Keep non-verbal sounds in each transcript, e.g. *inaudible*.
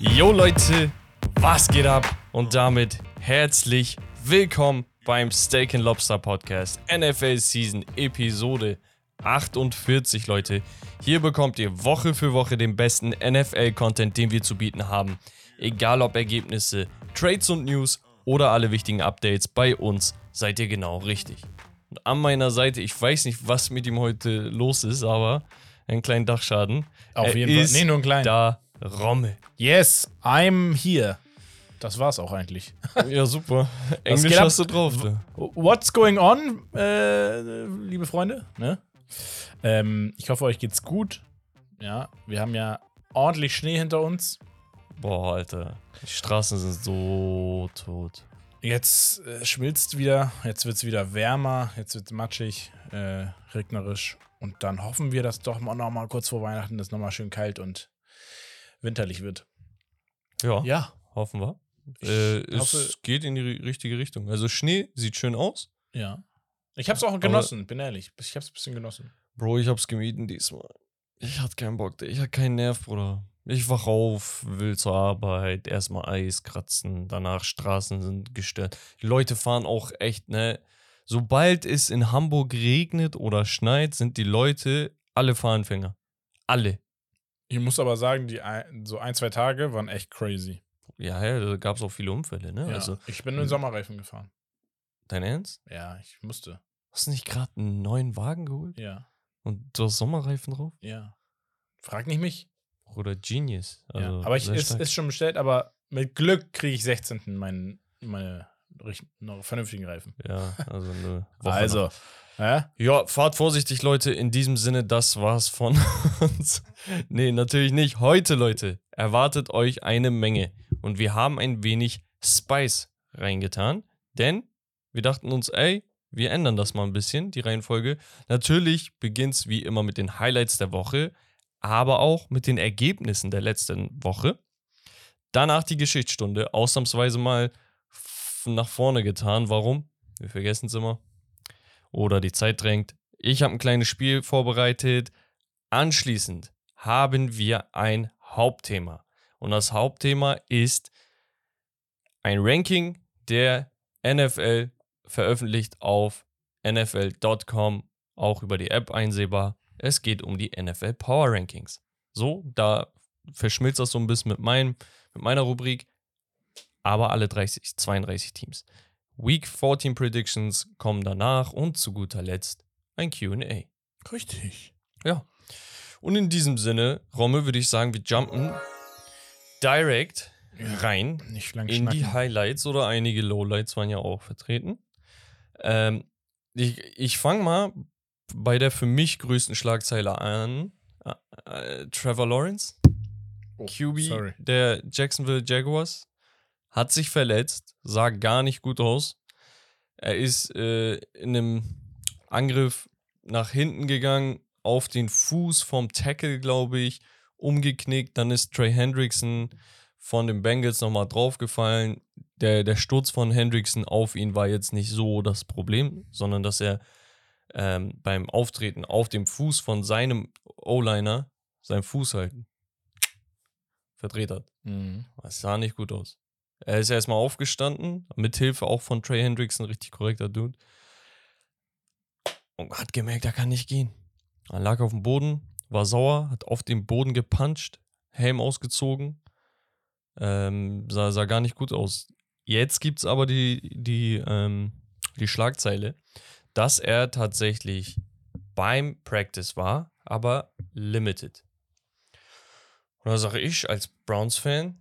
Jo Leute, was geht ab? Und damit herzlich willkommen beim Steak and Lobster Podcast NFL Season Episode 48, Leute. Hier bekommt ihr Woche für Woche den besten NFL-Content, den wir zu bieten haben. Egal ob Ergebnisse, Trades und News oder alle wichtigen Updates, bei uns seid ihr genau richtig. Und an meiner Seite, ich weiß nicht, was mit ihm heute los ist, aber einen kleinen Dachschaden. Auf Er jeden Fall. Nee, nur einen kleinen. Da Rommel. Yes, I'm here. Das war's auch eigentlich. Ja, super. Englisch hast du drauf. What's going on, äh, liebe Freunde? Ne? Ähm, ich hoffe, euch geht's gut. Ja, wir haben ja ordentlich Schnee hinter uns. Boah, Alter. Die Straßen sind so tot. Jetzt äh, schmilzt wieder, jetzt wird's wieder wärmer, jetzt wird's matschig, äh, regnerisch. Und dann hoffen wir, dass doch mal noch mal kurz vor Weihnachten das nochmal schön kalt und winterlich wird. Ja, Ja. hoffen wir. Äh, Ich es hoffe- geht in die ri- richtige Richtung. Also Schnee sieht schön aus. Ja. Ich hab's auch genossen, bin ehrlich. Ich hab's ein bisschen genossen. Bro, ich hab's gemieden diesmal. Ich hatte keinen Bock. Ich hatte keinen Nerv, Bruder. Ich wach auf, will zur Arbeit, erstmal Eis kratzen, danach Straßen sind gestört. Die Leute fahren auch echt, ne? Sobald es in Hamburg regnet oder schneit, sind die Leute alle Fahranfänger. Alle. Ich muss aber sagen, die ein, so ein, zwei Tage waren echt crazy. Ja, ja, da gab es auch viele Unfälle, ne? Ja, Also, ich bin nur Sommerreifen gefahren. dein Ernst? Ja, ich musste. Hast du nicht gerade einen neuen Wagen geholt? Ja, Und du hast Sommerreifen drauf? ja. Frag nicht mich. Oder Genius. Also, ja. Aber ich, ist, ist schon bestellt, aber mit Glück kriege ich 16. Meinen, meine noch vernünftigen Reifen. Ja, also eine *laughs* Woche. Also, hä? Ja, fahrt vorsichtig, Leute. In diesem Sinne, das war's von *laughs* uns. nee, natürlich nicht. Heute, Leute, erwartet euch eine Menge. Und wir haben ein wenig Spice reingetan. Denn wir dachten uns, ey, wir ändern das mal ein bisschen, die Reihenfolge. Natürlich beginnt's wie immer mit den Highlights der Woche, aber auch mit den Ergebnissen der letzten Woche. Danach die Geschichtsstunde, ausnahmsweise mal nach vorne getan. Warum? Wir vergessen es immer oder die Zeit drängt. Ich habe ein kleines Spiel vorbereitet. Anschließend haben wir ein Hauptthema. Und das Hauptthema ist ein Ranking der NFL veröffentlicht auf NFL.com, auch über die App einsehbar. Es geht um die NFL Power Rankings. So, da verschmilzt das so ein bisschen mit, meinem, mit meiner Rubrik. Aber alle 30, 32 Teams. Week 14 Predictions kommen danach und zu guter Letzt ein QA. Richtig. Ja. Und in diesem Sinne, Romme, würde ich sagen, wir jumpen direkt rein Nicht lang in die schnacken. Highlights oder einige Lowlights waren ja auch vertreten. Ähm, ich ich fange mal bei der für mich größten Schlagzeile an. Äh, äh, Trevor Lawrence, Oh, QB Sorry. der Jacksonville Jaguars, hat sich verletzt, sah gar nicht gut aus. Er ist äh, in einem Angriff nach hinten gegangen, auf den Fuß vom Tackle, glaube ich, umgeknickt. Dann ist Trey Hendrickson von den Bengals nochmal draufgefallen. Der, der Sturz von Hendrickson auf ihn war jetzt nicht so das Problem, sondern dass er ähm, beim Auftreten auf dem Fuß von seinem O-Liner seinen Fuß halt verdreht hat. Mhm. Es sah nicht gut aus. Er ist erstmal aufgestanden, mithilfe auch von Trey Hendrickson, richtig korrekter Dude. Und hat gemerkt, er kann nicht gehen. Er lag auf dem Boden, war sauer, hat auf den Boden gepuncht, Helm ausgezogen. Ähm, sah, sah gar nicht gut aus. Jetzt gibt es aber die, die, ähm, die Schlagzeile, dass er tatsächlich beim Practice war, aber limited. Und da sage ich als Browns-Fan,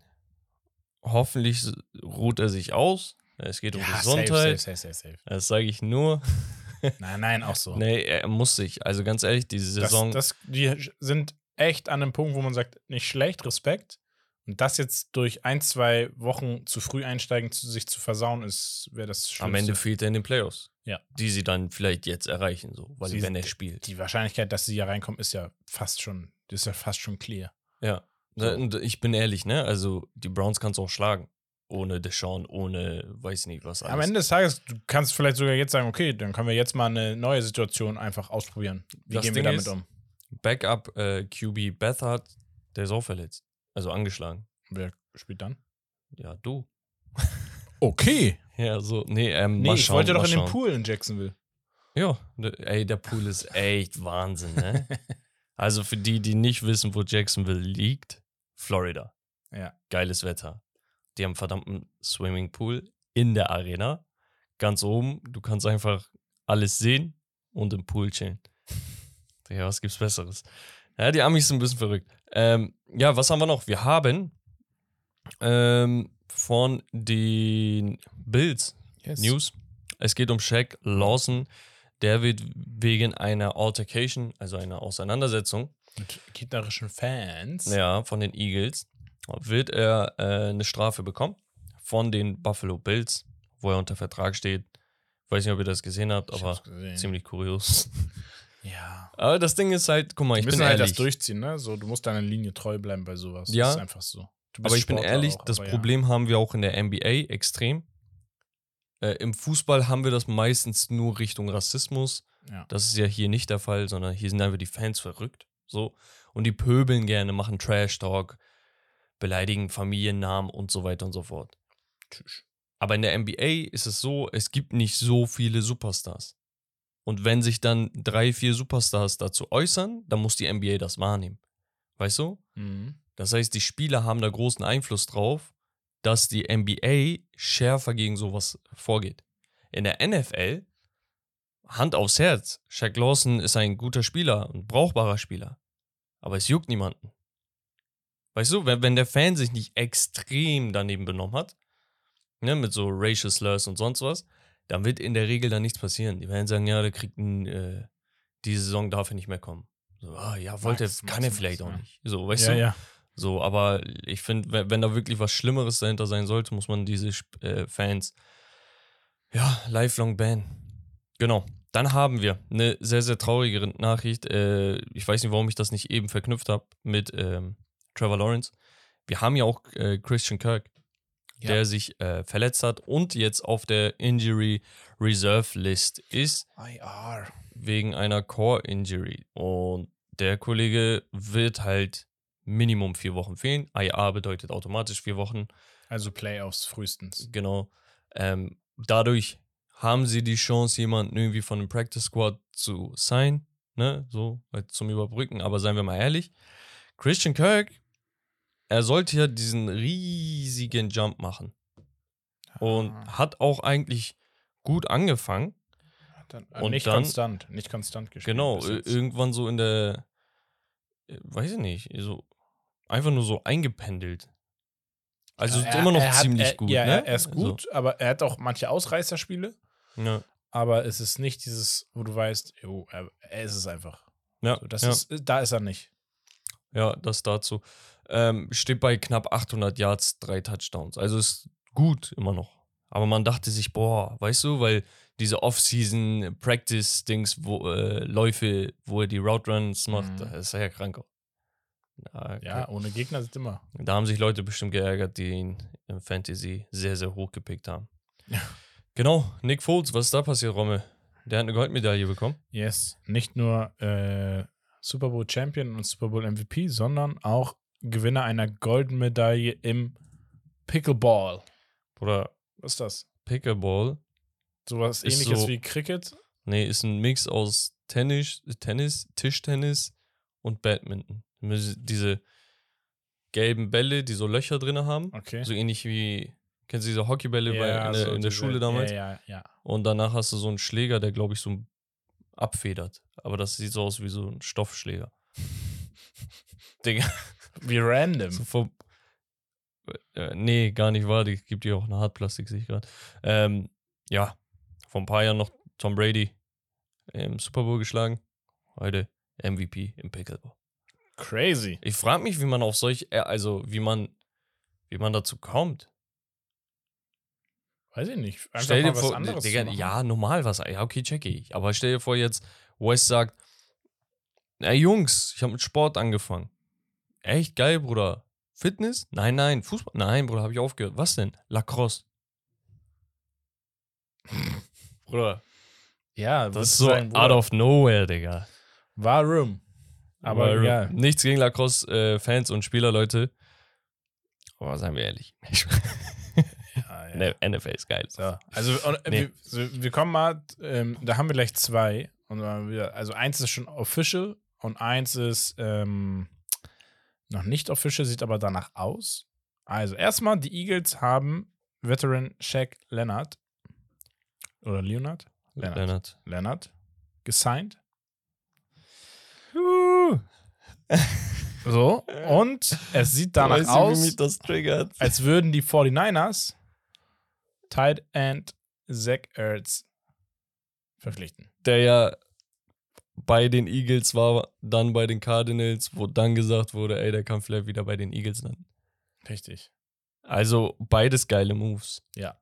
hoffentlich ruht er sich aus. Es geht um Ja, Gesundheit. safe, safe, safe, safe. Das sage ich nur. *laughs* Nein, nein, auch so. Nee, er muss sich. Also ganz ehrlich, diese das, Saison. das, die sind echt an einem Punkt, wo man sagt, nicht schlecht, Respekt. Und das jetzt durch ein, zwei Wochen zu früh einsteigen, zu, sich zu versauen, ist, wäre das Schlimmste. am Ende fehlt er in den Playoffs. Ja. Die sie dann vielleicht jetzt erreichen, so, weil Sie- wenn er spielt. Die Wahrscheinlichkeit, dass sie hier reinkommen, ist ja fast schon, das ist ja fast schon clear. Ja. Und ich bin ehrlich, ne? Also die Browns kannst du auch schlagen. Ohne Deshaun, ohne weiß nicht was alles. Am Ende des Tages, du kannst vielleicht sogar jetzt sagen, okay, dann können wir jetzt mal eine neue Situation einfach ausprobieren. Wie Das gehen Ding wir damit ist- um? Backup äh, QB Bethard, der ist auch verletzt. Also angeschlagen. Wer spielt dann? Ja, du. Okay. *laughs* Ja, so, nee, ähm, Nee, mal ich schauen, wollte doch in den schauen. Pool in Jacksonville. Ja, ne- ey, der Pool ist echt Wahnsinn, ne? *laughs* also für die, die nicht wissen, wo Jacksonville liegt, Florida. Ja. Geiles Wetter. Die haben einen verdammten Swimmingpool in der Arena. Ganz oben. Du kannst einfach alles sehen und im Pool chillen. *laughs* Ja, was gibt's Besseres? Ja, die Amis sind ein bisschen verrückt. Ähm, ja, was haben wir noch? Wir haben ähm, von den Bills Yes. News. Es geht um Shaq Lawson. Der wird wegen einer Altercation, also einer Auseinandersetzung, Mit gegnerischen Fans. ja, von den Eagles, wird er äh, eine Strafe bekommen von den Buffalo Bills, wo er unter Vertrag steht. Ich weiß nicht, ob ihr das gesehen habt, Ich aber gesehen. ziemlich kurios. *laughs* Ja. Aber das Ding ist halt, guck mal, Die ich müssen bin halt ehrlich. das durchziehen, ne? So, du musst deiner Linie treu bleiben bei sowas. Ja. Das ist einfach so. Aber ich bin Sportler ehrlich, auch, das Problem haben wir auch in der NBA extrem. Äh, Im Fußball haben wir das meistens nur Richtung Rassismus. Ja. ja. Das ist ja hier nicht der Fall, sondern hier sind einfach die Fans verrückt. So. Und die pöbeln gerne, machen Trash-Talk, beleidigen Familiennamen und so weiter und so fort. Tschüss. Aber in der NBA ist es so, es gibt nicht so viele Superstars. Und wenn sich dann drei, vier Superstars dazu äußern, dann muss die NBA das wahrnehmen. Weißt du? Mhm. Das heißt, die Spieler haben da großen Einfluss drauf, dass die NBA schärfer gegen sowas vorgeht. In der NFL, Hand aufs Herz, Shaq Lawson ist ein guter Spieler, ein brauchbarer Spieler. Aber es juckt niemanden. Weißt du, wenn, wenn der Fan sich nicht extrem daneben benommen hat, ne, mit so Racial Slurs und sonst was, dann wird in der Regel da nichts passieren. Die werden sagen, ja, der kriegt ein, äh, diese Saison darf er nicht mehr kommen. So, ah, ja, wollte, Max, kann Max, er Max, vielleicht auch ja. nicht. So, weißt ja, du? ja. So, aber ich finde, wenn, wenn da wirklich was Schlimmeres dahinter sein sollte, muss man diese äh, Fans, ja, lifelong bannen. Genau. Dann haben wir eine sehr, sehr traurige Nachricht. Äh, ich weiß nicht, warum ich das nicht eben verknüpft habe mit ähm, Trevor Lawrence. Wir haben ja auch äh, Christian Kirk, Ja. der sich äh, verletzt hat und jetzt auf der Injury Reserve List ist IR. wegen einer Core Injury. Und der Kollege wird halt Minimum vier Wochen fehlen. IA bedeutet automatisch vier Wochen. Also Playoffs frühestens. Genau. Ähm, dadurch haben sie die Chance, jemanden irgendwie von dem Practice Squad zu sein, ne, so halt zum Überbrücken. Aber seien wir mal ehrlich, Christian Kirk, er sollte ja diesen riesigen Jump machen und Ah, hat auch eigentlich gut angefangen. dann, äh, und nicht dann- konstant. Nicht konstant gespielt. Genau, irgendwann so in der, äh, weiß ich nicht, so einfach nur so eingependelt. Also Ja, er- immer noch er hat- ziemlich er, gut, Ja, ne? er, er ist gut, aber er hat auch manche Ausreißerspiele. Ja, Aber es ist nicht dieses, wo du weißt, jo, er, er ist es einfach. ja, So, das ja, ist, da ist er nicht. ja, das dazu. Ähm, steht bei knapp 800 Yards, drei Touchdowns. Also ist gut immer noch. Aber man dachte sich, boah, weißt du, weil diese Off-Season-Practice-Dings, wo äh, Läufe, wo er die Route Runs macht, Mhm. das ist er ja krank. Ja, Ja, ohne Gegner sind immer. Da haben sich Leute bestimmt geärgert, die ihn im Fantasy sehr, sehr hoch gepickt haben. *laughs* Genau, Nick Foles, was ist da passiert, Rommel? Der hat eine Goldmedaille bekommen. Yes. Nicht nur äh, Super Bowl Champion und Super Bowl MVP, sondern auch Gewinner einer Goldmedaille im Pickleball. Oder Was ist das? Pickleball. Sowas ähnliches so- wie Cricket? Nee, ist ein Mix aus Tennis, Tennis, Tischtennis und Badminton. Diese gelben Bälle, die so Löcher drin haben. Okay. So ähnlich wie, kennst du diese Hockeybälle bei, in, der, so in der diese- Schule damals? Ja, ja, ja. Und danach hast du so einen Schläger, der, glaube ich, so abfedert. Aber das sieht so aus wie so ein Stoffschläger. *laughs* Digga, Wie random. so vom. Äh, nee, gar nicht wahr. Die gibt dir auch eine Hartplastik, sehe ich gerade. Ähm, ja, vor ein paar Jahren noch Tom Brady im Super Bowl geschlagen. Heute MVP im Pickleball. Crazy. Ich frage mich, wie man auf solch, äh, also wie man, wie man dazu kommt. Weiß ich nicht. Einfach stell dir was vor, anderes Digga, ja, normal was. Ja, okay, checke ich. Aber stell dir vor, jetzt West sagt, ey Jungs, ich habe mit Sport angefangen. Echt geil, Bruder. Fitness? Nein, nein. Fußball? Nein, Bruder, habe ich aufgehört. Was denn? Lacrosse. Bruder, Ja, das ist so sagen, out of nowhere, Digga. Warum? Aber Weil egal. Nichts gegen Lacrosse-Fans und Spieler, Leute. Aber seien wir ehrlich. *laughs* Ja, NFL ist geil. So, also und, äh, Nee. wir, wir kommen mal, ähm, da haben wir gleich zwei. Und wieder, also eins ist schon official und eins ist ähm, noch nicht official, sieht aber danach aus. Also erstmal, die Eagles haben Veteran Shaq Leonard oder Leonard? Leonard. Leonard. Leonard gesigned. Uh, So, und es sieht danach aus, als würden die 49ers Tight End Zach Ertz verpflichten. Der ja bei den Eagles war, dann bei den Cardinals, wo dann gesagt wurde, ey, der kann vielleicht wieder bei den Eagles landen. Richtig. Also beides geile Moves. Ja.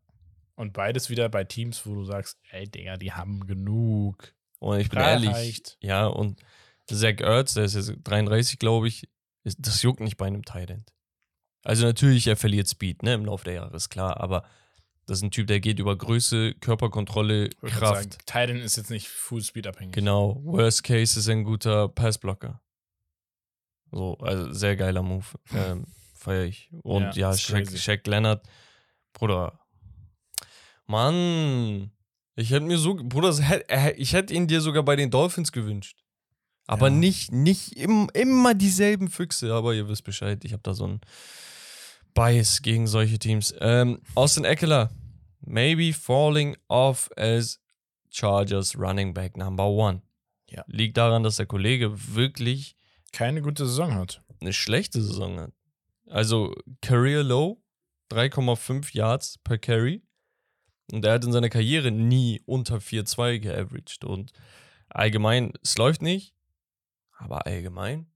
Und beides wieder bei Teams, wo du sagst, ey, Digga, die haben genug. Und ich bin Reicht. ehrlich, ja, und Zach Ertz, der ist jetzt 33, glaube ich, ist, das juckt nicht bei einem Tight End. Also natürlich, er verliert Speed, ne, im Laufe der Jahre, ist klar, aber das ist ein Typ, der geht über Größe, Körperkontrolle, Kraft. Sagen, Titan ist jetzt nicht Full Speed abhängig. Genau. Worst Case ist ein guter Passblocker. So, also sehr geiler Move. *laughs* Ähm, Feier ich. Und Ja, ja, Shaq. Shaq Leonard, Bruder. Mann. Ich hätte mir so, Bruder, er- ich hätte ihn dir sogar bei den Dolphins gewünscht. Aber Ja. nicht, nicht im, immer dieselben Füchse. Aber ihr wisst Bescheid, ich habe da so einen Bias gegen solche Teams. Ähm, Austin Eckler, maybe falling off as Chargers Running Back Number One. Ja. Liegt daran, dass der Kollege wirklich Keine gute Saison hat. eine schlechte Saison hat. Also Career Low, 3,5 Yards per Carry. Und er hat in seiner Karriere nie unter 4,2 geaveraged. Und allgemein, es läuft nicht. Aber allgemein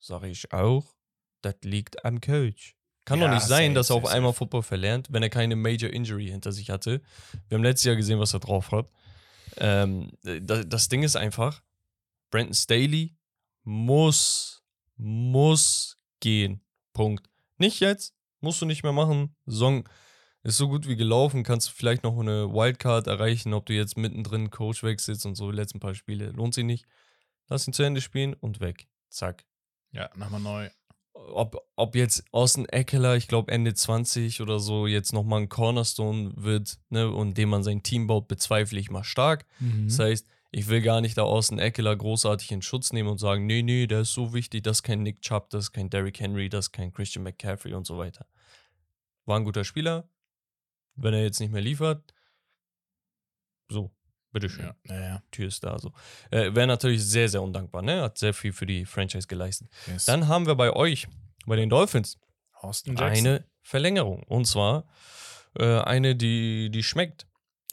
sage ich auch, das liegt am Coach. Kann doch Ja, nicht sein, safe, dass er auf safe, einmal safe. Football verlernt, wenn er keine Major Injury hinter sich hatte. Wir haben letztes Jahr gesehen, was er drauf hat. Ähm, das, das Ding ist einfach, Brandon Staley muss, muss gehen. Punkt. Nicht jetzt, musst du nicht mehr machen. Saison ist so gut wie gelaufen, kannst du vielleicht noch eine Wildcard erreichen, ob du jetzt mittendrin Coach wechselst und so, die letzten paar Spiele. Lohnt sich nicht. Lass ihn zu Ende spielen und weg. Zack. Ja, nochmal neu. Ob, ob jetzt Austin Eckler, ich glaube Ende 20 oder so, jetzt nochmal ein Cornerstone wird, ne, und dem man sein Team baut, bezweifle ich mal stark. Mhm. Das heißt, ich will gar nicht da Austin Eckler großartig in Schutz nehmen und sagen, nee, nee, der ist so wichtig, das ist kein Nick Chubb, das ist kein Derrick Henry, das ist kein Christian McCaffrey und so weiter. War ein guter Spieler. Wenn er jetzt nicht mehr liefert, so, bitteschön. Ja, naja. Tür ist da so. Äh, Wäre natürlich sehr, sehr undankbar, ne? Hat sehr viel für die Franchise geleistet. Yes. Dann haben wir bei euch, bei den Dolphins, eine Verlängerung. Und zwar äh, eine, die, die schmeckt.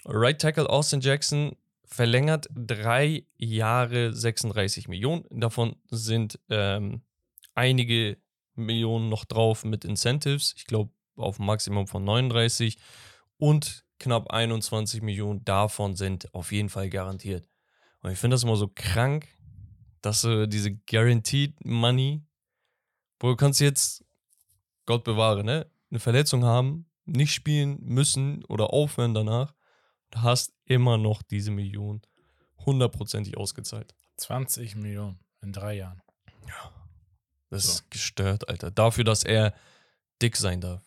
Right Tackle Austin Jackson verlängert drei Jahre 36 Millionen. Davon sind ähm, einige Millionen noch drauf mit Incentives. Ich glaube, auf ein Maximum von 39. Und knapp 21 Millionen davon sind auf jeden Fall garantiert. Und ich finde das immer so krank, dass äh, diese Guaranteed Money, wo du kannst jetzt Gott bewahre, ne? Eine Verletzung haben, nicht spielen müssen oder aufhören danach. Du hast immer noch diese Million hundertprozentig ausgezahlt. 20 Millionen in drei Jahren. Das So. ist gestört, Alter. Dafür, dass er dick sein darf.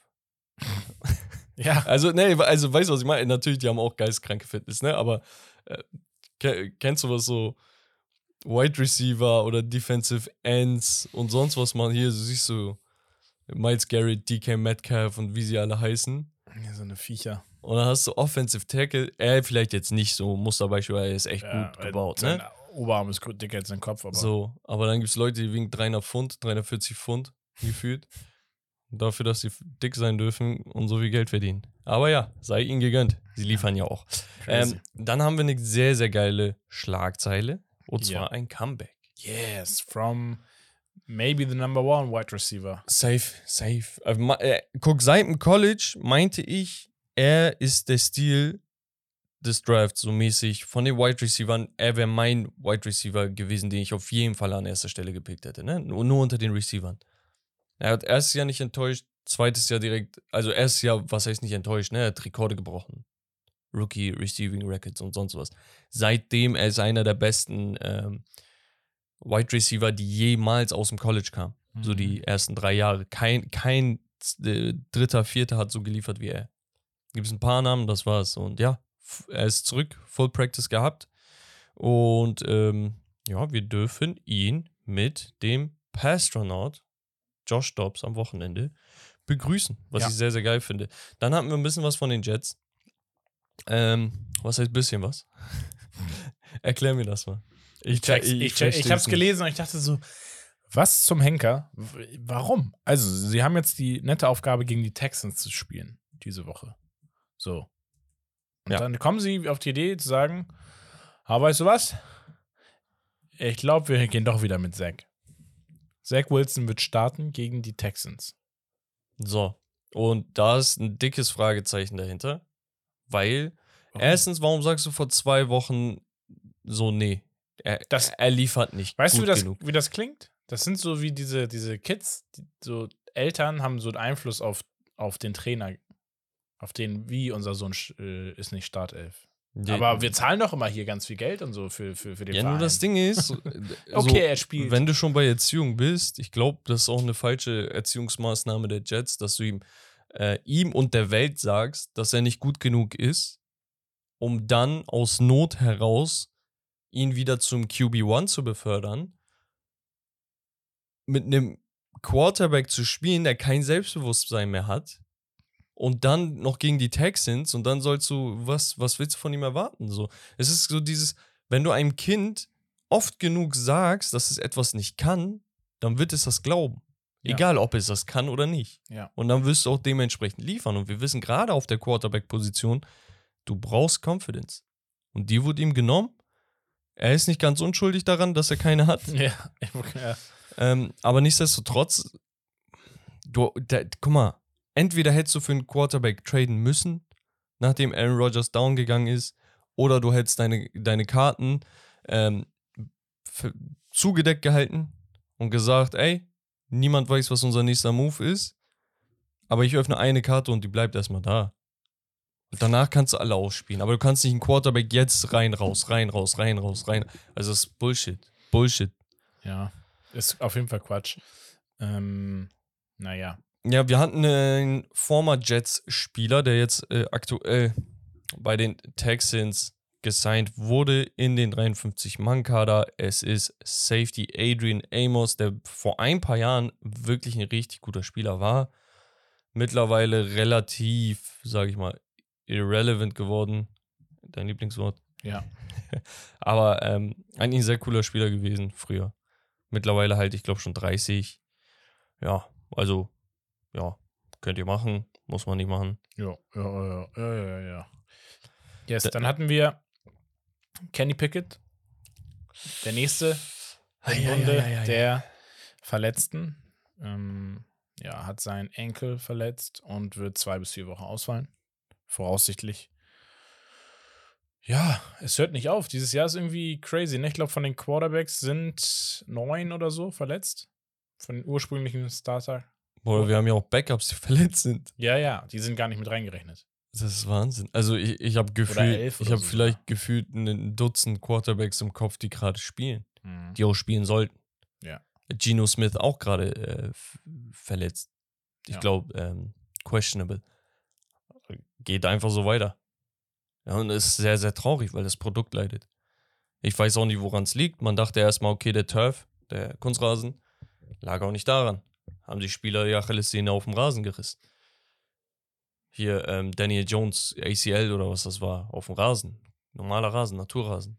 *laughs* Ja. Also, nee, also weißt du, was ich meine? Natürlich, die haben auch geistkranke Fitness, ne? Aber äh, ke- kennst du was so Wide Receiver oder Defensive Ends und sonst was man hier, so siehst du Miles Garrett, DK Metcalf und wie sie alle heißen. Ja, so eine Viecher. Und dann hast du Offensive Tackle, er vielleicht jetzt nicht so, Musterbeispiel, er ist echt Ja, gut gebaut, ne? Oberarm ist gut dicker als sein Kopf, aber So, aber dann gibt es Leute, die wiegen 300 Pfund, 340 *laughs* Pfund gefühlt. Dafür, dass sie dick sein dürfen und so viel Geld verdienen. Aber ja, sei ihnen gegönnt. Sie liefern ja auch. Ähm, dann haben wir eine sehr, sehr geile Schlagzeile. Und zwar Ja. ein Comeback. yes, from maybe the number one wide receiver. Safe, safe. Ma- äh, guck, seit dem College meinte ich, er ist der Stil des Drafts, so mäßig von den Wide Receivern. Er wäre mein Wide Receiver gewesen, den ich auf jeden Fall an erster Stelle gepickt hätte. Ne? Nur, nur unter den Receivern. Er hat erstes Jahr nicht enttäuscht, zweites Jahr direkt, also erstes Jahr, was heißt nicht enttäuscht, ne? Er hat Rekorde gebrochen. Rookie Receiving Records und sonst was. Seitdem er ist einer der besten ähm, Wide Receiver, die jemals aus dem College kamen. So Mhm. die ersten drei Jahre. Kein, kein äh, dritter, vierter hat so geliefert wie er. Gibt es ein paar Namen, das war's. Und ja, er ist zurück, Full Practice gehabt. Und ähm, ja, wir dürfen ihn mit dem Pastronaut Josh Dobbs am Wochenende begrüßen, was Ja. ich sehr, sehr geil finde. Dann hatten wir ein bisschen was von den Jets. Ähm, was heißt bisschen was? *laughs* Erklär mir das mal. Ich, check's, ich, ich, check, ich hab's nicht. gelesen und ich dachte so, was zum Henker? Warum? Also, sie haben jetzt die nette Aufgabe, gegen die Texans zu spielen, diese Woche. So. Und Ja. dann kommen sie auf die Idee zu sagen, aber weißt du was? Ich glaube, wir gehen doch wieder mit Zach. Zach Wilson wird starten gegen die Texans. So. Und da ist ein dickes Fragezeichen dahinter. Weil, Warum? erstens, warum sagst du vor zwei Wochen so, nee, er, Das- er liefert nicht Weißt du, wie das, genug. wie das klingt? Das sind so wie diese, diese Kids, die, so Eltern haben so einen Einfluss auf, auf den Trainer, auf den, wie unser Sohn äh, ist nicht Startelf. Die- Aber wir zahlen doch immer hier ganz viel Geld und so für, für, für den Ja, Verein. nur das Ding ist, *laughs* äh, Okay, so, er spielt. wenn du schon bei Erziehung bist, ich glaube, das ist auch eine falsche Erziehungsmaßnahme der Jets, dass du ihm, äh, ihm und der Welt sagst, dass er nicht gut genug ist, um dann aus Not heraus ihn wieder zum QB1 zu befördern, mit einem Quarterback zu spielen, der kein Selbstbewusstsein mehr hat. Und dann noch gegen die Texans und dann sollst du, was, was willst du von ihm erwarten? So, es ist so dieses, wenn du einem Kind oft genug sagst, dass es etwas nicht kann, dann wird es das glauben. Ja. Egal, ob es das kann oder nicht. Ja. Und dann wirst du auch dementsprechend liefern. Und wir wissen gerade auf der Quarterback-Position, du brauchst Confidence. Und die wurde ihm genommen. Er ist nicht ganz unschuldig daran, dass er keine hat. *laughs* Ja, ja. Ähm, aber nichtsdestotrotz, du, da, guck mal, entweder hättest du für einen Quarterback traden müssen, nachdem Aaron Rodgers down gegangen ist, oder du hättest deine, deine Karten ähm, zugedeckt gehalten und gesagt, ey, niemand weiß, was unser nächster Move ist, aber ich öffne eine Karte und die bleibt erstmal da. Und danach kannst du alle ausspielen, aber du kannst nicht einen Quarterback jetzt rein, raus, rein, raus, rein, raus, rein. Also das ist Bullshit. Bullshit. ja, ist auf jeden Fall Quatsch. Ähm, naja. Ja, wir hatten einen former Jets-Spieler, der jetzt äh, aktuell bei den Texans gesigned wurde in den 53-Mann-Kader. Es ist Safety Adrian Amos, der vor ein paar Jahren wirklich ein richtig guter Spieler war. Mittlerweile relativ, sage ich mal, irrelevant geworden. Dein Lieblingswort. Ja. *laughs* Aber ähm, eigentlich ein sehr cooler Spieler gewesen früher. Mittlerweile halt, ich glaube, schon 30. Ja, also, ja, könnt ihr machen, muss man nicht machen. Ja, ja, ja, ja, ja, ja. Yes, Da- dann hatten wir Kenny Pickett, der nächste im Bunde der Verletzten. Ähm, ja, hat seinen Enkel verletzt und wird zwei bis vier Wochen ausfallen. Voraussichtlich. Ja, es hört nicht auf. Dieses Jahr ist irgendwie crazy. Ne? Ich glaube, von den Quarterbacks sind neun oder so verletzt. Von den ursprünglichen Starter. Oder wir haben ja auch Backups, die *laughs* verletzt sind. Ja, ja, die sind gar nicht mit reingerechnet. Das ist Wahnsinn. Also ich, ich habe gefühlt, ich habe so vielleicht gefühlt ein Dutzend Quarterbacks im Kopf, die gerade spielen, Mhm. die auch spielen sollten. Ja. Geno Smith auch gerade äh, verletzt. Ich Ja. glaube, ähm, questionable. Geht einfach so weiter. Ja, und es ist sehr, sehr traurig, weil das Produkt leidet. Ich weiß auch nicht, woran es liegt. Man dachte erstmal, okay, der Turf, der Kunstrasen, lag auch nicht daran. Haben die Spieler die Achillessehne auf dem Rasen gerissen. Hier, ähm, Daniel Jones, ACL oder was das war, auf dem Rasen. Normaler Rasen, Naturrasen.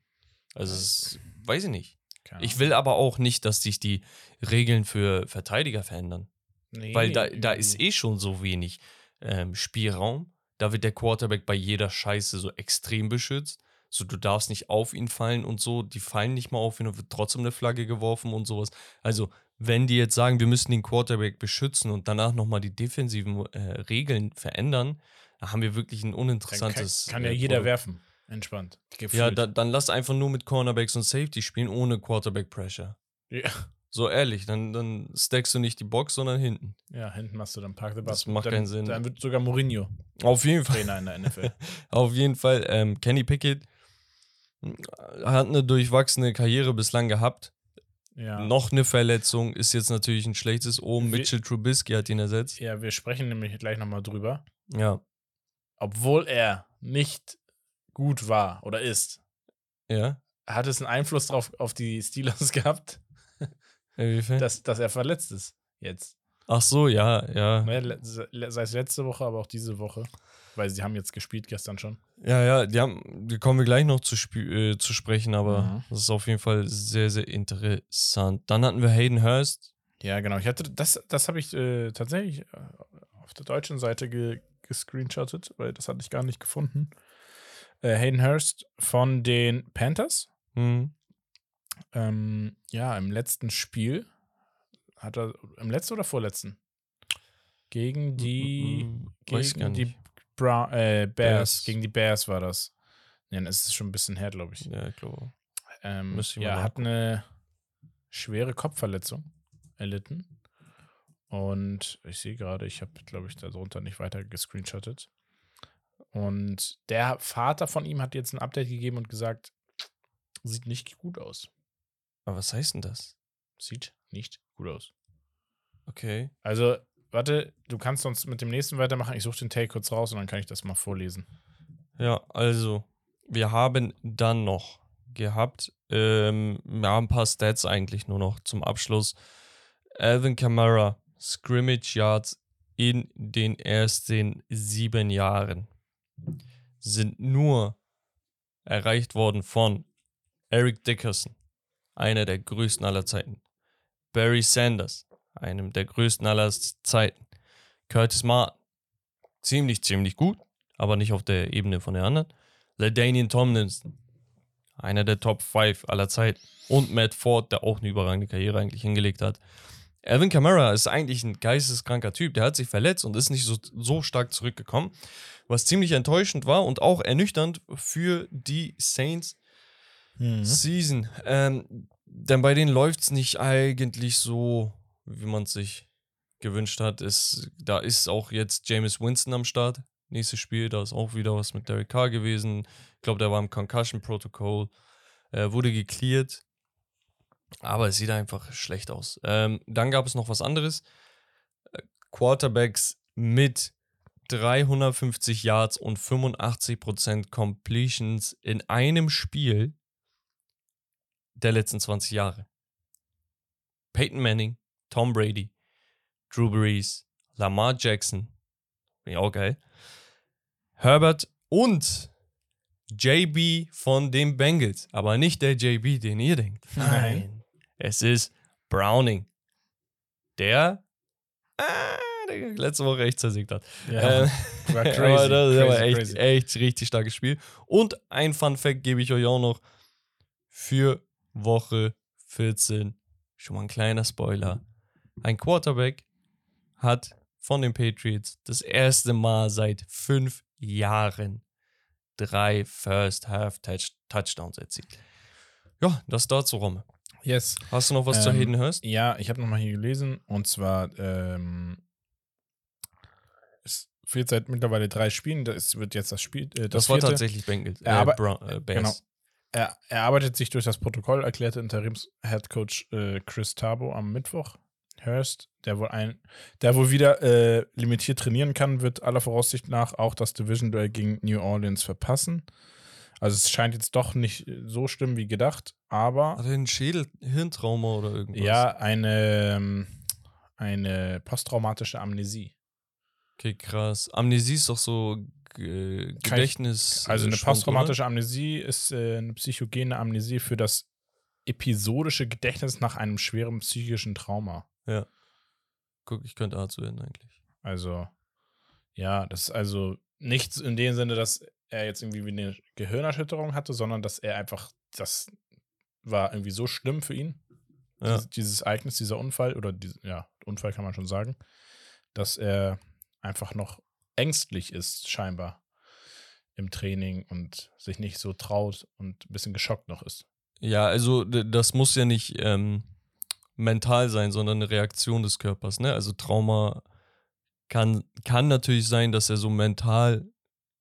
Also, ist, weiß ich nicht. Ich will aber auch nicht, dass sich die Regeln für Verteidiger verändern. Nee, Weil da, da ist eh schon so wenig ähm, Spielraum. Da wird der Quarterback bei jeder Scheiße so extrem beschützt. So, du darfst nicht auf ihn fallen und so. Die fallen nicht mal auf ihn und wird trotzdem eine Flagge geworfen und sowas. Also, wenn die jetzt sagen, wir müssen den Quarterback beschützen und danach nochmal die defensiven äh, Regeln verändern, dann haben wir wirklich ein Dann kann, uninteressantes. kann ja äh, jeder Produkt. werfen. Entspannt. Ja, Gefühlt. da, dann lass einfach nur mit Cornerbacks und Safety spielen, ohne Quarterback-Pressure. ja. So ehrlich, dann, dann stackst du nicht die Box, sondern hinten. ja, hinten machst du dann Park the Das Bus. macht dann, keinen Sinn. Dann wird sogar Mourinho Auf jeden Fall. Trainer in der NFL. *laughs* Auf jeden Fall, ähm, Kenny Pickett hat eine durchwachsene Karriere bislang gehabt. Ja. Noch eine Verletzung ist jetzt natürlich ein schlechtes Omen. Wir- Mitchell Trubisky hat ihn ersetzt. Ja, wir sprechen nämlich gleich nochmal drüber. Ja. Obwohl er nicht gut war oder ist, Ja. hat es einen Einfluss drauf auf die Steelers *laughs* gehabt, Inwiefern? dass, dass er verletzt ist jetzt. Ach so, ja, ja. Ne, Sei es letzte Woche, aber auch diese Woche. Weil sie haben jetzt gespielt gestern schon. Ja, ja, die haben, die kommen wir gleich noch zu, äh, zu sprechen, aber Mhm. das ist auf jeden Fall sehr, sehr interessant. Dann hatten wir Hayden Hurst. Ja, genau. Ich hatte das, das habe ich äh, tatsächlich äh, auf der deutschen Seite ge gescreenshottet, weil das hatte ich gar nicht gefunden. Äh, Hayden Hurst von den Panthers. Hm. Ähm, ja, im letzten Spiel hat er im letzten oder vorletzten gegen die weiß ich gar gegen die Bra äh, Bears. Bears. gegen die Bears war das. Ja, das ist schon ein bisschen her, glaube ich. Ja, ich glaube. Ähm, ja, hat eine schwere Kopfverletzung erlitten. Und ich sehe gerade, ich habe, glaube ich, darunter nicht weiter gescreenshottet. Und der Vater von ihm hat jetzt ein Update gegeben und gesagt, sieht nicht gut aus. Aber was heißt denn das? Sieht nicht gut aus. Okay. Also, warte, du kannst sonst mit dem nächsten weitermachen. Ich suche den Take kurz raus und dann kann ich das mal vorlesen. Ja, also, wir haben dann noch gehabt, ähm, ja, ein paar Stats eigentlich nur noch zum Abschluss. Alvin Kamara, Scrimmage Yards in den ersten sieben Jahren sind nur erreicht worden von Eric Dickerson, einer der größten aller Zeiten. Barry Sanders, einem der größten aller Zeiten. Curtis Martin, ziemlich, ziemlich gut, aber nicht auf der Ebene von den anderen. LaDainian Tomlinson, einer der Top 5 aller Zeiten. Und Matt Ford, der auch eine überragende Karriere eigentlich hingelegt hat. Alvin Kamara ist eigentlich ein geisteskranker Typ. Der hat sich verletzt und ist nicht so, so stark zurückgekommen. Was ziemlich enttäuschend war und auch ernüchternd für die Saints Season. Ähm, denn bei denen läuft es nicht eigentlich so, wie man es sich gewünscht hat. Es, da ist auch jetzt Jameis Winston am Start. Nächstes Spiel, da ist auch wieder was mit Derek Carr gewesen. Ich glaube, der war im Concussion-Protokoll. Äh, wurde gecleared. Aber es sieht einfach schlecht aus. Ähm, dann gab es noch was anderes. Äh, Quarterbacks mit 350 Yards und 85% Completions in einem Spiel der letzten 20 Jahre. Peyton Manning, Tom Brady, Drew Brees, Lamar Jackson, bin ich auch geil, Herbert und JB von den Bengals. Aber nicht der JB, den ihr denkt. Nein. Es ist Browning. Der, der letzte Woche echt zersiegt hat. Ja, Ähm, war *laughs* crazy. aber das ist aber echt, crazy. echt richtig starkes Spiel. Und ein Fun Fact gebe ich euch auch noch für Woche 14. Schon mal ein kleiner Spoiler. Ein Quarterback hat von den Patriots das erste Mal seit fünf Jahren drei First Half Touch Touchdowns erzielt. Ja, das dazu, Romme. Yes. Hast du noch was zu Ähm, Hayden Hurst? Ja, ich habe nochmal hier gelesen und zwar ähm, es fehlt seit mittlerweile drei Spielen. Das wird jetzt das Spiel. Äh, das Das, war tatsächlich Bengals. Brown, äh, Bears. genau. Er, er arbeitet sich durch das Protokoll, erklärte Interims-Headcoach äh, Chris Tabo am Mittwoch. Hurst, der wohl ein, der wohl wieder äh, limitiert trainieren kann, wird aller Voraussicht nach auch das Division-Duell gegen New Orleans verpassen. Also es scheint jetzt doch nicht so schlimm wie gedacht, aber Hat er einen Schädel, Hirntrauma oder irgendwas? ja, eine, ähm, eine posttraumatische Amnesie. Okay, krass. Amnesie ist doch so äh, Gedächtnis. Also äh, eine Schwund, posttraumatische Amnesie ist äh, eine psychogene Amnesie für das episodische Gedächtnis nach einem schweren psychischen Trauma. Oder? Guck, ich könnte A zu werden eigentlich. Also, ja, das ist also nichts in dem Sinne, dass er jetzt irgendwie wie eine Gehirnerschütterung hatte, sondern dass er einfach, das war irgendwie so schlimm für ihn, Ja. dieses, dieses Ereignis, dieser Unfall, oder diese, ja, Unfall kann man schon sagen, dass er einfach noch ängstlich ist, scheinbar im Training und sich nicht so traut und ein bisschen geschockt noch ist. Ja, also das muss ja nicht ähm, mental sein, sondern eine Reaktion des Körpers. Ne? Also Trauma kann, kann natürlich sein, dass er so mental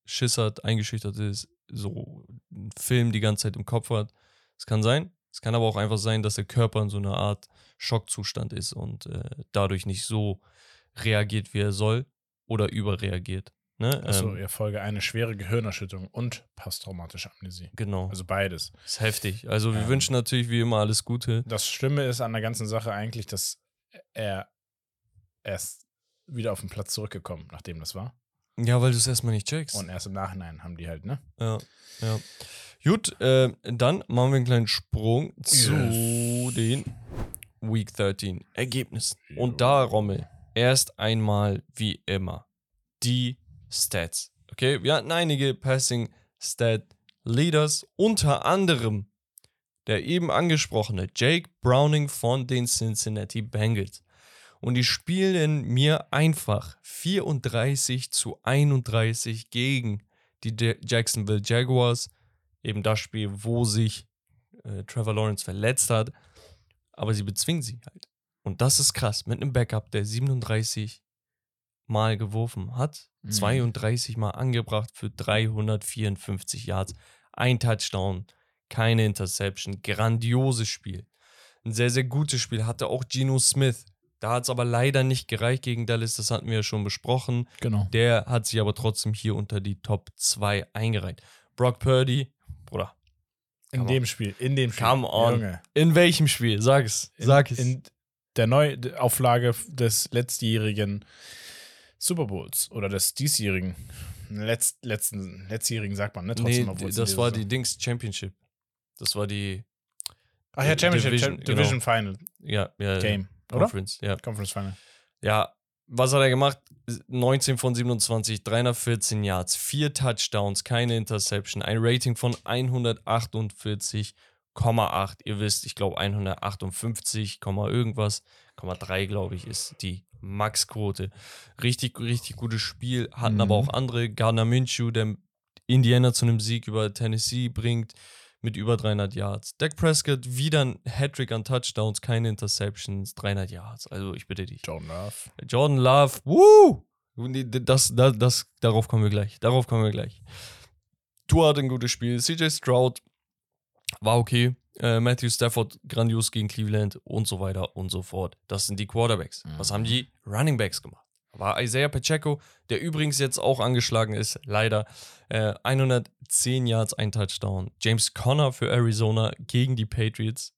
Schiss hat, eingeschüchtert ist, so einen Film die ganze Zeit im Kopf hat. Das kann sein. Es kann aber auch einfach sein, dass der Körper in so einer Art Schockzustand ist und äh, dadurch nicht so reagiert, wie er soll oder überreagiert. Ne? Achso, Ähm, ihr Folge eine schwere Gehirnerschütterung und posttraumatische Amnesie. genau. Also beides. ist heftig. Also wir Ähm. wünschen natürlich wie immer alles Gute. Das Schlimme ist an der ganzen Sache eigentlich, dass er erst wieder auf den Platz zurückgekommen, nachdem das war. Ja, weil du es erstmal nicht checkst. Und erst im Nachhinein haben die halt, ne? Ja, ja. Gut, äh, dann machen wir einen kleinen Sprung zu Yes. den Week 13 Ergebnissen. Und da, Rommel, erst einmal wie immer die Stats. Okay, wir hatten einige Passing Stat Leaders, unter anderem der eben angesprochene Jake Browning von den Cincinnati Bengals. Und die spielen mir einfach 34 zu 31 gegen die Ja- Jacksonville Jaguars. Eben das Spiel, wo sich äh, Trevor Lawrence verletzt hat. Aber sie bezwingen sie halt. Und das ist krass. Mit einem Backup, der 37 Mal geworfen hat, Mhm. 32 Mal angebracht für 354 Yards, ein Touchdown, keine Interception, grandioses Spiel. Ein sehr, sehr gutes Spiel. Hatte auch Geno Smith. Da hat es aber leider nicht gereicht gegen Dallas, das hatten wir ja schon besprochen. Genau. Der hat sich aber trotzdem hier unter die Top 2 eingereiht. Brock Purdy, Bruder, In dem Spiel, in dem Spiel. Come on. Junge. in welchem Spiel? Sag es. In, Sag es. In der Neuauflage des letztjährigen Super Bowls oder des diesjährigen, letzt, letzten, letztjährigen sagt man, ne? nee, Trotzdem, obwohl in das war die Dings Championship. Das war die, Ach ja, Championship, Division, Division, Division genau. Final ja, ja Game, oder? Conference, ja. Conference Final. Ja, was hat er gemacht? 19 von 27, 314 Yards, 4 Touchdowns, keine Interception, ein Rating von 148,8. Ihr wisst, ich glaube 158, Komma irgendwas, Komma 3 glaube ich ist die Maxquote. Richtig, richtig gutes Spiel. Hatten Mhm. aber auch andere. Gardner Minshew, der Indiana zu einem Sieg über Tennessee bringt mit über 300 Yards. Dak Prescott wieder ein Hattrick an Touchdowns, keine Interceptions, 300 Yards. Also ich bitte dich. John Love. Jordan Love, woo! Das, das, das, darauf kommen wir gleich. Darauf kommen wir gleich. Tour hat ein gutes Spiel. CJ Stroud war okay. Äh, Matthew Stafford grandios gegen Cleveland und so weiter und so fort. Das sind die Quarterbacks. Was haben die Running Backs gemacht? War Isaiah Pacheco, der übrigens jetzt auch angeschlagen ist, leider. Äh, 110 Yards, ein Touchdown. James Conner für Arizona gegen die Patriots,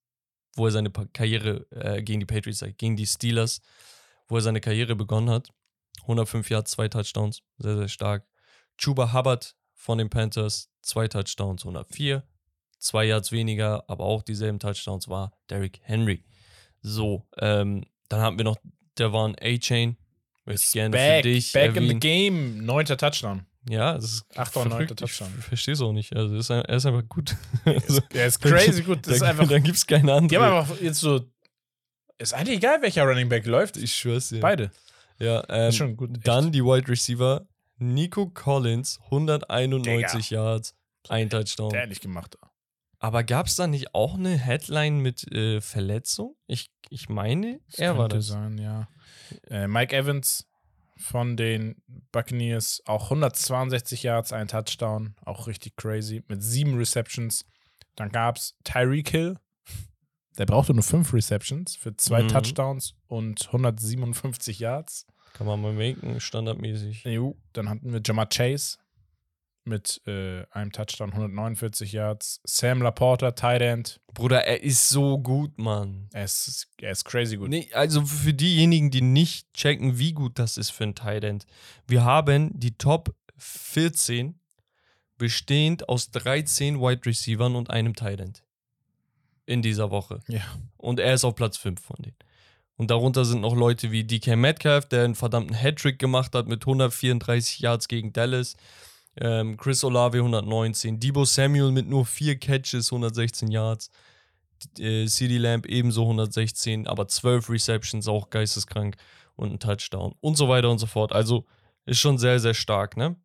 wo er seine Pa- Karriere äh, gegen die Patriots, ich, gegen die Steelers, wo er seine Karriere begonnen hat. 105 Yards, zwei Touchdowns, sehr, sehr stark. Chuba Hubbard von den Panthers, zwei Touchdowns, 104. Zwei Yards weniger, aber auch dieselben Touchdowns war Derrick Henry. So, ähm, dann haben wir noch Devon A-Chain. Möchte gerne Back, für dich back in the game. Neunter Touchdown. Ja, das ist Achter und neunter verrückt. Ich Touchdown. verstehe es auch nicht. Also, ist, ein- er ist einfach gut. also, *laughs* Er ist *laughs* crazy gut. Das ist da, einfach. da gibt es keine andere. Die haben einfach jetzt so. Ist eigentlich egal, welcher Running Back läuft. ich schwör's dir. Beide. Ja, ähm, ist schon gut. echt. Dann die Wide Receiver. Nico Collins, 191 Yards, ein Touchdown. Der ehrlich gemacht. Aber gab es da nicht auch eine Headline mit äh, Verletzung? Ich, ich meine, er war das. sein, ja. Äh, Mike Evans von den Buccaneers, auch 162 Yards, ein Touchdown, auch richtig crazy, mit sieben Receptions. Dann gab es Tyreek Hill, der brauchte nur fünf Receptions für zwei Mhm. Touchdowns und 157 Yards. Kann man mal machen, standardmäßig. EU. Dann hatten wir Jamar Chase mit äh, einem Touchdown, 149 Yards. Sam Laporta, Tight End. Bruder, er ist so gut, Mann. Er ist, er ist crazy gut. Nee, also für diejenigen, die nicht checken, wie gut das ist für ein Tight End. Wir haben die Top 14 bestehend aus 13 Wide Receivern und einem Tight End. In dieser Woche. Ja. Und er ist auf Platz 5 von denen. Und darunter sind noch Leute wie DK Metcalf, der einen verdammten Hattrick gemacht hat mit 134 Yards gegen Dallas. Ähm, Chris Olave 119. Debo Samuel mit nur 4 Catches, 116 Yards. Äh, CD Lamb ebenso 116, aber 12 Receptions, auch geisteskrank. Und ein Touchdown. Und so weiter und so fort. Also ist schon sehr, sehr stark, ne?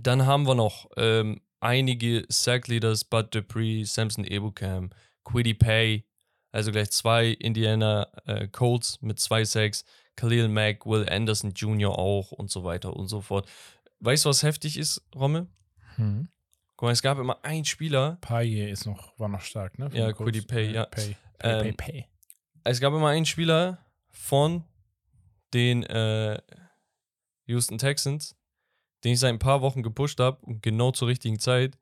Dann haben wir noch ähm, einige Sack-Leaders, Bud Dupree, Samson Ebukam, Quiddy Pay, also gleich zwei Indiana äh, Colts mit zwei Sacks, Khalil Mack, Will Anderson Jr. auch und so weiter und so fort. Weißt du, was heftig ist, Rommel? Hm. Guck mal, es gab immer einen Spieler, Paye ist noch, war noch stark, ne? Von Ja. Kwity Paye, Äh, ja. Paye, Paye, Ähm, Paye, Paye. es gab immer einen Spieler von den äh, Houston Texans, den ich seit ein paar Wochen gepusht habe und genau zur richtigen Zeit,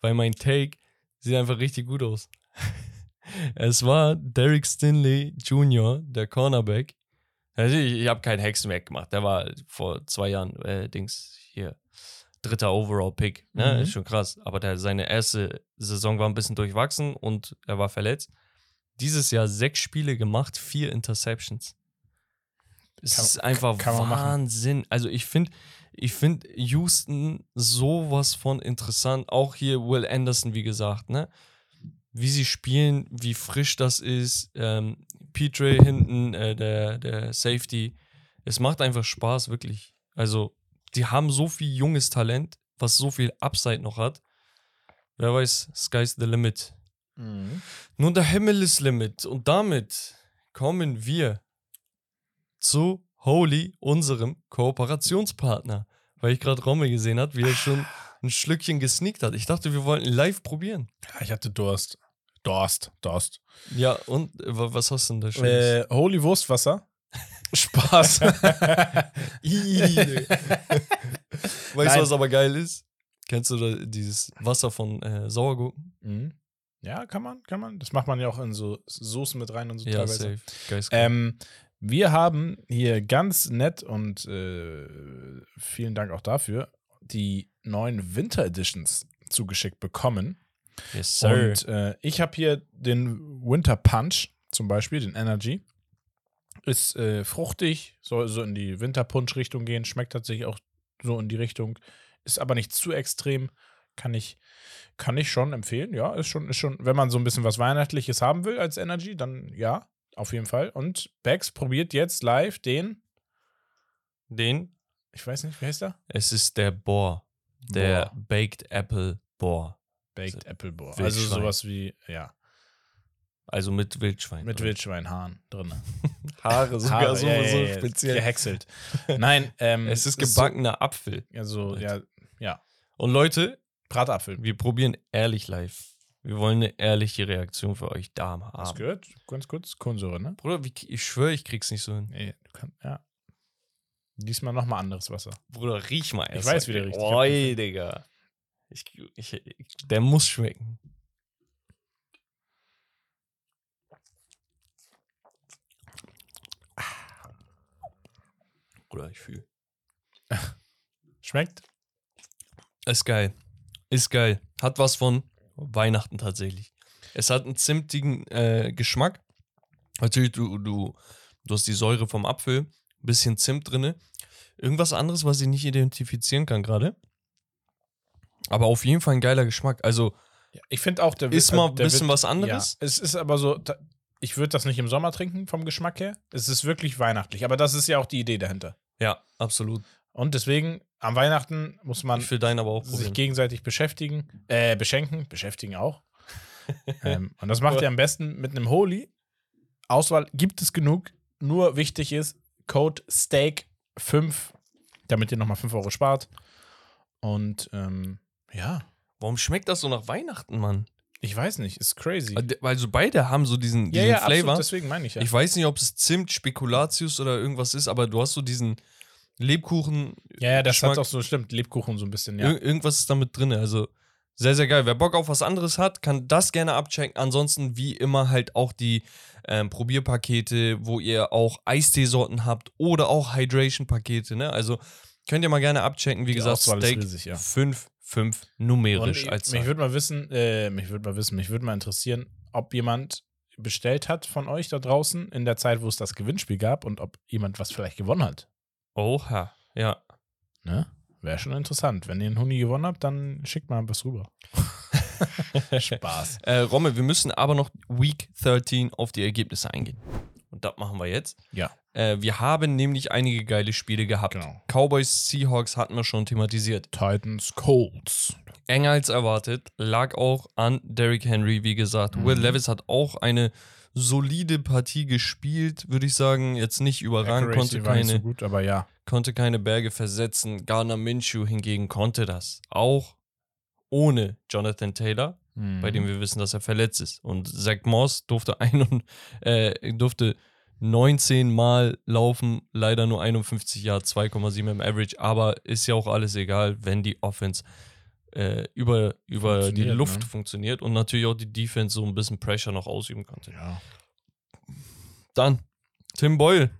weil mein Take sieht einfach richtig gut aus. *laughs* es war Derek Stinley Jr., der Cornerback. Also ich, ich habe keinen Hexenwerk gemacht. Der war vor zwei Jahren, äh, Dings, hier, dritter Overall-Pick. Ne? Mhm. Ist schon krass. Aber der, seine erste Saison war ein bisschen durchwachsen und er war verletzt. Dieses Jahr sechs Spiele gemacht, vier Interceptions. Es Kann- ist einfach. Wahnsinn. Also ich finde, ich finde Houston sowas von interessant. Auch hier Will Anderson, wie gesagt, ne? Wie sie spielen, wie frisch das ist. Ähm, Petre hinten, äh, der, der Safety. Es macht einfach Spaß, wirklich. Also, die haben so viel junges Talent, was so viel Upside noch hat. Wer weiß, sky's the limit. Mhm. Nun, der Himmel ist Limit. Und damit kommen wir zu Holy, unserem Kooperationspartner. Weil ich gerade Rommel gesehen habe, wie er schon ein Schlückchen gesneakt hat. Ich dachte, wir wollten live probieren. Ja, ich hatte Durst. Durst, Durst. Ja, und äh, wa- was hast du denn da Schönes? Äh, Holy Wurstwasser. Spaß. *laughs* Weißt Nein. du, was aber geil ist? Kennst du dieses Wasser von äh, Sauergurken? Mhm. Ja, kann man, kann man. Das macht man ja auch in so Soßen mit rein und so Ja, teilweise. safe. Geil. Ähm, wir haben hier ganz nett und äh, vielen Dank auch dafür die neuen Winter Editions zugeschickt bekommen. yes, sir. Und äh, ich habe hier den Winter Punch zum Beispiel, den Energy. Ist äh, fruchtig, soll so in die Winterpunsch-Richtung gehen, schmeckt tatsächlich auch so in die Richtung, ist aber nicht zu extrem. Kann ich, kann ich schon empfehlen, ja, ist schon, ist schon, wenn man so ein bisschen was Weihnachtliches haben will als Energy, dann ja, auf jeden Fall. Und Bex probiert jetzt live den, Den, ich weiß nicht, wie heißt der? es ist der Bohr. Der Boah. Baked Apple Bohr. Baked Apple Boar. Wildschwein. Also sowas wie, ja, Also mit Wildschwein. mit drin. Wildschweinhaaren drin. *laughs* Haare sogar Haare, so, ja, so ja, speziell. Gehäckselt. Nein, ähm, Es ist so- gebackener Apfel. Also, ja, ja. Und Leute, Bratapfel. wir probieren ehrlich live. Wir wollen eine ehrliche Reaktion für euch da haben. gehört? Ganz kurz, Kohlensäure, ne? Bruder, wie, ich schwöre, ich krieg's nicht so hin. Nee, du kannst, ja. Diesmal nochmal anderes Wasser. Bruder, riech mal erst. weiß, wie der riecht. Ich Oi, Digga. Ich, ich, ich, der muss schmecken. Bruder, ich fühle. *laughs* Schmeckt? Ist geil. Ist geil. Hat was von Weihnachten tatsächlich. Es hat einen zimtigen äh, Geschmack. Natürlich, du, du, du hast die Säure vom Apfel, bisschen Zimt drinne. Irgendwas anderes, was ich nicht identifizieren kann gerade. Aber auf jeden Fall ein geiler Geschmack. Also Ja, ich finde auch, der ist mal ein der bisschen was anderes. Ja, es ist aber so, ich würde das nicht im Sommer trinken vom Geschmack her. Es ist wirklich weihnachtlich, aber das ist ja auch die Idee dahinter. Ja, absolut. Und deswegen, am Weihnachten muss man sich gegenseitig beschäftigen, äh, beschenken, beschäftigen auch. *laughs* ähm, und das macht ihr am besten mit einem Holy. Auswahl gibt es genug. Nur wichtig ist, Code STEAK5, damit ihr nochmal 5 Euro spart. Und ähm, ja, Warum schmeckt das so nach Weihnachten, Mann? Ich weiß nicht, ist crazy. Also beide haben so diesen, ja, diesen ja, Flavor. absolut, deswegen meine ich ja. Ich weiß nicht, ob es Zimt, Spekulatius oder irgendwas ist, aber du hast so diesen Lebkuchen. ja, ja, das Geschmack. hat auch so, stimmt, Lebkuchen so ein bisschen, ja. Ir irgendwas ist damit drin. Also sehr, sehr geil. Wer Bock auf was anderes hat, kann das gerne abchecken. Ansonsten, wie immer, halt auch die ähm, Probierpakete, wo ihr auch Eisteesorten habt oder auch Hydration-Pakete. Ne? Also könnt ihr mal gerne abchecken. Wie Die gesagt, Auswahl Steak riesig, ja. 5, 5 numerisch Und als mich Zahl. würde mal wissen, äh, mich würde mal wissen, mich würde mal interessieren, ob jemand bestellt hat von euch da draußen in der Zeit, wo es das Gewinnspiel gab und ob jemand was vielleicht gewonnen hat. Oha, ja. Ne? Wäre schon interessant. Wenn ihr einen Huni gewonnen habt, dann schickt mal was rüber. *laughs* Spaß. Äh, Rommel, wir müssen aber noch Week 13 auf die Ergebnisse eingehen. Und das machen wir jetzt. Ja. Äh, wir haben nämlich einige geile Spiele gehabt. Genau. Cowboys, Seahawks hatten wir schon thematisiert. Titans, Colts. Enger als erwartet, lag auch an Derrick Henry, wie gesagt. Mhm. Will Levis hat auch eine solide Partie gespielt, würde ich sagen. Jetzt nicht überragend, konnte keine, so gut, ja. konnte keine Berge versetzen. Garner Minshew hingegen konnte das. Auch ohne Jonathan Taylor, Mhm. bei dem wir wissen, dass er verletzt ist. Und Zach Moss durfte, ein und, äh, durfte 19 Mal laufen, leider nur 51 Jahre, 2,7 im Average, aber ist ja auch alles egal, wenn die Offense äh, über, über die Luft ne? funktioniert und natürlich auch die Defense so ein bisschen Pressure noch ausüben konnte. Ja. Dann Tim Boyle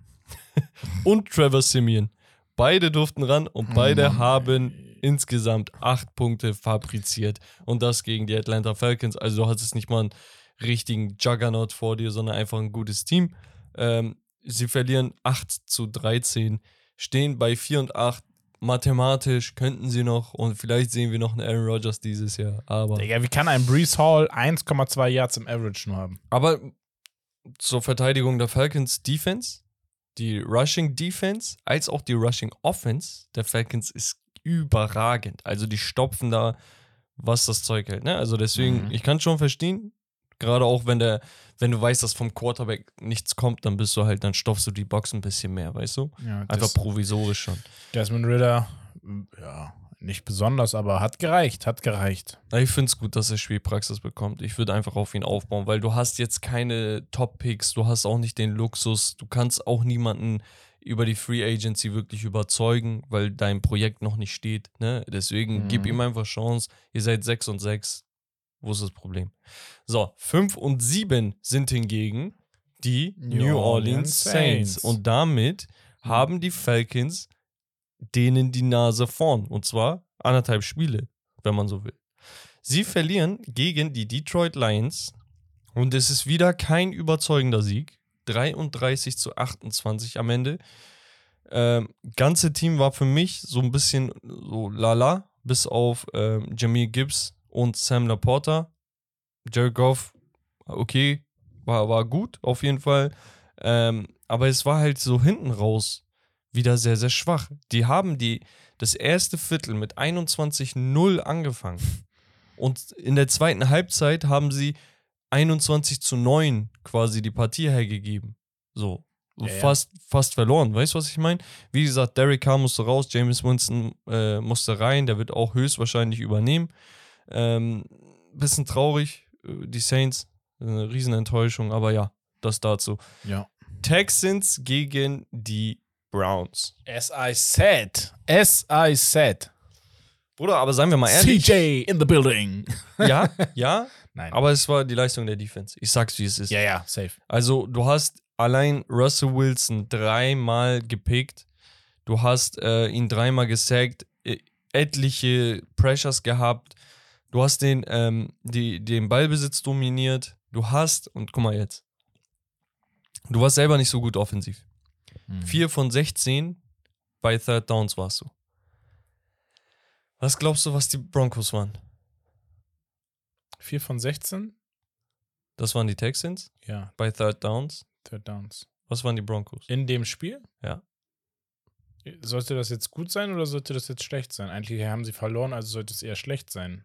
*laughs* und Trevor Simeon. Beide durften ran und beide Mann, haben insgesamt acht Punkte fabriziert. Und das gegen die Atlanta Falcons. Also du hattest nicht mal einen richtigen Juggernaut vor dir, sondern einfach ein gutes Team. Ähm, sie verlieren 8 zu 13, stehen bei 4 und 8. Mathematisch könnten sie noch und vielleicht sehen wir noch einen Aaron Rodgers dieses Jahr. Aber, Digga, wie kann ein Brees Hall 1,2 Yards im Average nur haben? aber zur Verteidigung der Falcons Defense, die Rushing Defense als auch die Rushing Offense der Falcons ist überragend. Also die stopfen da, was das Zeug hält. Ne? Also deswegen, Mhm. ich kann schon verstehen, gerade auch wenn der, wenn du weißt, dass vom Quarterback nichts kommt, dann bist du halt, dann stopfst du die Box ein bisschen mehr, weißt du? Ja, Einfach provisorisch schon. Desmond Ritter, ja, nicht besonders, aber hat gereicht, hat gereicht. Ich finde es gut, dass er Spielpraxis bekommt. Ich würde einfach auf ihn aufbauen, weil du hast jetzt keine Top-Picks, du hast auch nicht den Luxus, du kannst auch niemanden über die Free Agency wirklich überzeugen, weil dein Projekt noch nicht steht. Ne? Deswegen Mhm. gib ihm einfach Chance. Ihr seid 6 und 6. Wo ist das Problem? So, 5 und 7 sind hingegen die New, Orleans Saints. Saints. Und damit haben die Falcons denen die Nase vorn. Und zwar anderthalb Spiele, wenn man so will. Sie verlieren gegen die Detroit Lions und es ist wieder kein überzeugender Sieg. 33 zu 28 am Ende. Ähm, ganze Team war für mich so ein bisschen so lala, bis auf ähm, Jamil Gibbs und Sam Laporta. Jared Goff, okay, war, war gut auf jeden Fall. Ähm, aber es war halt so hinten raus wieder sehr, sehr schwach. Die haben die das erste Viertel mit 21-0 angefangen. Und in der zweiten Halbzeit haben sie 21 zu 9 quasi die Partie hergegeben. So. Ja, ja. fast, fast verloren. Weißt du, was ich meine? Wie gesagt, Derek Carr musste raus, James Winston äh, musste rein, der wird auch höchstwahrscheinlich übernehmen. Ähm, bisschen traurig, äh, die Saints, eine Riesenenttäuschung, aber ja, das dazu. Ja. Texans gegen die Browns. As I said. As I said. Bruder, aber seien wir mal ehrlich. CJ in the building. *laughs* Ja, ja, *laughs* Nein. aber es war die Leistung der Defense. Ich sag's, wie es ist. ja, ja, safe. Also, du hast allein Russell Wilson dreimal gepickt. Du hast äh, ihn dreimal gesackt, äh, etliche Pressures gehabt. Du hast den, ähm, die, den Ballbesitz dominiert. Du hast, und guck mal jetzt, du warst selber nicht so gut offensiv. Hm. 4 von 16 bei Third Downs warst du. Was glaubst du, was die Broncos waren? 4 von 16? Das waren die Texans Ja, bei Third Downs. Third Downs. Was waren die Broncos? In dem Spiel? Ja. Sollte das jetzt gut sein oder sollte das jetzt schlecht sein? Eigentlich haben sie verloren, also sollte es eher schlecht sein.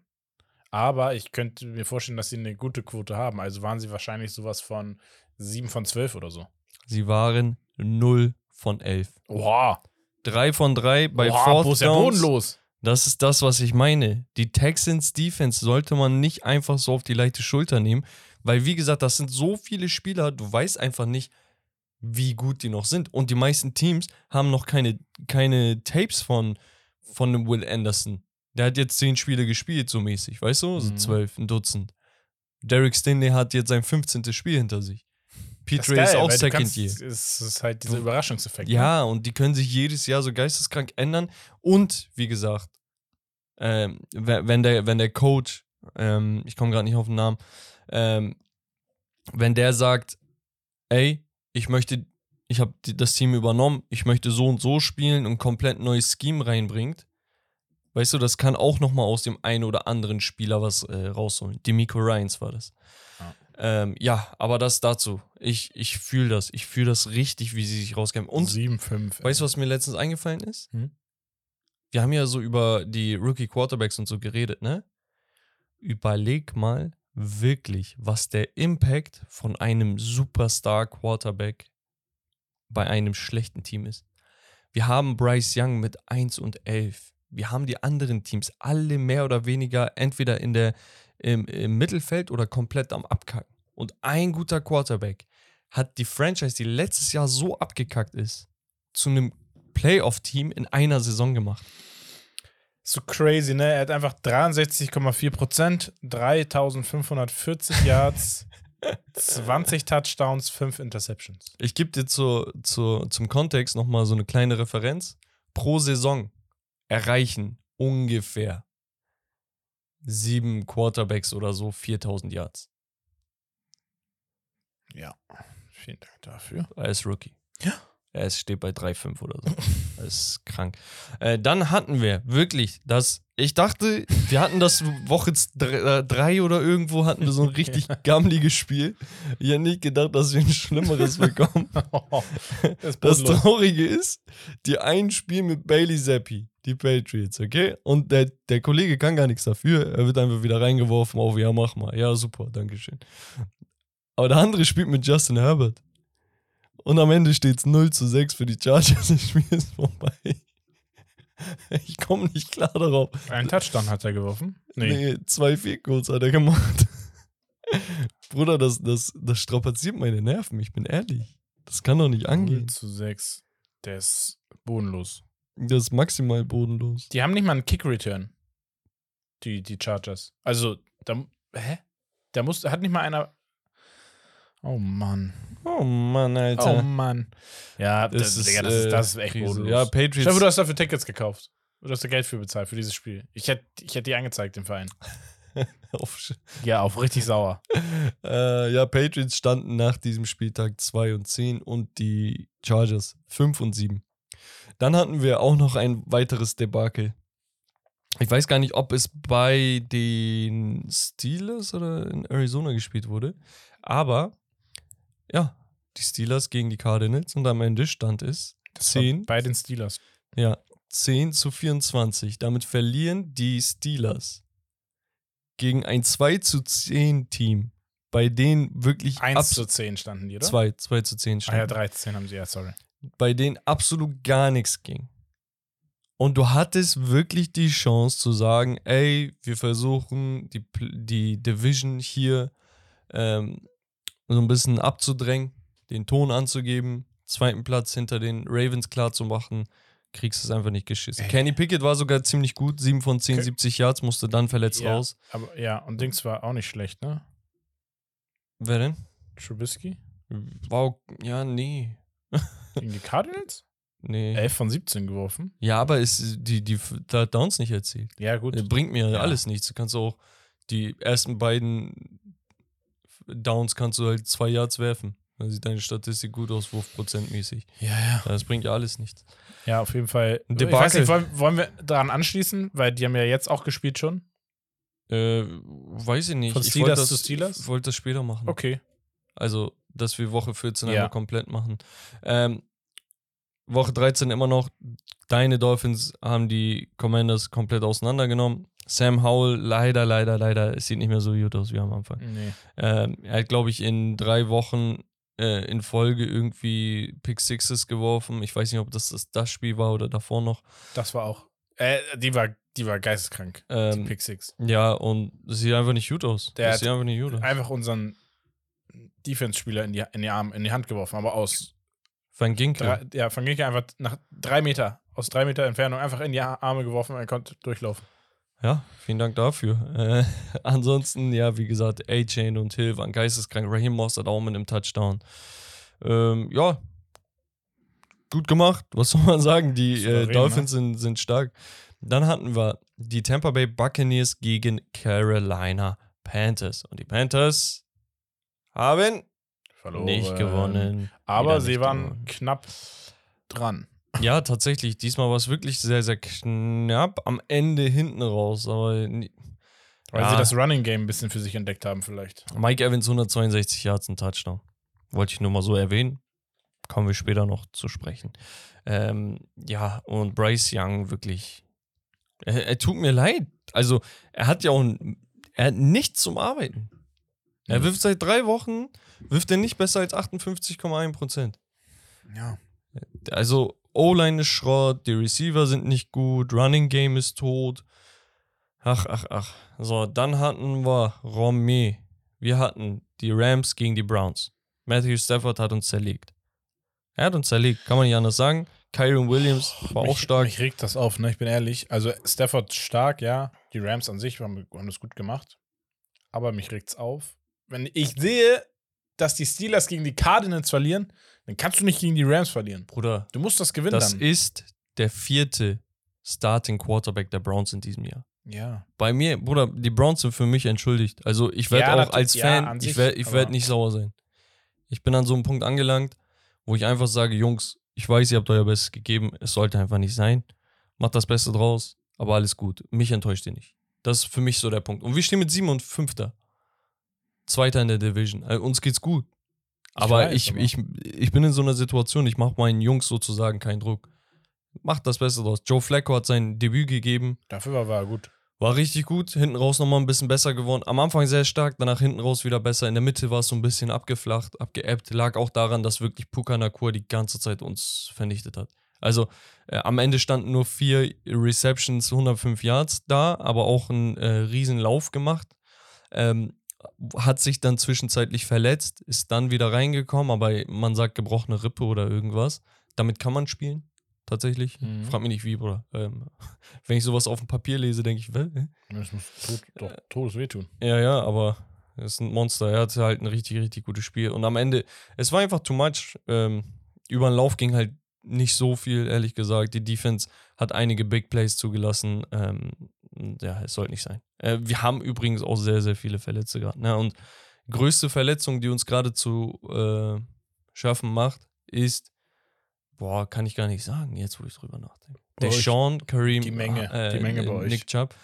Aber ich könnte mir vorstellen, dass sie eine gute Quote haben. Also waren sie wahrscheinlich sowas von 7 von 12 oder so. Sie waren 0 von 11. Oha. 3 von 3 bei Oha, Fourth wo ist der. Boden los? Das ist das, was ich meine. Die Texans Defense sollte man nicht einfach so auf die leichte Schulter nehmen, weil wie gesagt, das sind so viele Spieler, du weißt einfach nicht, wie gut die noch sind. Und die meisten Teams haben noch keine, keine Tapes von, von dem Will Anderson. Der hat jetzt 10 Spiele gespielt, so mäßig, weißt du? So Mhm. 12, ein Dutzend. Derek Stinley hat jetzt sein 15. Spiel hinter sich. Das Petrie ist, auch Second kannst- Year. Es ist halt dieser Überraschungseffekt. ne? Ja, und die können sich jedes Jahr so geisteskrank ändern. Und wie gesagt, ähm, we- wenn, der, wenn der Coach, ähm, ich komme gerade nicht auf den Namen, ähm, wenn der sagt, ey, ich möchte, ich habe das Team übernommen, ich möchte so und so spielen und ein komplett neues Scheme reinbringt, weißt du, das kann auch nochmal aus dem einen oder anderen Spieler was äh, rausholen. Demico Ryans war das. Ja. Ähm, ja, aber das dazu. Ich, ich fühle das. Ich fühle das richtig, wie sie sich rauskämpfen. Und 7, 5. Weißt du, was mir letztens eingefallen ist? Hm? Wir haben ja so über die Rookie Quarterbacks und so geredet, ne? Überleg mal wirklich, was der Impact von einem Superstar Quarterback bei einem schlechten Team ist. Wir haben Bryce Young mit 1 und 11. wir haben die anderen Teams alle mehr oder weniger entweder in der, im, im Mittelfeld oder komplett am Abkacken. Und ein guter Quarterback hat die Franchise, die letztes Jahr so abgekackt ist, zu einem Playoff-Team in einer Saison gemacht. So crazy, ne? Er hat einfach 63,4 Prozent, 3540 Yards, *laughs* 20 Touchdowns, 5 Interceptions. Ich gebe dir zu, zu, zum Kontext nochmal so eine kleine Referenz. Pro Saison erreichen ungefähr sieben Quarterbacks oder so 4000 Yards Ja, vielen Dank dafür. als Rookie. Ja. Er ist- steht bei 3,5 oder so. Das *laughs* ist krank. Äh, dann hatten wir wirklich das. Ich dachte, wir hatten das Woche 3 oder irgendwo hatten wir so ein richtig *laughs* gammeliges Spiel. Ich hätte nicht gedacht, dass wir ein schlimmeres *laughs* bekommen. das ist. Traurige ist, die einen spielen mit Bailey Zappi, die Patriots, okay? Und der, der Kollege kann gar nichts dafür. Er wird einfach wieder reingeworfen auf, ja, mach mal. Ja, super, Dankeschön. Aber der andere spielt mit Justin Herbert. Und am Ende steht es 0 zu 6 für die Chargers. *laughs* Das Spiel ist vorbei. Ich komme nicht klar darauf. Einen Touchdown hat er geworfen. Nee. Nee, zwei Viercodes hat er gemacht. *laughs* Bruder, das, das, das strapaziert meine Nerven, ich bin ehrlich. Das kann doch nicht 0 angehen. zu 6. Der ist bodenlos. Das ist maximal bodenlos. Die haben nicht mal einen Kick-Return. Die, die Chargers. Also, da, hä? Da muss, hat nicht mal einer. Oh Mann. Oh Mann, Oh Alter. Mann. Ja, das, das, ist, Digga, das, ist, äh, das ist echt Krise. bodenlos. Ja, Patriots. du hast dafür Tickets gekauft. Du hast da Geld für bezahlt, für dieses Spiel. Ich hätte ich hätt die angezeigt, dem Verein. *laughs* auf, Ja, auf richtig sauer. *laughs* äh, ja, Patriots standen nach diesem Spieltag 2 und 10 und die Chargers 5 und 7. Dann hatten wir auch noch ein weiteres Debakel. Ich weiß gar nicht, ob es bei den Steelers oder in Arizona gespielt wurde. Aber ja, die Steelers gegen die Cardinals und am Ende stand es Das war 10 Bei den Steelers. Ja, 10 zu 24. Damit verlieren die Steelers gegen ein 2 zu 10 Team, bei denen wirklich 1 abs- zu 10 standen die, oder? 2, 2 zu 10 Ah stand, ja, 13 haben sie, ja, sorry. Bei denen absolut gar nichts ging. Und du hattest wirklich die Chance zu sagen, ey, wir versuchen die, die Division hier ähm, so ein bisschen abzudrängen, den Ton anzugeben, zweiten Platz hinter den Ravens klar zu machen, kriegst es einfach nicht geschissen. Ey. Kenny Pickett war sogar ziemlich gut, 7 von 10, Okay. 70 Yards, musste dann verletzt Ja. raus. Aber ja, und Dings war auch nicht schlecht, ne? Wer denn? Trubisky? Wow, ja, nee. Gegen die Cardinals? Nee. 11 von 17 geworfen. Ja, aber ist die, die Downs nicht erzählt. Ja, gut. Bringt mir Ja. alles nichts. Du kannst auch die ersten beiden Downs kannst du halt zwei Yards werfen. Da sieht deine Statistik gut aus, wurfprozentmäßig. Ja, ja. Das bringt ja alles nichts. Ja, auf jeden Fall. Ein Ich weiß Debakel. nicht, wollen, wollen wir daran anschließen? Weil die haben ja jetzt auch gespielt schon. Äh, weiß ich nicht. Von ich Steelers wollte das, zu Steelers? Ich wollte das später machen. Okay. Also, dass wir Woche 14 Ja. einmal komplett machen. Ähm, Woche 13 immer noch. Deine Dolphins haben die Commanders komplett auseinandergenommen. Sam Howell, leider, leider, leider, es sieht nicht mehr so gut aus wie am Anfang. Nee. Ähm, er hat, glaube ich, in drei Wochen äh, in Folge irgendwie Pick Sixes geworfen. Ich weiß nicht, ob das das, das Spiel war oder davor noch. Das war auch. Äh, die war, die war geisteskrank. die Ähm, Pick Six. ja, und es sieht einfach nicht gut aus. Der das sieht einfach nicht gut aus. Einfach unseren Defense-Spieler in die, in die Arme, in die Hand geworfen, aber aus Van Ginkel. ja, von Ginkel einfach nach drei Meter, aus drei Meter Entfernung einfach in die Arme geworfen und er konnte durchlaufen. Ja, vielen Dank dafür. Äh, *laughs* ansonsten, ja, wie gesagt, A-Chain und Hill waren geisteskrank. Raheem Mostert auch mit einem Touchdown. Ähm, ja, gut gemacht. Was soll man sagen? Die äh, Souverän, ne? Dolphins sind, sind stark. Dann hatten wir die Tampa Bay Buccaneers gegen Carolina Panthers. Und die Panthers haben Verloren. nicht gewonnen. Aber sie waren gewonnen. knapp dran. Ja, tatsächlich. Diesmal war es wirklich sehr, sehr knapp am Ende hinten raus. Aber Weil Ja. sie das Running Game ein bisschen für sich entdeckt haben, vielleicht. Mike Evans 162 Yards, ein Touchdown. Wollte ich nur mal so erwähnen. Kommen wir später noch zu sprechen. Ähm, ja, und Bryce Young wirklich. Er, er tut mir leid. Also, er hat ja auch ein, er hat nichts zum Arbeiten. Er Mhm. wirft seit drei Wochen, wirft er nicht besser als 58,1 Prozent. Ja. Also, O-Line ist Schrott, die Receiver sind nicht gut, Running Game ist tot. Ach, ach, ach. So, dann hatten wir Romé. Wir hatten die Rams gegen die Browns. Matthew Stafford hat uns zerlegt. Er hat uns zerlegt, kann man nicht anders sagen. Kyron Williams war mich, auch stark. Mich regt das auf, ne? Ich bin ehrlich. Also Stafford stark, ja. Die Rams an sich haben, haben das gut gemacht. Aber mich regt's auf. Wenn ich sehe, dass die Steelers gegen die Cardinals verlieren, dann kannst du nicht gegen die Rams verlieren. Bruder, Du musst das gewinnen das dann. ist der vierte Starting Quarterback der Browns in diesem Jahr. ja. Bei mir, Bruder, die Browns sind für mich entschuldigt. Also ich werde Ja, auch als ja, Fan, an ich sich, werde ich werd nicht sauer sein. Ich bin an so einem Punkt angelangt, wo ich einfach sage, Jungs, ich weiß, ihr habt euer Bestes gegeben, es sollte einfach nicht sein. Macht das Beste draus, aber alles gut. Mich enttäuscht ihr nicht. Das ist für mich so der Punkt. Und wir stehen mit 7 und 5. Zweiter in der Division. Also uns geht's gut. Aber weiß, ich, aber- ich, ich bin in so einer Situation, ich mache meinen Jungs sozusagen keinen Druck. Macht das Beste draus. Joe Flacco hat sein Debüt gegeben. Dafür war, war er gut. War richtig gut, hinten raus nochmal ein bisschen besser geworden. Am Anfang sehr stark, danach hinten raus wieder besser. In der Mitte war es so ein bisschen abgeflacht, abgeebbt. Lag auch daran, dass wirklich Puka Nakur die ganze Zeit uns vernichtet hat. Also äh, am Ende standen nur vier Receptions, 105 Yards da, aber auch einen äh, riesen Lauf gemacht. Ähm, hat sich dann zwischenzeitlich verletzt, ist dann wieder reingekommen, aber man sagt gebrochene Rippe oder irgendwas. Damit kann man spielen, tatsächlich. Mhm. Frag mich nicht wie, Bruder. Ähm, *laughs* wenn ich sowas auf dem Papier lese, denke ich, hä? Das muss tot, doch todes wehtun. Ja, ja, aber er ist ein Monster. Er hatte halt ein richtig, richtig gutes Spiel. Und am Ende, es war einfach too much. Ähm, über den Lauf ging halt nicht so viel, ehrlich gesagt. Die Defense hat einige Big Plays zugelassen. Ähm, ja, es sollte nicht sein. Äh, wir haben übrigens auch sehr, sehr viele Verletzte gehabt. Ne? Und größte Verletzung, die uns gerade zu äh, schaffen macht, ist, boah, kann ich gar nicht sagen, jetzt wo ich drüber nachdenke. Der Sean, Kareem, die Menge, äh, die Menge bei euch. Nick Chubb.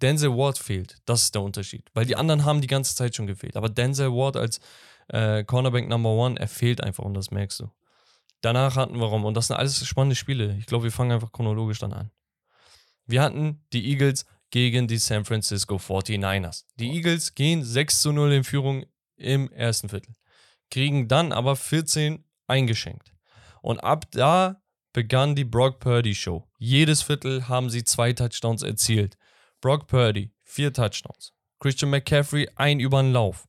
Denzel Ward fehlt. Das ist der Unterschied. Weil die anderen haben die ganze Zeit schon gefehlt. Aber Denzel Ward als äh, Cornerback Number One, er fehlt einfach und das merkst du. Danach hatten wir Rom und das sind alles spannende Spiele. Ich glaube, wir fangen einfach chronologisch dann an. Wir hatten die Eagles gegen die San Francisco 49ers. Die Eagles gehen 6 zu 0 in Führung im ersten Viertel, kriegen dann aber 14 eingeschenkt. Und ab da begann die Brock Purdy Show. Jedes Viertel haben sie zwei Touchdowns erzielt. Brock Purdy, vier Touchdowns. Christian McCaffrey, ein über den Lauf.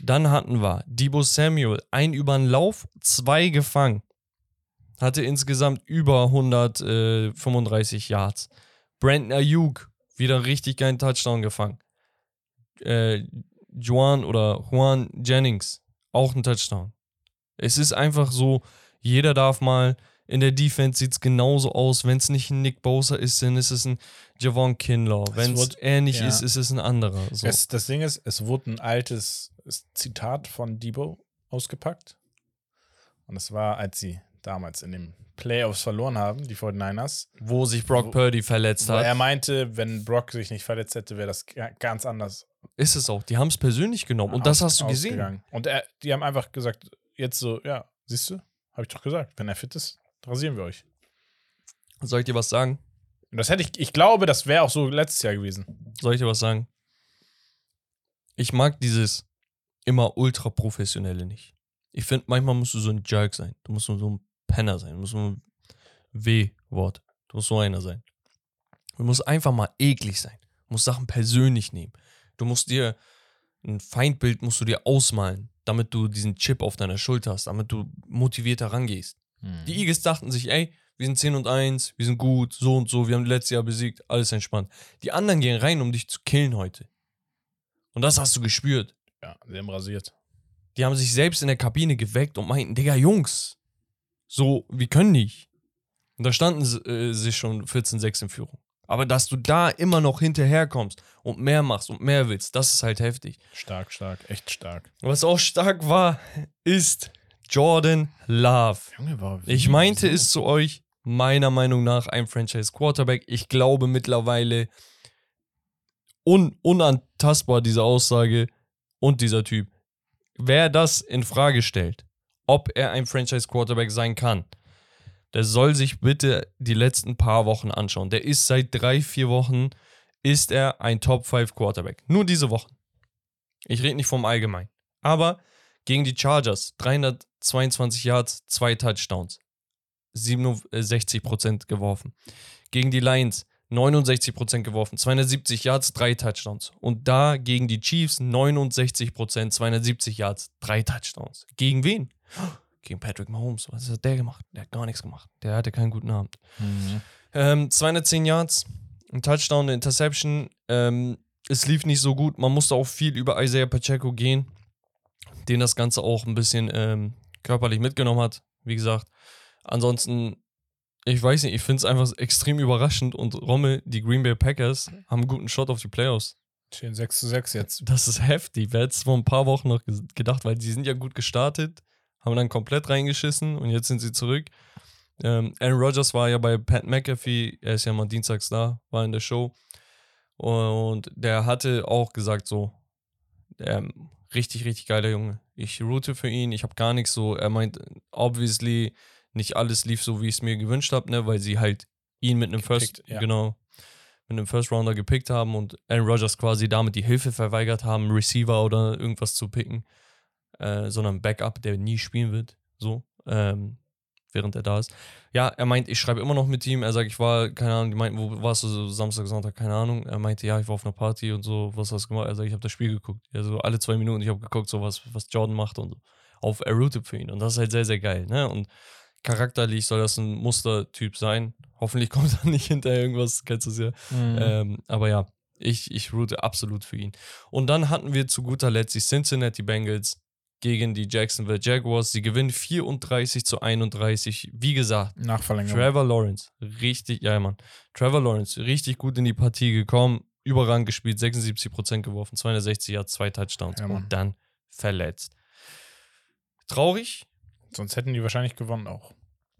Dann hatten wir Debo Samuel, ein über den Lauf, zwei gefangen. Hatte insgesamt über 135 Yards. Brandon Ayuk, wieder richtig geilen Touchdown gefangen. Äh, Juan oder Juan Jennings, auch ein Touchdown. Es ist einfach so, jeder darf mal. In der Defense sieht es genauso aus. Wenn es nicht ein Nick Bosa ist, dann ist es ein Javon Kinlaw. Wenn es er nicht ja. ist, ist es ein anderer. So. Es, das Ding ist, es wurde ein altes Zitat von Debo ausgepackt. Und es war, als sie damals in den Playoffs verloren haben, die 49ers. wo sich Brock Wo- Purdy verletzt hat. er meinte, wenn Brock sich nicht verletzt hätte, wäre das ga- ganz anders. ist es auch. Die haben es persönlich genommen. Und das hast du gesehen. Und er, die haben einfach gesagt, jetzt so, ja, siehst du, habe ich doch gesagt, wenn er fit ist, rasieren wir euch. Soll ich dir was sagen? Das hätte ich, ich glaube, das wäre auch so letztes Jahr gewesen. Soll ich dir was sagen? Ich mag dieses immer ultra professionelle nicht. Ich finde, manchmal musst du so ein Jerk sein. Du musst so ein Penner sein. Du musst so ein W-Wort. Du musst so einer sein. Du musst einfach mal eklig sein. Du musst Sachen persönlich nehmen. Du musst dir ein Feindbild musst du dir ausmalen, damit du diesen Chip auf deiner Schulter hast, damit du motivierter rangehst. Die Eagles dachten sich, ey, wir sind 10 und 1, wir sind gut, so und so, wir haben letztes Jahr besiegt, alles entspannt. Die anderen gehen rein, um dich zu killen heute. Und das hast du gespürt. Ja, sie haben rasiert. Die haben sich selbst in der Kabine geweckt und meinten, Digga, Jungs, so, wir können nicht. Und da standen sie äh, sich schon 14-6 in Führung. Aber dass du da immer noch hinterherkommst und mehr machst und mehr willst, das ist halt heftig. Stark, stark, echt stark. Was auch stark war, ist Jordan Love. Junge, war Ich meinte es zu euch, meiner Meinung nach ein Franchise Quarterback. Ich glaube mittlerweile un unantastbar diese Aussage und dieser Typ. Wer das in Frage stellt, ob er ein Franchise Quarterback sein kann, der soll sich bitte die letzten paar Wochen anschauen. Der ist seit drei, vier Wochen, ist er ein Top 5 Quarterback. Nur diese Wochen. Ich rede nicht vom Allgemeinen. Aber gegen die Chargers 322 Yards, zwei Touchdowns. 67% geworfen. Gegen die Lions 69% geworfen, 270 Yards, drei Touchdowns. Und da gegen die Chiefs 69%, 270 Yards, drei Touchdowns. Gegen wen? Gegen Patrick Mahomes. Was hat der gemacht? Der hat gar nichts gemacht. Der hatte keinen guten Abend. Mhm. Ähm, 210 Yards, ein Touchdown, eine Interception. Ähm, es lief nicht so gut. Man musste auch viel über Isaiah Pacheco gehen, den das Ganze auch ein bisschen ähm, körperlich mitgenommen hat. Wie gesagt, ansonsten, ich weiß nicht, ich finde es einfach extrem überraschend. Und Rommel, die Green Bay Packers, haben einen guten Shot auf die Playoffs. Stehen 6 zu 6 jetzt. Das ist heftig. Wer hätte es vor ein paar Wochen noch gedacht, weil die sind ja gut gestartet, haben dann komplett reingeschissen und jetzt sind sie zurück. Ähm, Aaron Rodgers war ja bei Pat McAfee, er ist ja mal dienstags da, war in der Show. Und der hatte auch gesagt, so, ähm, richtig, richtig geiler Junge. Ich route für ihn, ich habe gar nichts so. Er meint, obviously, nicht alles lief so, wie ich es mir gewünscht habe, ne, weil sie halt ihn mit einem First, ja. genau, mit einem First Rounder gepickt haben und Aaron Rodgers quasi damit die Hilfe verweigert haben, Receiver oder irgendwas zu picken, äh, sondern Backup, der nie spielen wird, so, ähm, während er da ist. Ja, er meint, ich schreibe immer noch mit ihm. Er sagt, ich war, keine Ahnung, die meinten, wo warst du so Samstag, Sonntag, keine Ahnung. Er meinte, ja, ich war auf einer Party und so, was hast du gemacht? Er sagt, ich habe das Spiel geguckt. Ja, so alle zwei Minuten, ich habe geguckt, so was, was Jordan macht und so. Auf er rooted für ihn. Und das ist halt sehr, sehr geil, ne? Und charakterlich soll das ein Mustertyp sein. Hoffentlich kommt da *laughs* nicht hinterher irgendwas, kennst du es ja. Mhm. Ähm, aber ja, ich, ich route absolut für ihn. Und dann hatten wir zu guter Letzt die Cincinnati Bengals gegen die Jacksonville Jaguars. Sie gewinnen 34 zu 31. Wie gesagt. Trevor Lawrence, richtig, ja Mann, Trevor Lawrence, richtig gut in die Partie gekommen, überragend gespielt, 76% geworfen, 260 Yards, zwei Touchdowns Ja, und dann verletzt. Traurig, Sonst hätten die wahrscheinlich gewonnen auch.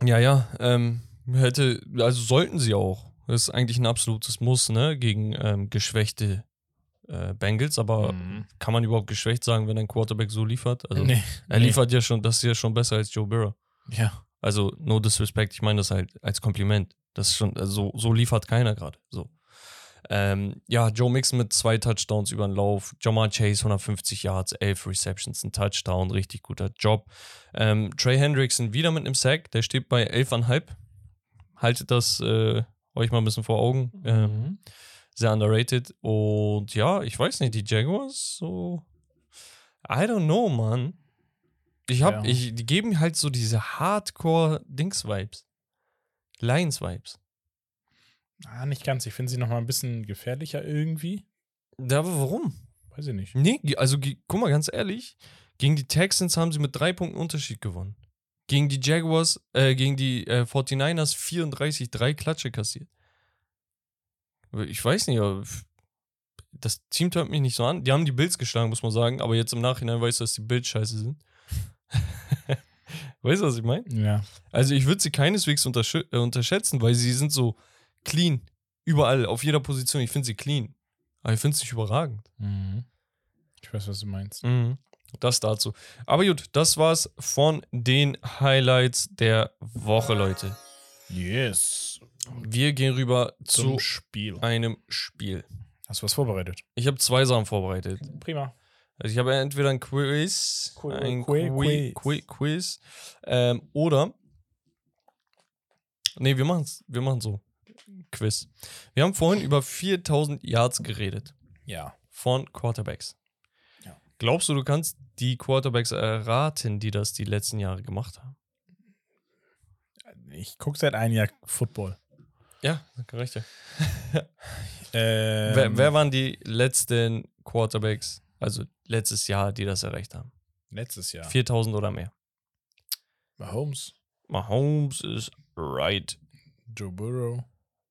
ja, ja, ähm, hätte, also sollten sie auch. Das ist eigentlich ein absolutes Muss, ne, gegen ähm, geschwächte äh, Bengals, aber Mhm. kann man überhaupt geschwächt sagen, wenn ein Quarterback so liefert? Also, nee. er nee. liefert ja schon, das ist ja schon besser als Joe Burrow. Ja. Also, no disrespect, ich meine das halt als Kompliment. Das ist schon, also, so liefert keiner gerade. So. Ähm, ja, Joe Mixon mit zwei Touchdowns über den Lauf. Jamar Chase 150 Yards, 11 Receptions, ein Touchdown, richtig guter Job. Ähm, Trey Hendrickson wieder mit einem Sack, der steht bei 11,5. Haltet das äh, euch mal ein bisschen vor Augen. Ähm, Mhm. sehr underrated. Und ja, ich weiß nicht, die Jaguars so. I don't know, Mann. Ich hab, Ja. ich, die geben halt so diese Hardcore-Dings-Vibes. Lions-Vibes. Ah, nicht ganz. Ich finde sie noch mal ein bisschen gefährlicher irgendwie. Ja, aber warum? Weiß ich nicht. Nee, also guck mal, ganz ehrlich, gegen die Texans haben sie mit drei Punkten Unterschied gewonnen. Gegen die Jaguars, äh, gegen die äh, 49ers 34, drei Klatsche kassiert. Ich weiß nicht, aber das Team hört mich nicht so an. Die haben die Bills geschlagen, muss man sagen, aber jetzt im Nachhinein weißt du, dass die Bills scheiße sind. *laughs* weißt du, was ich meine? Ja. Also ich würde sie keineswegs untersch äh, unterschätzen, weil sie sind so clean. Überall, auf jeder Position. Ich finde sie clean. Aber ich finde es nicht überragend. Mhm. Ich weiß, was du meinst. Mhm. Das dazu. Aber gut, das war's von den Highlights der Woche, Leute. Yes. Wir gehen rüber Zum zu Spiel. einem Spiel. Hast du was vorbereitet? Ich habe zwei Sachen vorbereitet. Prima. Also ich habe entweder ein Quiz, Qui- ein Qui- Qui- Quiz. Qui- Quiz, ähm, oder nee, wir machen's, wir machen so Quiz. Wir haben vorhin über 4000 Yards geredet Ja. von Quarterbacks. Ja. Glaubst du, du kannst die Quarterbacks erraten, die das die letzten Jahre gemacht haben? Ich gucke seit einem Jahr Football. Ja, recht. *laughs* Ähm, wer, wer waren die letzten Quarterbacks, also letztes Jahr, die das erreicht haben? Letztes Jahr. 4000 oder mehr. Mahomes, Mahomes ist right. Joe Burrow,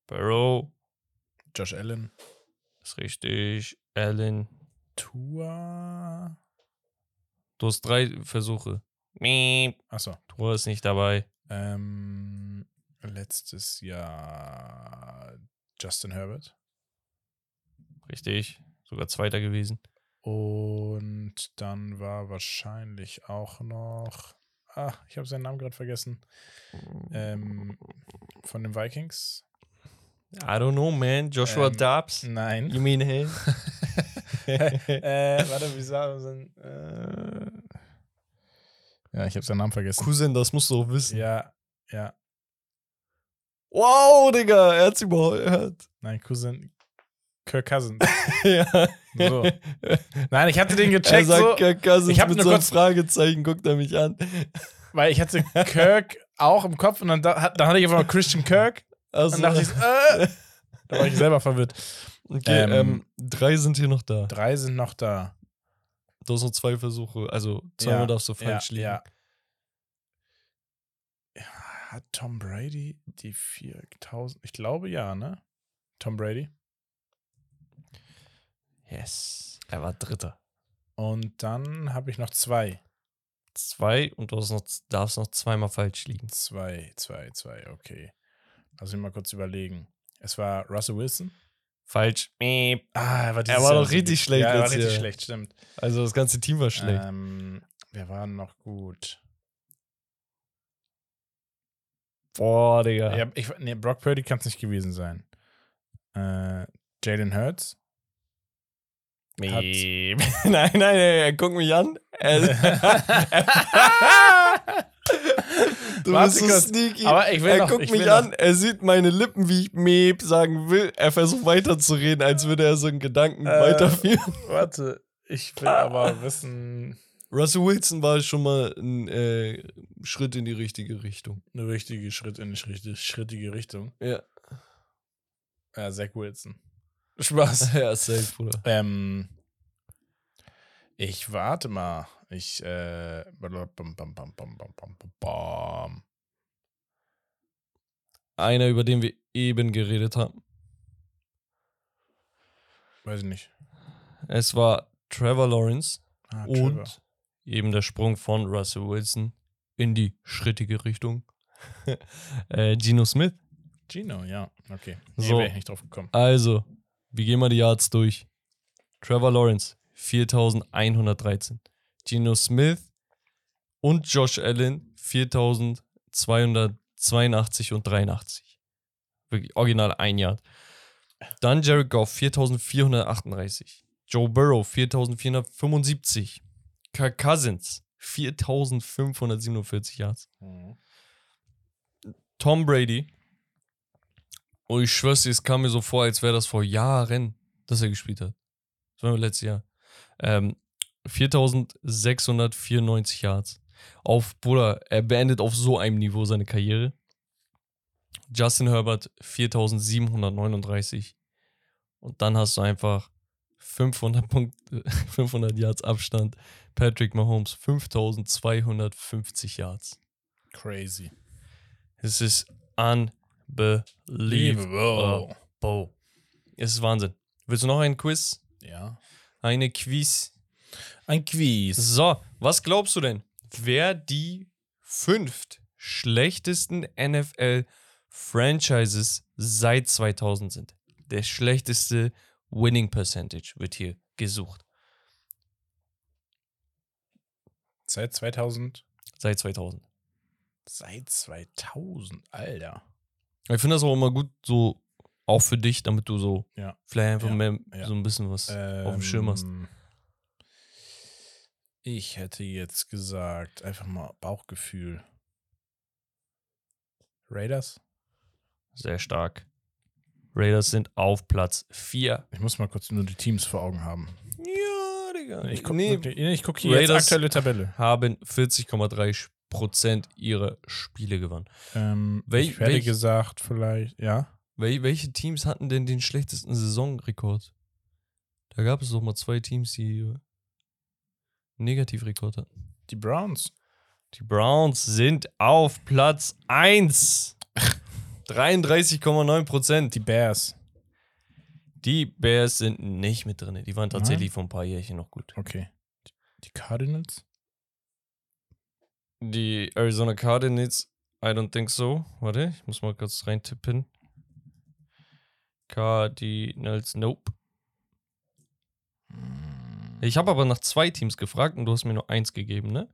Burrow Josh Allen, ist richtig. Allen. Tua. Du hast drei Versuche. Achso. Tua ist nicht dabei. Ähm, letztes Jahr Justin Herbert. Richtig. Sogar Zweiter gewesen. Und dann war wahrscheinlich auch noch. Ah, ich habe seinen Namen gerade vergessen. Ähm, von den Vikings. I don't know, man. Joshua Ähm, Dobbs. Nein. You mean him? *laughs* äh, warte, wie sagen sie? Äh, ja, ich habe seinen Namen vergessen. Cousin, das musst du auch wissen. Ja, ja. Wow, Digga, er hat's überhört. Nein, Cousin. Kirk Cousins. *laughs* ja. So. Nein, ich hatte den Er gecheckt, sagt so, Kirk Cousins Ich hab mit so einem Fragezeichen, guckt er mich an. weil ich hatte Kirk auch im Kopf und dann, da, dann hatte ich einfach mal Christian Kirk. Also, dann dachte ich, äh, *laughs* da war ich selber verwirrt. okay, ähm, ähm, drei sind hier noch da. Drei sind noch da. Du hast noch zwei Versuche, also zweimal Ja, darfst du falsch liegen. Ja. ja. Hat Tom Brady die 4000? Ich glaube ja, ne? Tom Brady. Yes. Er war Dritter. Und dann habe ich noch zwei. Zwei und du hast noch, darfst noch zweimal falsch liegen. Zwei, zwei, zwei, okay. Lass mich mal kurz überlegen. Es war Russell Wilson. Falsch. Ah, er war, Er war doch richtig schlecht Ja, er war richtig Jahr. schlecht, stimmt. Also das ganze Team war schlecht. Ähm, wer war denn noch gut? Boah, Digga. Ja, ich, nee, Brock Purdy kann es nicht gewesen sein. Äh, Jalen Hurts. Miep. *laughs* nein, nein, nein, guckt mich an. *laughs* *laughs* Du Warte bist so sneaky. Aber ich will er noch- guckt ich mich an, noch- er sieht meine Lippen, wie ich Meep sagen will. Er versucht weiterzureden, als würde er so einen Gedanken Äh, weiterführen. Warte, ich will aber wissen, Russell Wilson war schon mal ein äh, Schritt in die richtige Richtung. eine richtige Schritt in die schritt- schrittige Richtung. Ja, Ja, Zach Wilson. Spaß. *laughs* ja safe, Bruder. ähm, ich warte mal. Ich, äh, Einer, über den wir eben geredet haben. Weiß ich nicht. Es war Trevor Lawrence ah, Trevor. und eben der Sprung von Russell Wilson in die schrittige Richtung. *laughs* äh, Gino Smith. Gino, ja, okay. So, ich nicht drauf gekommen. Also, wir gehen mal die Yards durch. Trevor Lawrence, 4113. Geno Smith und Josh Allen, 4282 und 83. Wirklich original ein Yard. Dann Jared Goff, 4438. Joe Burrow, 4475. Kirk Cousins, 4547 Yards. Mhm. Tom Brady. Und ich schwör's dir, es kam mir so vor, als wäre das vor Jahren, dass er gespielt hat. Das war letztes Jahr. Ähm, 4694 Yards. Auf, Bruder, er beendet auf so einem Niveau seine Karriere. Justin Herbert 4739. Und dann hast du einfach 500 Punkte, 500 Yards Abstand. Patrick Mahomes 5250 Yards. Crazy. Es ist unbelievable. Bo. Es ist Wahnsinn. Willst du noch einen Quiz? Ja. Eine Quiz? Ein Quiz. So, was glaubst du denn, wer die fünft schlechtesten NFL-Franchises seit 2000 sind? Der schlechteste Winning Percentage wird hier gesucht. Seit 2000. Seit 2000. Seit 2000, Alter. Ich finde das auch immer gut, so auch für dich, damit du so Ja. vielleicht einfach Ja, mehr ja. so ein bisschen was auf dem Schirm hast. Ich hätte jetzt gesagt, einfach mal Bauchgefühl. Raiders? Sehr stark. Raiders sind auf Platz 4. Ich muss mal kurz nur die Teams vor Augen haben. Ja, Digga. Ich gucke nee, ich guck hier jetzt Raiders- aktuelle Tabelle. haben 40,3% ihrer Spiele gewonnen. Ähm, Wel- ich hätte gesagt, vielleicht, ja. Wel welche Teams hatten denn den schlechtesten Saisonrekord? Da gab es doch mal zwei Teams, die Negativrekord hatten. Die Browns. Die Browns sind auf Platz 1. 33,9%. Die Bears. Die Bears sind nicht mit drin. Die waren tatsächlich vor ein paar Jährchen noch gut. Okay. Die Cardinals? Die Arizona Cardinals, I don't think so. Warte, ich muss mal kurz reintippen. Cardinals, nope. Ich habe aber nach zwei Teams gefragt und du hast mir nur eins gegeben, ne?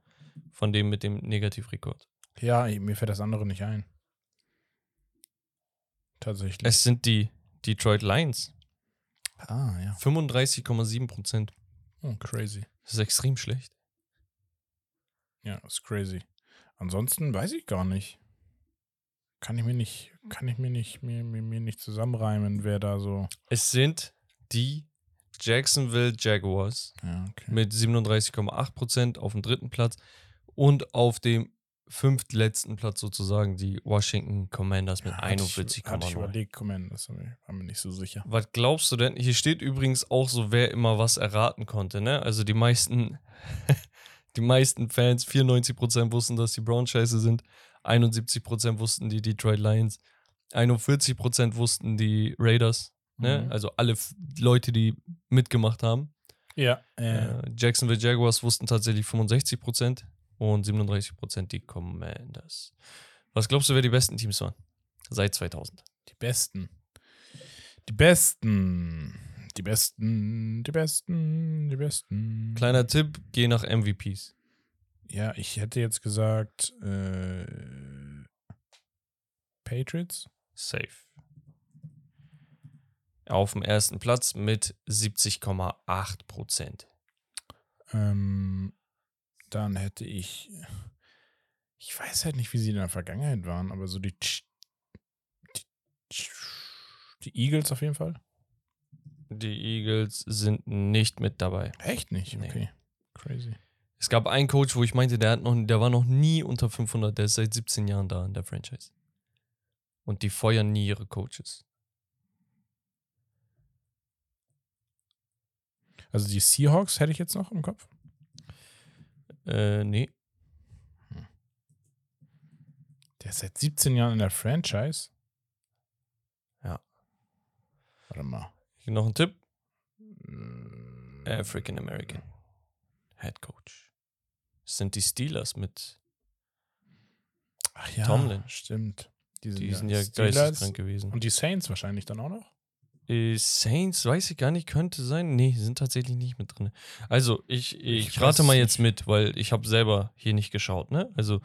Von dem mit dem Negativrekord. Ja, mir fällt das andere nicht ein. Tatsächlich. Es sind die Detroit Lions. ah, ja. 35,7 Prozent. Oh, crazy. Das ist extrem schlecht. Ja, ist crazy. Ansonsten weiß ich gar nicht. kann ich mir nicht, kann ich mir nicht, mir, mir, mir nicht zusammenreimen, wer da so. Es sind die Jacksonville Jaguars Ja, okay. mit 37,8% auf dem dritten Platz und auf dem fünftletzten Platz sozusagen die Washington Commanders mit Ja, hatte ich- Hatte ich 41,9. überlegt, Comment, das war mir, nicht so sicher. Was glaubst du denn? Hier steht übrigens auch so, wer immer was erraten konnte, ne? Also die meisten, *laughs* die meisten Fans, 94% wussten, dass die Browns scheiße sind, 71% wussten die Detroit Lions, 41% wussten die Raiders, ne? Mhm. Also alle F Leute, die mitgemacht haben. Ja, äh, Äh, Jacksonville Jaguars wussten tatsächlich 65% und 37% die Commanders. Was glaubst du, wer die besten Teams waren? Seit 2000. die Besten. Die Besten. Die Besten, die Besten, die Besten. Kleiner Tipp, geh nach MVPs. Ja, ich hätte jetzt gesagt, äh, Patriots. Safe. Auf dem ersten Platz mit 70,8 Prozent. Ähm, dann hätte ich, ich weiß halt nicht, wie sie in der Vergangenheit waren, aber so die, die, die Eagles auf jeden Fall. Die Eagles sind nicht mit dabei. Echt nicht? Nee. Okay. Crazy. Es gab einen Coach, wo ich meinte, der, hat noch, der war noch nie unter 500, der ist seit 17 Jahren da in der Franchise. Und die feuern nie ihre Coaches. Also die Seahawks hätte ich jetzt noch im Kopf. Äh, nee. Der ist seit 17 Jahren in der Franchise. Ja. Warte mal. Hier noch ein Tipp. Äh, African American. Head Coach. Das sind die Steelers mit. Ach ja, Tomlin. Stimmt. Die sind, Die ja, sind ja Steelers geisteskrank gewesen. Und die Saints wahrscheinlich dann auch noch. Äh, Saints, weiß ich gar nicht, könnte sein. Nee, sind tatsächlich nicht mit drin. Also, ich, ich, Ich rate mal jetzt mit, weil ich habe selber hier nicht geschaut, ne? Also,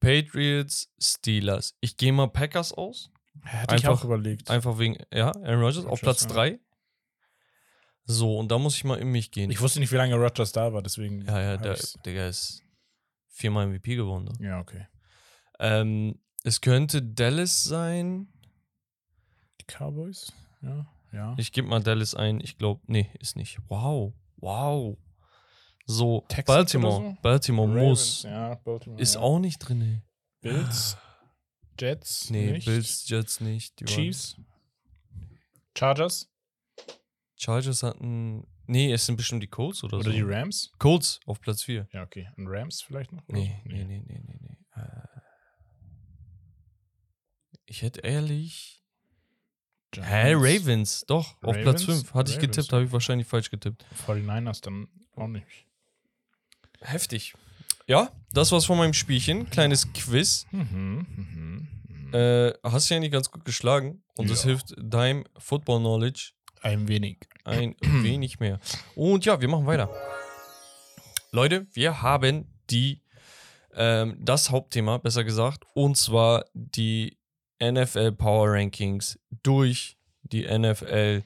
Patriots, Steelers. Ich gehe mal Packers aus. Hätte ich Einfach- auch überlegt. Einfach wegen, ja, Aaron Rodgers auf Platz ja. 3. So, und da muss ich mal in mich gehen. Ich wusste nicht, wie lange Rodgers da war, deswegen. ja, ja, der, der ist viermal MVP gewonnen. Ne? Ja, okay. Ähm, es könnte Dallas sein. Die Cowboys? Ja, ja. Ich gebe mal Dallas ein. Ich glaube, nee, ist nicht. Wow. Wow. So, Texans Baltimore. oder so? Baltimore muss. Ja, Baltimore. Ist ja. auch nicht drin. Bills, Jets, Nee, nicht. Bills, Jets nicht. Die Chiefs, Chargers Chargers hatten. Nee, es sind bestimmt die Colts oder, oder so. die Rams. Colts auf Platz 4. Ja, okay. Und Rams vielleicht noch? oder Nee, nee, nee, nee, nee, nee. Äh, ich hätte ehrlich. Hä, Giants, Ravens, doch, auf Platz Ravens? 5. Hatte ich Ravens, getippt, habe ich wahrscheinlich falsch getippt. 49ers dann auch nicht. Heftig. Ja, das war's von meinem Spielchen. Kleines Quiz. Mhm, mhm, mhm. Äh, hast du ja nicht ganz gut geschlagen. Und das Ja. hilft deinem Football Knowledge Ein wenig. ein wenig mehr. Und ja, wir machen weiter. Leute, wir haben die, ähm, das Hauptthema, besser gesagt, und zwar die NFL Power Rankings durch die NFL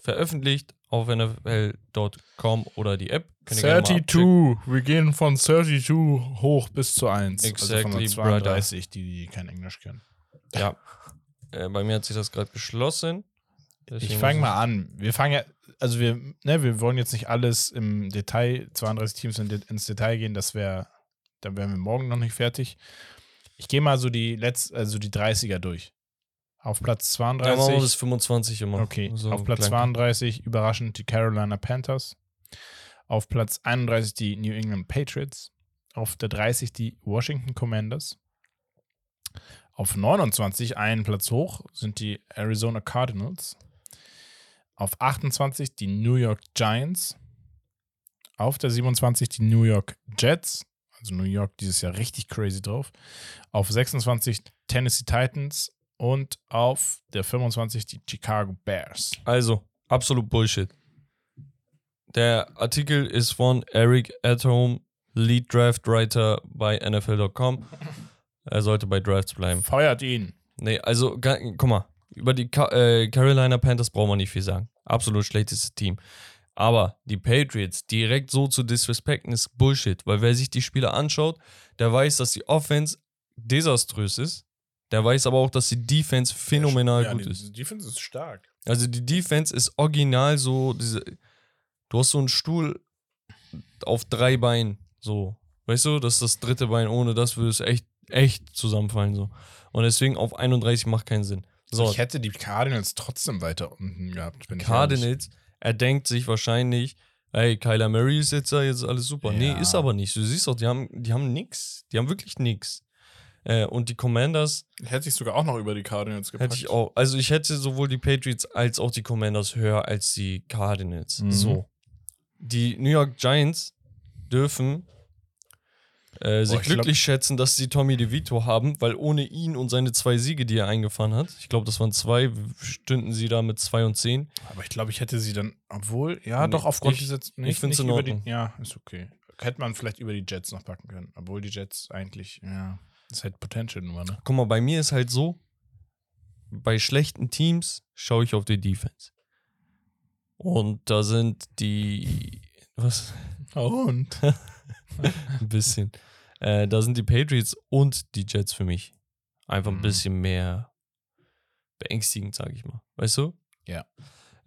veröffentlicht auf NFL.com oder die App. Könnt ihr gerne mal abchecken. 32. Wir gehen von 32 hoch bis zu 1. also von Exactly, der 32, die, die kein Englisch können. Ja. Äh, bei mir hat sich das gerade geschlossen. Ich Deswegen fange muss mal an. Wir fangen ja, also wir, ne, wir wollen jetzt nicht alles im Detail, 32 Teams in, ins Detail gehen, das wäre, dann wären wir morgen noch nicht fertig. Ich gehe mal so die letzt, also die 30er durch. Auf Platz Ja, machen wir bis 32. 25 immer. Okay, So auf Platz klein. 32 überraschend die Carolina Panthers. Auf Platz 31 die New England Patriots. Auf der 30 die Washington Commanders. Auf 29, einen Platz hoch, sind die Arizona Cardinals. Auf 28 die New York Giants. Auf der 27 die New York Jets. Also New York dieses Jahr richtig crazy drauf. Auf 26 Tennessee Titans. Und auf der 25 die Chicago Bears. Also, absolut Bullshit. Der Artikel ist von Eric Atom, Lead Draft Writer bei NFL.com. Er sollte bei Drafts bleiben. Feuert ihn. Nee, also, guck mal, über die äh, Carolina Panthers brauchen wir nicht viel sagen. Absolut schlechtestes Team. Aber die Patriots direkt so zu disrespekten ist Bullshit, weil wer sich die Spieler anschaut, der weiß, dass die Offense desaströs ist. Der weiß aber auch, dass die Defense phänomenal ja, gut die, ist. Die Defense ist stark. Also die Defense ist original so, diese, du hast so einen Stuhl auf drei Beinen, so. Weißt du, das ist das dritte Bein, ohne das würde es echt, echt zusammenfallen, so. Und deswegen auf 31 macht keinen Sinn. So, Ich hätte die Cardinals trotzdem weiter unten gehabt. Bin ich. Cardinals, er denkt sich wahrscheinlich, ey, Kyler Murray ist jetzt da, jetzt ist alles super. Ja. Nee, ist aber nicht. Du siehst doch, die haben, die haben nix. Die haben wirklich nix. Äh, und die Commanders Hätte ich sogar auch noch über die Cardinals gepackt. hätte ich auch. Also ich hätte sowohl die Patriots als auch die Commanders höher als die Cardinals. Mhm. So. Die New York Giants dürfen äh, sich Boah, ich glaub- glücklich schätzen, dass sie Tommy DeVito haben, weil ohne ihn und seine zwei Siege, die er eingefahren hat, ich glaube, das waren zwei, stünden sie da mit zwei und zehn. Aber ich glaube, ich hätte sie dann, obwohl, ja, Nee, doch, aufgrund ich- dieser. ich find's in über die, Ordnung. Ja, ist okay. Hätte man vielleicht über die Jets noch packen können. Obwohl die Jets eigentlich, ja, ist halt Potential nur, ne? Guck mal, bei mir ist halt so, bei schlechten Teams schaue ich auf die Defense. Und da sind die, was? *laughs* Und? *laughs* *laughs* ein bisschen. Äh, da sind die Patriots und die Jets für mich einfach ein Mhm. bisschen mehr beängstigend, sage ich mal. Weißt du? Ja.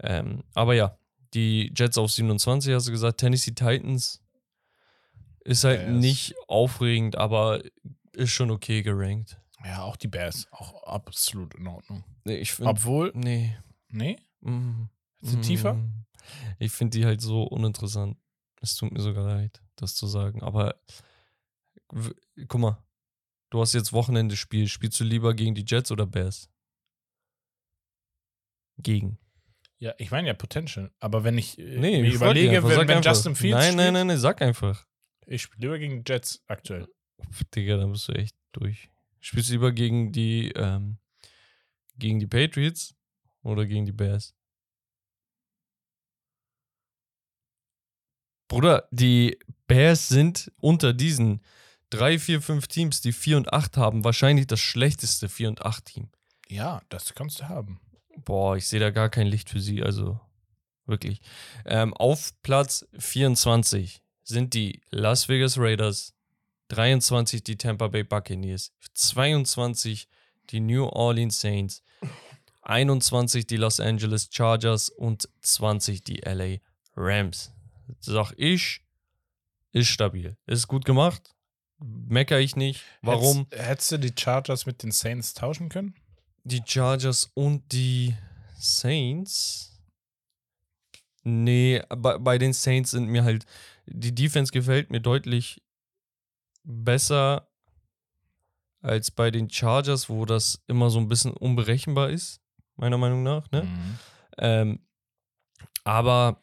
Ähm, aber ja, die Jets auf 27, hast du gesagt. Tennessee Titans ist halt Bears. nicht aufregend, aber ist schon okay gerankt. Ja, auch die Bears. Auch absolut in Ordnung. Nee, ich finde. Obwohl, Nee. nee? Mm, Sind tiefer? mm. Ich finde die halt so uninteressant. Es tut mir sogar leid, das zu sagen. Aber guck mal, du hast jetzt Wochenende-Spiel. Spielst du lieber gegen die Jets oder Bears? Gegen. Ja, ich meine ja Potential. Aber wenn ich äh, Nee, mir ich überlege, einfach, wenn, wenn. Justin Fields Nein, nein, spielt, nein, nein, sag einfach. ich spiele lieber gegen die Jets aktuell. Pff, Digga, dann bist du echt durch. Spielst du lieber gegen die, ähm, gegen die Patriots oder gegen die Bears? Bruder, die Bears sind unter diesen drei, vier, fünf Teams, die 4 und 8 haben, wahrscheinlich das schlechteste 4 und 8 Team. Ja, das kannst du haben. Boah, ich sehe da gar kein Licht für sie, also wirklich. Ähm, auf Platz 24 sind die Las Vegas Raiders, 23 die Tampa Bay Buccaneers, 22 die New Orleans Saints, 21 die Los Angeles Chargers und 20 die LA Rams. Sag ich, ist stabil. Ist gut gemacht. Mecker ich nicht. Warum? Hättest, hättest du die Chargers mit den Saints tauschen können? Die Chargers und die Saints. Nee, bei, bei den Saints sind mir halt. Die Defense gefällt mir deutlich besser als bei den Chargers, wo das immer so ein bisschen unberechenbar ist, meiner Meinung nach. Ne? Mhm. Ähm, aber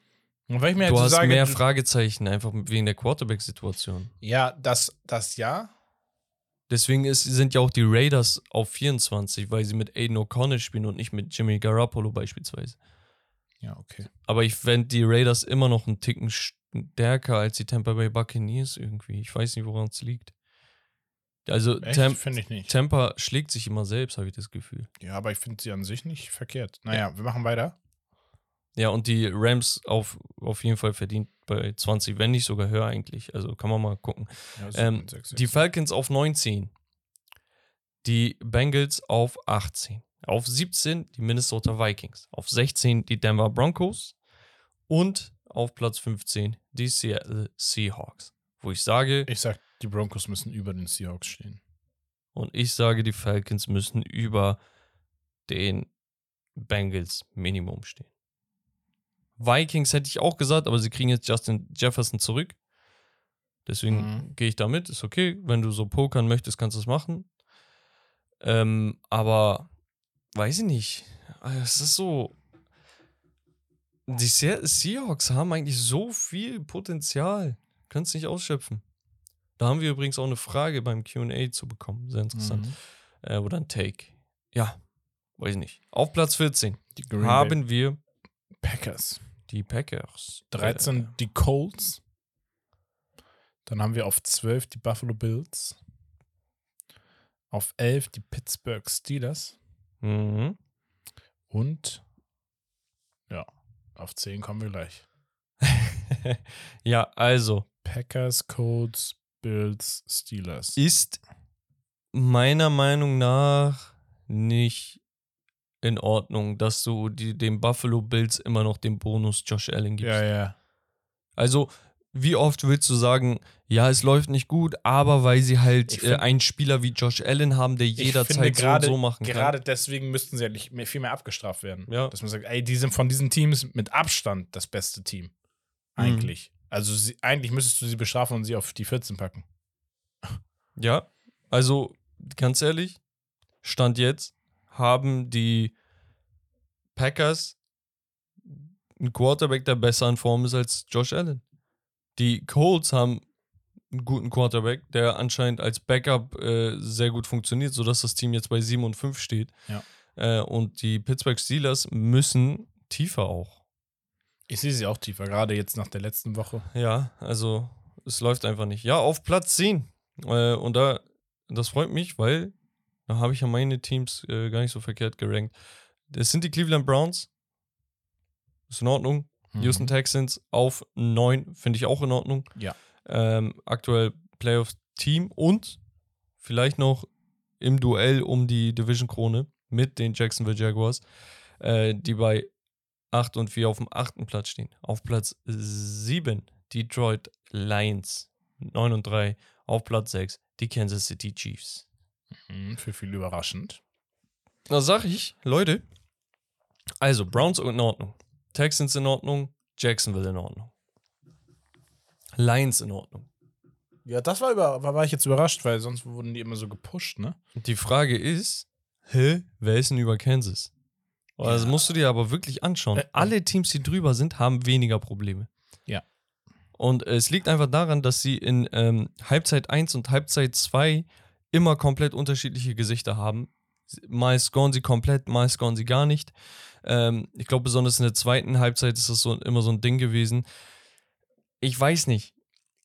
Und weil ich mir du hast sage, mehr Fragezeichen, einfach wegen der Quarterback-Situation. Ja, das, das ja. Deswegen ist, sind ja auch die Raiders auf 24, weil sie mit Aiden O'Connell spielen und nicht mit Jimmy Garoppolo beispielsweise. Ja, okay. Aber ich fände die Raiders immer noch einen Ticken stärker als die Tampa Bay Buccaneers irgendwie. Ich weiß nicht, woran es liegt. Also Echt? Tampa schlägt sich immer selbst, habe ich das Gefühl. Ja, aber ich finde sie an sich nicht verkehrt. Naja, wir machen weiter. Ja, und die Rams auf, auf jeden Fall verdient bei 20, wenn nicht sogar höher eigentlich. Also kann man mal gucken. Ja, Ähm, sieben, sechs, Die sechs. Falcons auf 19. Die Bengals auf 18. Auf 17 die Minnesota Vikings. Auf 16 die Denver Broncos. Und auf Platz 15 die Seattle Seahawks. Wo ich sage, ich sag, die Broncos müssen über den Seahawks stehen. und ich sage, die Falcons müssen über den Bengals Minimum stehen. Vikings hätte ich auch gesagt, aber sie kriegen jetzt Justin Jefferson zurück. Deswegen Mhm. gehe ich damit, ist okay. Wenn du so pokern möchtest, kannst du es machen. Ähm, aber weiß ich nicht. Also, Es ist so. Die Se Seahawks haben eigentlich so viel Potenzial. Es nicht ausschöpfen. Da haben wir übrigens auch eine Frage beim QA zu bekommen. Sehr interessant. Mhm. Äh, oder ein Take. Ja, weiß ich nicht. Auf Platz 14 Die Green Bay haben wir Packers. die Packers. 13 die Colts. Dann haben wir auf 12 die Buffalo Bills. Auf 11 die Pittsburgh Steelers. Äh, mhm. Und ja, auf 10 kommen wir gleich. *laughs* ja, also Packers, Colts, Bills, Steelers. ist meiner Meinung nach nicht in Ordnung, dass du die, den Buffalo Bills immer noch den Bonus Josh Allen gibst. Ja, ja. Also, wie oft willst du sagen, ja, es läuft nicht gut, aber weil sie halt äh, find- einen Spieler wie Josh Allen haben, der jederzeit so und gerade- so machen Gerade deswegen müssten sie ja nicht mehr, viel mehr abgestraft werden. Ja. Dass man sagt, ey, die sind von diesen Teams mit Abstand das beste Team. Eigentlich. Also sie, eigentlich müsstest du sie bestrafen und sie auf die 14 packen. kann. Ja, also ganz ehrlich, Stand jetzt haben die Packers einen Quarterback, der besser in Form ist als Josh Allen. Die Colts haben einen guten Quarterback, der anscheinend als Backup äh, sehr gut funktioniert, sodass das Team jetzt bei 7 und 5 steht. Ja. Äh, und die Pittsburgh Steelers müssen tiefer auch. Ich sehe sie auch tiefer, gerade jetzt nach der letzten Woche. Ja, also es läuft einfach nicht. Ja, auf Platz 10. Äh, und da, das freut mich, weil da habe ich ja meine Teams äh, gar nicht so verkehrt gerankt. Das sind die Cleveland Browns. Ist in Ordnung. Mhm. Houston Texans auf 9, finde ich auch in Ordnung. Ja. Ähm, aktuell Playoff-Team und vielleicht noch im Duell um die Division-Krone mit den Jacksonville Jaguars, äh, die bei 8 und 4 auf dem achten Platz stehen. Auf Platz 7 Detroit Lions, 9 und 3. Auf Platz 6 die Kansas City Chiefs. Mhm, für viele überraschend. Da sag ich, Leute, also Browns in Ordnung, Texans in Ordnung, Jacksonville in Ordnung. Lions in Ordnung. Ja, das war über, war, war ich jetzt überrascht, weil sonst wurden die immer so gepusht, ne? Die Frage ist, hä, wer ist denn über Kansas? Das Ja. musst du dir aber wirklich anschauen. Äh, Alle Teams, die drüber sind, haben weniger Probleme. Ja. Und es liegt einfach daran, dass sie in ähm, Halbzeit 1 und Halbzeit 2 immer komplett unterschiedliche Gesichter haben. Mal scoren sie komplett, mal scoren sie gar nicht. Ähm, ich glaube, besonders in der zweiten Halbzeit ist das so, immer so ein Ding gewesen. Ich weiß nicht.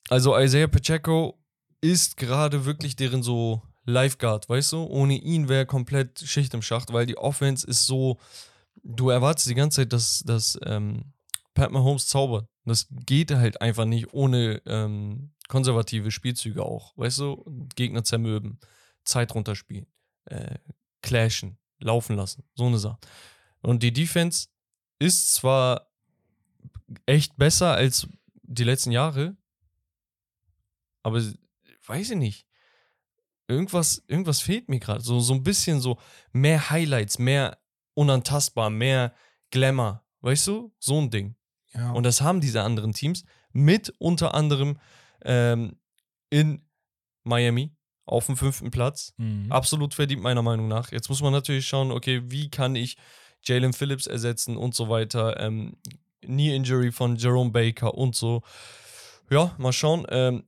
Also Isaiah Pacheco ist gerade wirklich deren so Lifeguard, weißt du? Ohne ihn wäre komplett Schicht im Schacht, weil die Offense ist so, du erwartest die ganze Zeit, dass, dass ähm, Pat Mahomes zaubert. Das geht halt einfach nicht ohne ähm, konservative Spielzüge auch, weißt du? Gegner zermürben, Zeit runterspielen, äh, clashen, laufen lassen, so eine Sache. Und die Defense ist zwar echt besser als die letzten Jahre, aber weiß ich nicht. Irgendwas, irgendwas fehlt mir gerade. So, so ein bisschen so mehr Highlights, mehr unantastbar, mehr Glamour. Weißt du? So ein Ding. Ja. Und das haben diese anderen Teams mit unter anderem ähm, in Miami auf dem fünften Platz. mhm. Absolut verdient, meiner Meinung nach. Jetzt muss man natürlich schauen, okay, wie kann ich Jalen Phillips ersetzen und so weiter. Ähm, Knee Injury von Jerome Baker und so. Ja, mal schauen. Ähm,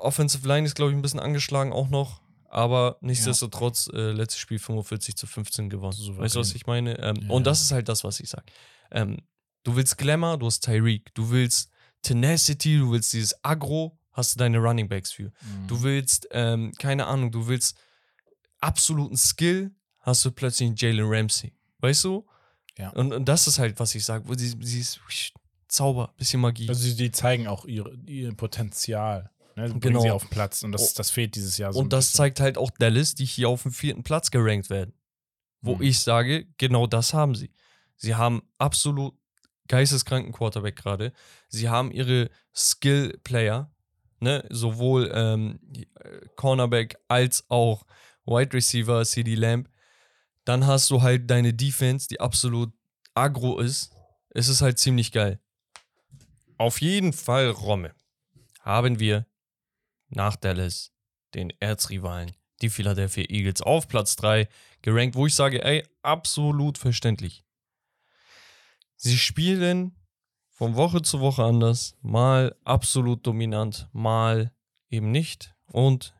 Offensive Line ist, glaube ich, ein bisschen angeschlagen auch noch. Aber nichtsdestotrotz, äh, letztes Spiel 45 zu 15 gewonnen. Souverän. Weißt du, was ich meine? Ähm, Ja. Und das ist halt das, was ich sage. Ähm, du willst Glamour, du hast Tyreek. Du willst Tenacity, du willst dieses Agro, hast du deine Running Backs für. Mhm. Du willst, ähm, keine Ahnung, du willst absoluten Skill, hast du plötzlich einen Jalen Ramsey. Weißt du? Ja. Und, und das ist halt, was ich sage. Sie, sie ist Zauber, bisschen Magie. Also die, zeigen auch ihre, ihr Potenzial. Ne? Bringen Genau. sie auf den Platz und das, Oh. das fehlt dieses Jahr so und das bisschen. zeigt halt auch Dallas, die hier auf dem vierten Platz gerankt werden. Wo Mhm. ich sage, genau das haben sie. Sie haben absolut geisteskranken Quarterback gerade. Sie haben ihre Skill-Player, ne? sowohl ähm, äh, Cornerback als auch Wide Receiver, CD Lamb. Dann hast du halt deine Defense, die absolut aggro ist. Es ist halt ziemlich geil. Auf jeden Fall, Romme, haben wir nach Dallas den Erzrivalen, die Philadelphia Eagles, auf Platz 3 gerankt, wo ich sage, ey, absolut verständlich. Sie spielen von Woche zu Woche anders, mal absolut dominant, mal eben nicht. Und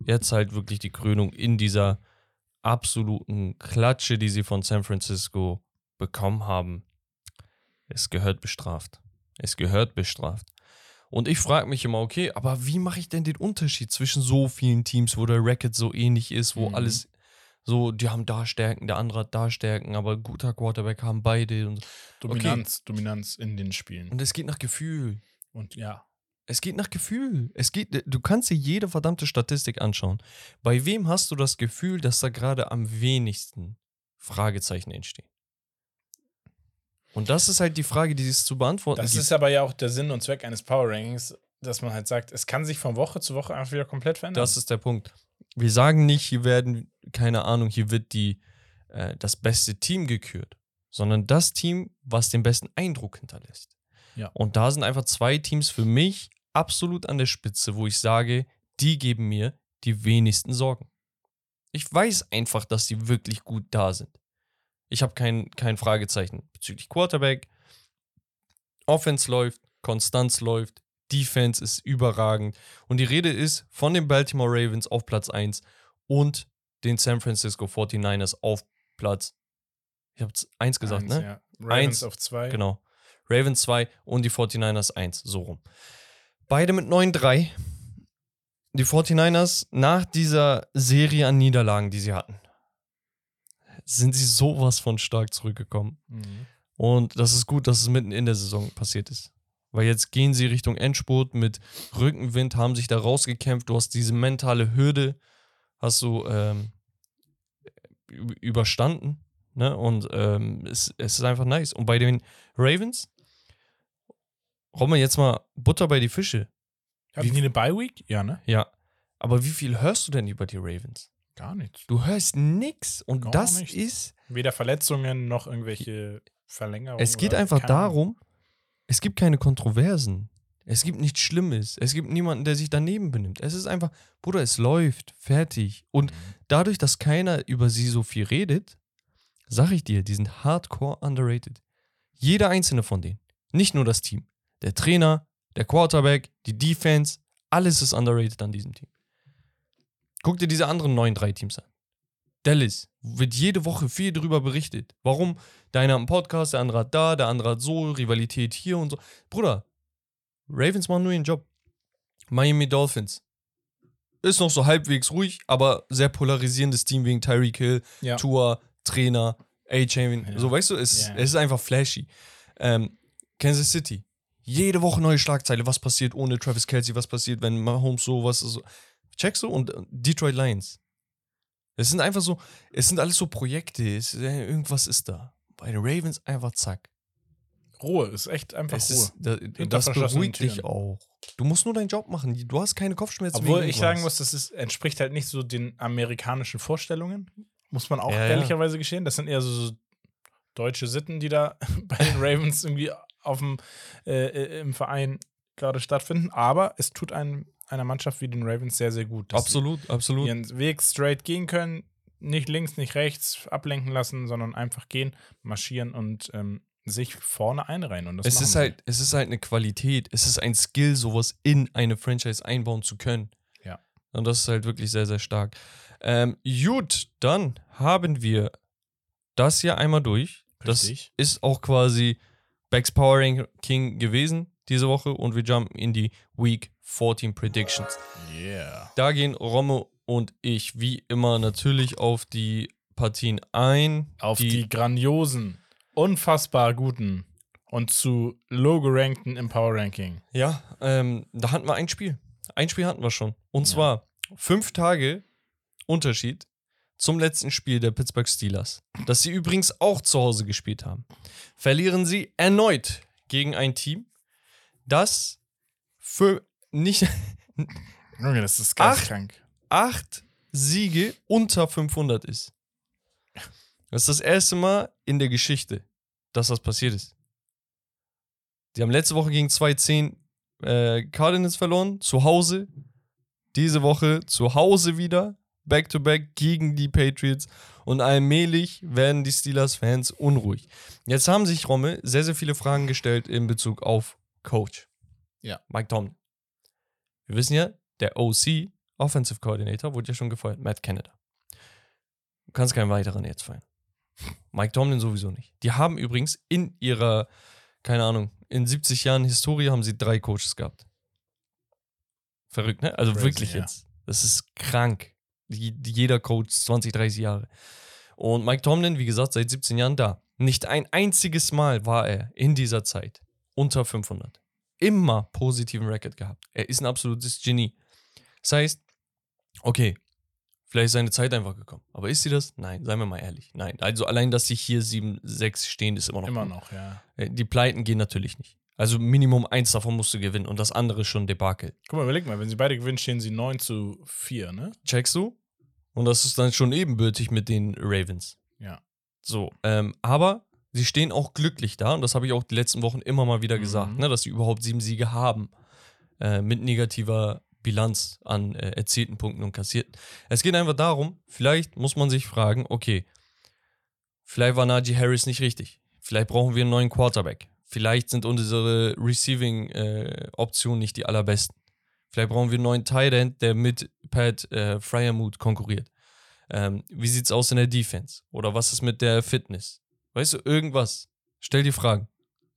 jetzt halt wirklich die Krönung in dieser absoluten Klatsche, die sie von San Francisco bekommen haben. Es gehört bestraft. Es gehört bestraft. Und ich frage mich immer, okay, aber wie mache ich denn den Unterschied zwischen so vielen Teams, wo der Racket so ähnlich ist, wo Mhm. alles so, die haben da Stärken, der andere hat da Stärken, aber guter Quarterback haben beide. Und, Dominanz, Dominanz in den Spielen. und es geht nach Gefühl. Und ja, Es geht nach Gefühl. Es geht, du kannst dir jede verdammte Statistik anschauen. Bei wem hast du das Gefühl, dass da gerade am wenigsten Fragezeichen entstehen? Und das ist halt die Frage, die es zu beantworten Das gibt. ist aber ja auch der Sinn und Zweck eines Power Rankings, dass man halt sagt, es kann sich von Woche zu Woche einfach wieder komplett verändern. Das ist der Punkt. Wir sagen nicht, hier werden, keine Ahnung, hier wird die, äh, das beste Team gekürt, sondern das Team, was den besten Eindruck hinterlässt. Ja. Und da sind einfach zwei Teams für mich absolut an der Spitze, wo ich sage, die geben mir die wenigsten Sorgen. Ich weiß einfach, dass die wirklich gut da sind. Ich habe kein, kein Fragezeichen bezüglich Quarterback. Offense läuft, Konstanz läuft, Defense ist überragend. Und die Rede ist von den Baltimore Ravens auf Platz 1 und den San Francisco 49ers auf Platz. Ich habe 1 gesagt, Eins, ne? Ja. Ravens Eins, auf zwei. Genau. Ravens 2 und die 49ers 1, so rum. Beide mit 9-3. Die 49ers nach dieser Serie an Niederlagen, die sie hatten, sind sie sowas von stark zurückgekommen. Mhm. Und das ist gut, dass es mitten in der Saison passiert ist. Weil jetzt gehen sie Richtung Endspurt mit Rückenwind, haben sich da rausgekämpft. Du hast diese mentale Hürde, hast du ähm, überstanden. Ne? Und ähm, es, es ist einfach nice. Und bei den Ravens, wir jetzt mal Butter bei die Fische. Hatten die eine Bye-Week? Ja, ne? Ja. Aber wie viel hörst du denn über die Ravens? Gar nichts. Du hörst nix. Und Gar das nichts. ist Weder Verletzungen noch irgendwelche Verlängerungen. Es geht einfach darum, es gibt keine Kontroversen. Es gibt nichts Schlimmes. Es gibt niemanden, der sich daneben benimmt. Es ist einfach, Bruder, es läuft, fertig. Und Mhm. dadurch, dass keiner über sie so viel redet, sag ich dir, die sind hardcore underrated. Jeder einzelne von denen. Nicht nur das Team. Der Trainer, der Quarterback, die Defense, alles ist underrated an diesem Team. Guck dir diese anderen neuen drei Teams an. Dallas wird jede Woche viel darüber berichtet. Warum? Der eine hat einen Podcast, der andere hat da, der andere hat so, Rivalität hier und so. Bruder, Ravens machen nur ihren Job. Miami Dolphins. Ist noch so halbwegs ruhig, aber sehr polarisierendes Team wegen Tyreek Hill, Ja. Tour, Trainer, A-Chain. Ja. So, weißt du, es, Ja. es ist einfach flashy. Ähm, Kansas City. Jede Woche neue Schlagzeile. Was passiert ohne Travis Kelsey? Was passiert, wenn Mahomes so, was so. Checkst du? Und äh, Detroit Lions. Es sind einfach so, es sind alles so Projekte. Es, äh, irgendwas ist da. Bei den Ravens einfach zack. Ruhe, ist echt einfach Es Ruhe. ist, da, das beruhigt dich auch. Du musst nur deinen Job machen. Du hast keine Kopfschmerzen. Obwohl ich sagen muss, das ist, entspricht halt nicht so den amerikanischen Vorstellungen. Muss man auch Ja, ja. ehrlicherweise geschehen. Das sind eher so, so deutsche Sitten, die da *laughs* bei den Ravens irgendwie auf dem, äh, äh, im Verein gerade stattfinden. Aber es tut einem, einer Mannschaft wie den Ravens sehr, sehr gut. dass Absolut, sie absolut. Ihren Weg straight gehen können. Nicht links, nicht rechts ablenken lassen, sondern einfach gehen, marschieren und ähm, sich vorne einreihen. Und das Es ist halt, es ist halt eine Qualität, es ist ein Skill, sowas in eine Franchise einbauen zu können. Ja. Und das ist halt wirklich sehr, sehr stark. Ähm, gut, dann haben wir das hier einmal durch. Richtig. Das ist auch quasi Becks Power Ranking gewesen diese Woche und wir jumpen in die Week 14 Predictions. Yeah. Da gehen Romme und ich wie immer natürlich auf die Partien ein. auf die, grandiosen, unfassbar guten und zu low gerankten im Power Ranking. Ja, ähm, da hatten wir ein Spiel. Ein Spiel hatten wir schon. Und Ja. zwar fünf Tage Unterschied zum letzten Spiel der Pittsburgh Steelers, das sie übrigens auch zu Hause gespielt haben. Verlieren sie erneut gegen ein Team, das für nicht Junge, das ist Ach. geistkrank. Acht Siege unter 500 ist. Das ist das erste Mal in der Geschichte, dass das passiert ist. Die haben letzte Woche gegen 2-10 äh, Cardinals verloren, zu Hause. Diese Woche zu Hause wieder, back-to-back gegen die Patriots. Und allmählich werden die Steelers-Fans unruhig. Jetzt haben sich Romme sehr, sehr viele Fragen gestellt in Bezug auf Coach. Ja. Mike Tomlin. Wir wissen ja, der OC, Offensive Coordinator, wurde ja schon gefeuert, Matt Canada. Du kannst keinen weiteren jetzt feiern. Mike Tomlin sowieso nicht. Die haben übrigens in ihrer, keine Ahnung, in 70 Jahren Historie haben sie drei Coaches gehabt. Verrückt, ne? Also Crazy, wirklich ja. jetzt. Das ist krank. Jeder Coach 20, 30 Jahre. Und Mike Tomlin, wie gesagt, seit 17 Jahren da. Nicht ein einziges Mal war er in dieser Zeit unter 500. immer positiven Record gehabt. Er ist ein absolutes Genie. Das heißt, okay, vielleicht ist seine Zeit einfach gekommen. Aber ist sie das? Nein, seien wir mal ehrlich. Nein. Also allein, dass sie hier 7-6 stehen, ist immer noch. Immer gut. noch, ja. Äh, Die Pleiten gehen natürlich nicht. Also Minimum eins davon musst du gewinnen und das andere ist schon Debakel. Guck mal, überleg mal, wenn sie beide gewinnen, stehen sie 9 zu 4, ne? Checkst du? Und das ist dann schon ebenbürtig mit den Ravens. Ja. So, ähm, aber sie stehen auch glücklich da und das habe ich auch die letzten Wochen immer mal wieder gesagt, Mhm. ne, dass sie überhaupt sieben Siege haben äh, mit negativer Bilanz an äh, erzielten Punkten und kassierten. Es geht einfach darum, vielleicht muss man sich fragen, okay, vielleicht war Najee Harris nicht richtig. Vielleicht brauchen wir einen neuen Quarterback. Vielleicht sind unsere Receiving-Optionen nicht die allerbesten. Vielleicht brauchen wir einen neuen Tight End, der mit Pat äh, Fryermuth konkurriert. Ähm, wie sieht's aus in der Defense? Oder was ist mit der Fitness? Weißt du, irgendwas. Stell dir Fragen.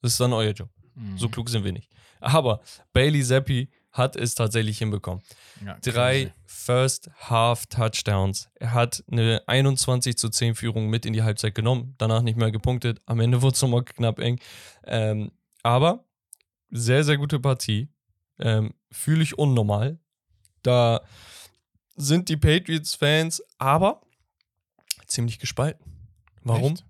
Das ist dann euer Job. Mhm. So klug sind wir nicht. Aber Bailey Zappi hat es tatsächlich hinbekommen. Ja, Drei. First Half Touchdowns. Er hat eine 21 zu 10 Führung mit in die Halbzeit genommen, danach nicht mehr gepunktet. Am Ende wurde es *laughs* nochmal knapp eng. Ähm, aber sehr, sehr gute Partie. Ähm, Fühle ich unnormal. Da sind die Patriots-Fans aber ziemlich gespalten. Warum? Echt?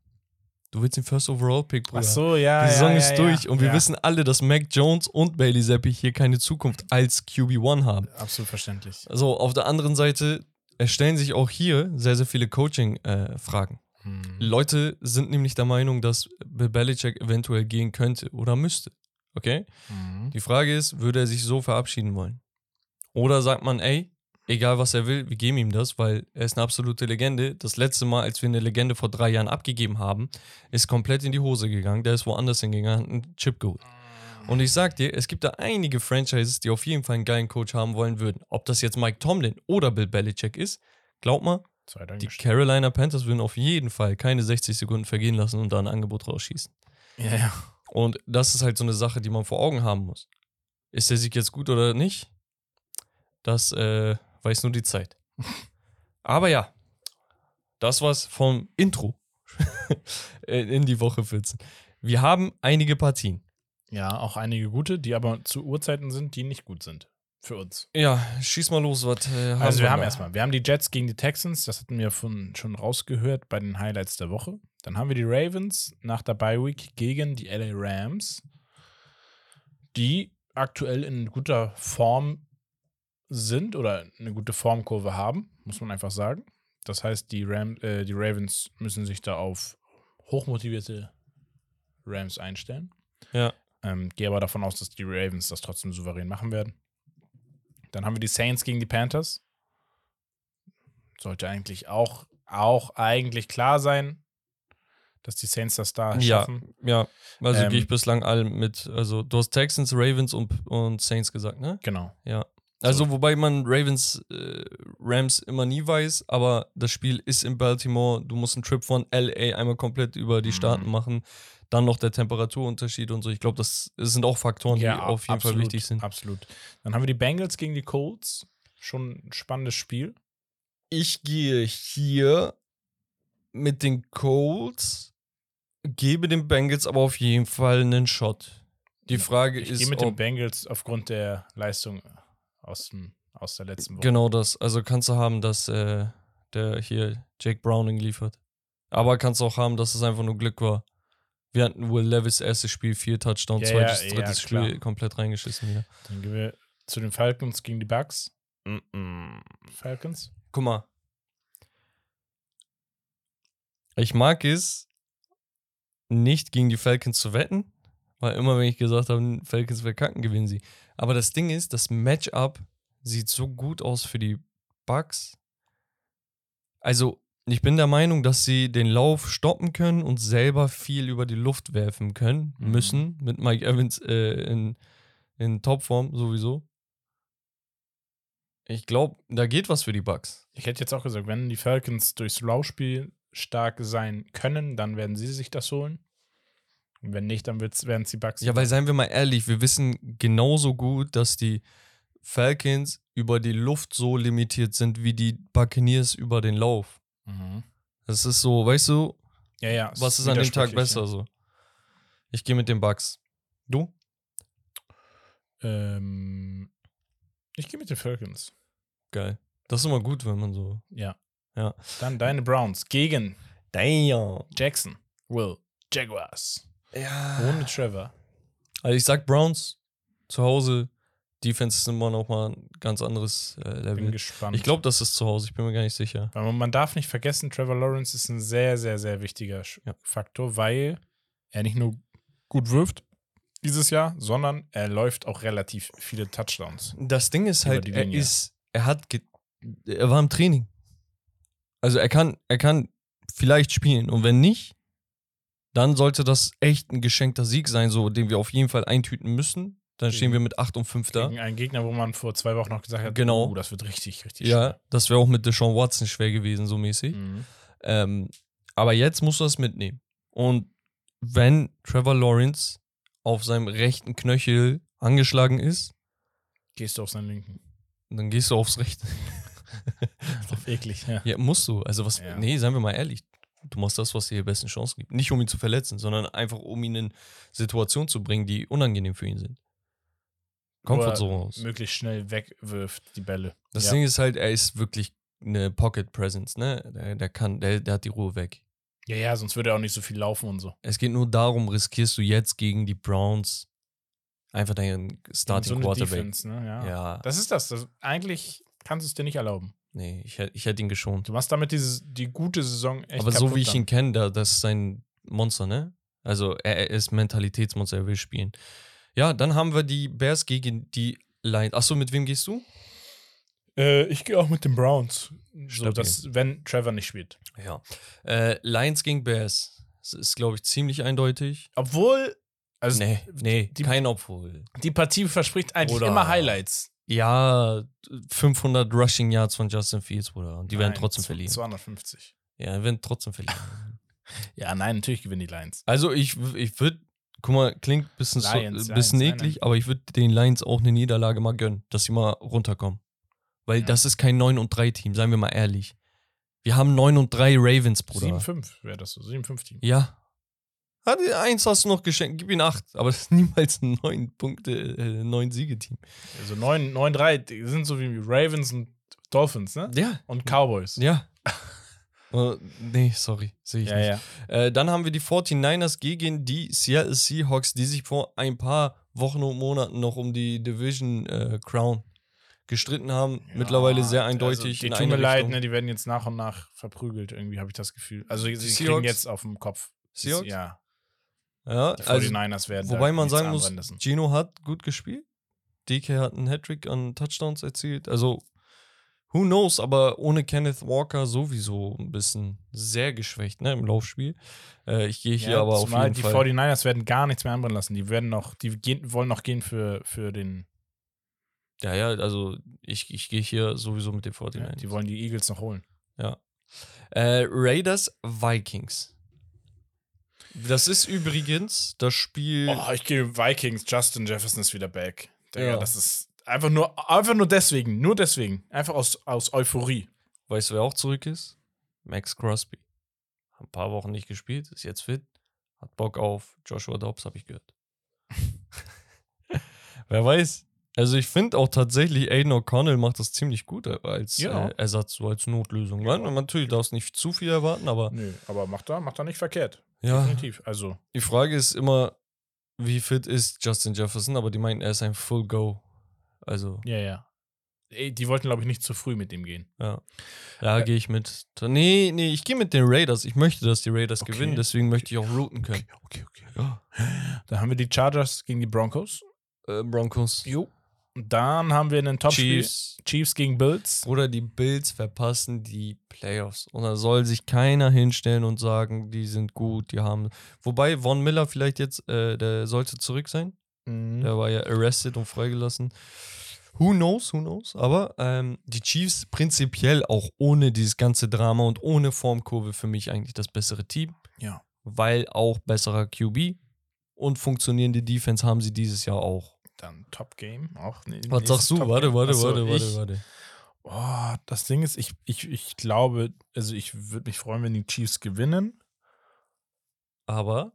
Du willst den First Overall Pick, Bruder. Ach so, ja. Die Saison ja, ist ja, durch ja. und wir wissen alle, dass Mac Jones und Bailey Zappi hier keine Zukunft als QB1 haben. Absolut verständlich. So, auf der anderen Seite erstellen sich auch hier sehr, sehr viele Coaching-Fragen. Mhm. Leute sind nämlich der Meinung, dass Belichick eventuell gehen könnte oder müsste. Okay? Mhm. Die Frage ist, würde er sich so verabschieden wollen? Oder sagt man, ey, egal was er will, wir geben ihm das, weil er ist eine absolute Legende. Das letzte Mal, als wir eine Legende vor drei Jahren abgegeben haben, ist komplett in die Hose gegangen. Der ist woanders hingegangen, hat einen Chip geholt. Und ich sag dir, es gibt da einige Franchises, die auf jeden Fall einen geilen Coach haben wollen würden. Ob das jetzt Mike Tomlin oder Bill Belichick ist, glaub mal, die. Carolina Panthers würden auf jeden Fall keine 60 Sekunden vergehen lassen und da ein Angebot rausschießen. Ja, ja. Und das ist halt so eine Sache, die man vor Augen haben muss. Ist der Sieg jetzt gut oder nicht? Das äh, weiß nur die Zeit. Aber ja, das war's vom Intro *laughs* in die Woche 14. Wir haben einige Partien. Ja, auch einige gute, die aber zu Uhrzeiten sind, die nicht gut sind. Für uns. Ja, schieß mal los, was äh, Also wir haben da? erstmal, wir haben die Jets gegen die Texans, das hatten wir von, schon rausgehört bei den Highlights der Woche. Dann haben wir die Ravens nach der Bye Week gegen die LA Rams, die aktuell in guter Form sind oder eine gute Formkurve haben, muss man einfach sagen. Das heißt, die, Ram, äh, die Ravens müssen sich da auf hochmotivierte Rams einstellen. Ja. Ähm, gehe aber davon aus, dass die Ravens das trotzdem souverän machen werden. Dann haben wir die Saints gegen die Panthers. Sollte eigentlich auch, auch eigentlich klar sein, dass die Saints das da Ja, schaffen. ja. Also Ähm, gehe ich bislang allen mit. Also du hast Texans, Ravens und, und Saints gesagt, ne? Genau. Also, wobei man Ravens, äh, Rams immer nie weiß, aber das Spiel ist in Baltimore. Du musst einen Trip von LA einmal komplett über die Staaten Mhm. machen. Dann noch der Temperaturunterschied und so. Ich glaube, das sind auch Faktoren, die auf jeden Fall wichtig sind. Absolut. Dann haben wir die Bengals gegen die Colts. Schon ein spannendes Spiel. Ich gehe hier mit den Colts, gebe den Bengals aber auf jeden Fall einen Shot. Die Frage Ich ist, gehe mit den Bengals aufgrund der Leistung aus, dem, aus der letzten Woche. Genau das. Also kannst du haben, dass äh, der hier Jake Browning liefert. Aber kannst auch haben, dass es einfach nur Glück war. Wir hatten Will Levis erstes Spiel, vier Touchdowns, Ja, zweites, ja, ja, drittes klar. Spiel komplett reingeschissen wieder. Dann gehen wir zu den Falcons gegen die Bucks. Mm-mm. Falcons. Guck mal. Ich mag es, nicht gegen die Falcons zu wetten, weil immer, wenn ich gesagt habe, Falcons verkacken, gewinnen sie. Aber das Ding ist, das Matchup sieht so gut aus für die Bucks. Also, ich bin der Meinung, dass sie den Lauf stoppen können und selber viel über die Luft werfen können, Mhm. müssen, mit Mike Evans äh, in, in Topform sowieso. Ich glaube, da geht was für die Bucks. Ich hätte jetzt auch gesagt, wenn die Falcons durchs Laufspiel stark sein können, dann werden sie sich das holen. Und wenn nicht, dann werden es die Bucks. Ja, weil seien wir mal ehrlich, wir wissen genauso gut, dass die Falcons über die Luft so limitiert sind wie die Buccaneers über den Lauf. Mhm. Das ist so, weißt du, Ja, ja. was ist an dem Tag besser ja. so? Ich gehe mit den Bucks. Du? Ähm, ich gehe mit den Falcons. Geil. Das ist immer gut, wenn man so. Ja. Ja. Dann deine Browns gegen Damn. Jackson. Will. Jaguars. Ja. Ohne Trevor. Also ich sag Browns zu Hause. Defense ist immer noch mal ein ganz anderes äh, Bin Level. gespannt. Ich glaube, das ist zu Hause. Ich bin mir gar nicht sicher. Weil man, darf nicht vergessen, Trevor Lawrence ist ein sehr, sehr, sehr wichtiger Ja. Faktor, weil er nicht nur gut wirft dieses Jahr, sondern er läuft auch relativ viele Touchdowns. Das Ding ist halt, er ist, er hat, er war im Training. Also er kann, er kann vielleicht spielen und wenn nicht, dann sollte das echt ein geschenkter Sieg sein, so den wir auf jeden Fall eintüten müssen. Dann stehen wir mit 8 und 5 da. Gegen einen Gegner, wo man vor zwei Wochen noch gesagt hat, Genau. oh, das wird richtig, richtig Ja, das wäre auch mit Deshaun Watson schwer gewesen, so mäßig. schwer. Mhm. Ähm, aber jetzt musst du das mitnehmen. Und wenn Trevor Lawrence auf seinem rechten Knöchel angeschlagen ist, Gehst du auf seinen linken. dann gehst du aufs rechte. *laughs* Ist doch eklig, ja. Ja, musst du. Also was, Ja. nee, seien wir mal ehrlich. Du machst das, was dir die besten Chancen gibt. Nicht um ihn zu verletzen, sondern einfach um ihn in Situationen zu bringen, die unangenehm für ihn sind. Er Comfortzone raus. Möglichst schnell wegwirft, die Bälle. Das ja. Ding ist halt, er ist wirklich eine Pocket Presence, ne? Der, der kann, der, der hat die Ruhe weg. ja, ja, sonst würde er auch nicht so viel laufen und so. Es geht nur darum, riskierst du jetzt gegen die Browns einfach deinen Starting so Quarterback. Defense, ne? ja. Ja, Das ist das. das. Eigentlich kannst du es dir nicht erlauben. Nee, ich, ich hätte ihn geschont. Du machst damit dieses, die gute Saison echt Aber so wie ich dann. ihn kenne, da, das ist sein Monster, ne? Also er, er ist Mentalitätsmonster, er will spielen. Ja, dann haben wir die Bears gegen die Lions. Achso, mit wem gehst du? Äh, ich gehe auch mit den Browns. So, dass, wenn Trevor nicht spielt. Ja. Äh, Lions gegen Bears. Das ist, glaube ich, ziemlich eindeutig. Obwohl, also nee, nee, die- kein Obwohl. die Partie verspricht eigentlich Oder- immer Highlights. Ja, 500 Rushing Yards von Justin Fields, Bruder. Und die werden Nein, trotzdem zw- verlieren. 250. Ja, die werden trotzdem verlieren. *laughs* Ja, nein, natürlich gewinnen die Lions. Also ich, ich würde, guck mal, klingt ein bisschen, so, Lions, ein bisschen Lions, nein, eklig, aber ich würde den Lions auch eine Niederlage mal gönnen, dass sie mal runterkommen. Weil Ja. das ist kein 9 und 3 Team, seien wir mal ehrlich. Wir haben 9 und 3 Ravens, Bruder. 7-5 wäre das so. 7-5-Team. Ja. Hat, eins hast du noch geschenkt, gib ihn 8, aber *laughs* das ist niemals ein 9 Punkte, äh, 9 Siegeteam. Also 9-3 die sind so wie Ravens und Dolphins, ne? Ja. Und Cowboys. Ja. Äh, *laughs* nee, sorry, sehe ich ja. nicht. ja. Äh, dann haben wir die 49ers gegen die Seattle Seahawks, die sich vor ein paar Wochen und Monaten noch um die Division äh, Crown gestritten haben. Mittlerweile sehr eindeutig. Also, die tun mir leid, ne, die werden jetzt nach und nach verprügelt, irgendwie habe ich das Gefühl. Also sie kriegen jetzt auf dem Kopf. Seahawks? Ja, Ja, die also, 49ers werden wobei man sagen muss, lassen. Gino hat gut gespielt. DK hat einen Hattrick an Touchdowns erzielt. Also, who knows, aber ohne Kenneth Walker sowieso ein bisschen sehr geschwächt ne, im Laufspiel. Äh, ich gehe hier Ja, aber auf jeden die Fall. 49ers werden gar nichts mehr anbrennen lassen. Die werden noch, die gehen, wollen noch gehen für, für den, Ja, ja, also ich, ich gehe hier sowieso mit den 49ers. ja, die wollen die Eagles noch holen. Äh, Raiders Vikings. Das ist übrigens das Spiel. Oh, ich gehe Vikings, Justin Jefferson ist wieder back. Digga, Ja. das ist einfach nur, einfach nur deswegen, nur deswegen. Einfach aus, aus Euphorie. Weißt du, wer auch zurück ist? Max Crosby. Hat ein paar Wochen nicht gespielt, ist jetzt fit. Hat Bock auf Joshua Dobbs, habe ich gehört. *laughs* wer weiß. Also ich finde auch tatsächlich, Aiden O'Connell macht das ziemlich gut als Ja. äh, Ersatz, so als Notlösung. Ja. Natürlich darfst nicht zu viel erwarten, aber Nö, aber macht er, macht er nicht verkehrt. ja, Definitiv. Also, die Frage ist immer, wie fit ist Justin Jefferson, aber die meinen, er ist ein Full Go. Also ja, ja. Die wollten, glaube ich, nicht zu früh mit ihm gehen. Ja, ja Äh, gehe ich mit. Nee, nee, ich gehe mit den Raiders. Ich möchte, dass die Raiders Okay. gewinnen, deswegen möchte ich auch routen können. okay, okay. Ja. Dann haben wir die Chargers gegen die Broncos. Äh, Broncos. Jo. Dann haben wir einen Topspiel. Chiefs. Chiefs gegen Bills. Oder die Bills verpassen die Playoffs. Und da soll sich keiner hinstellen und sagen, die sind gut, die haben. Wobei Von Miller vielleicht jetzt, äh, der sollte zurück sein. Mhm. Der war ja arrested und freigelassen. Who knows, who knows? Aber ähm, die Chiefs prinzipiell auch ohne dieses ganze Drama und ohne Formkurve für mich eigentlich das bessere Team. Ja. weil auch besserer QB und funktionierende Defense haben sie dieses Jahr auch. Dann Top Game. Auch Was sagst du? Top Warte, warte, Achso, warte, ich, warte, warte. Oh, das Ding ist, ich, ich, ich glaube, also ich würde mich freuen, wenn die Chiefs gewinnen. Aber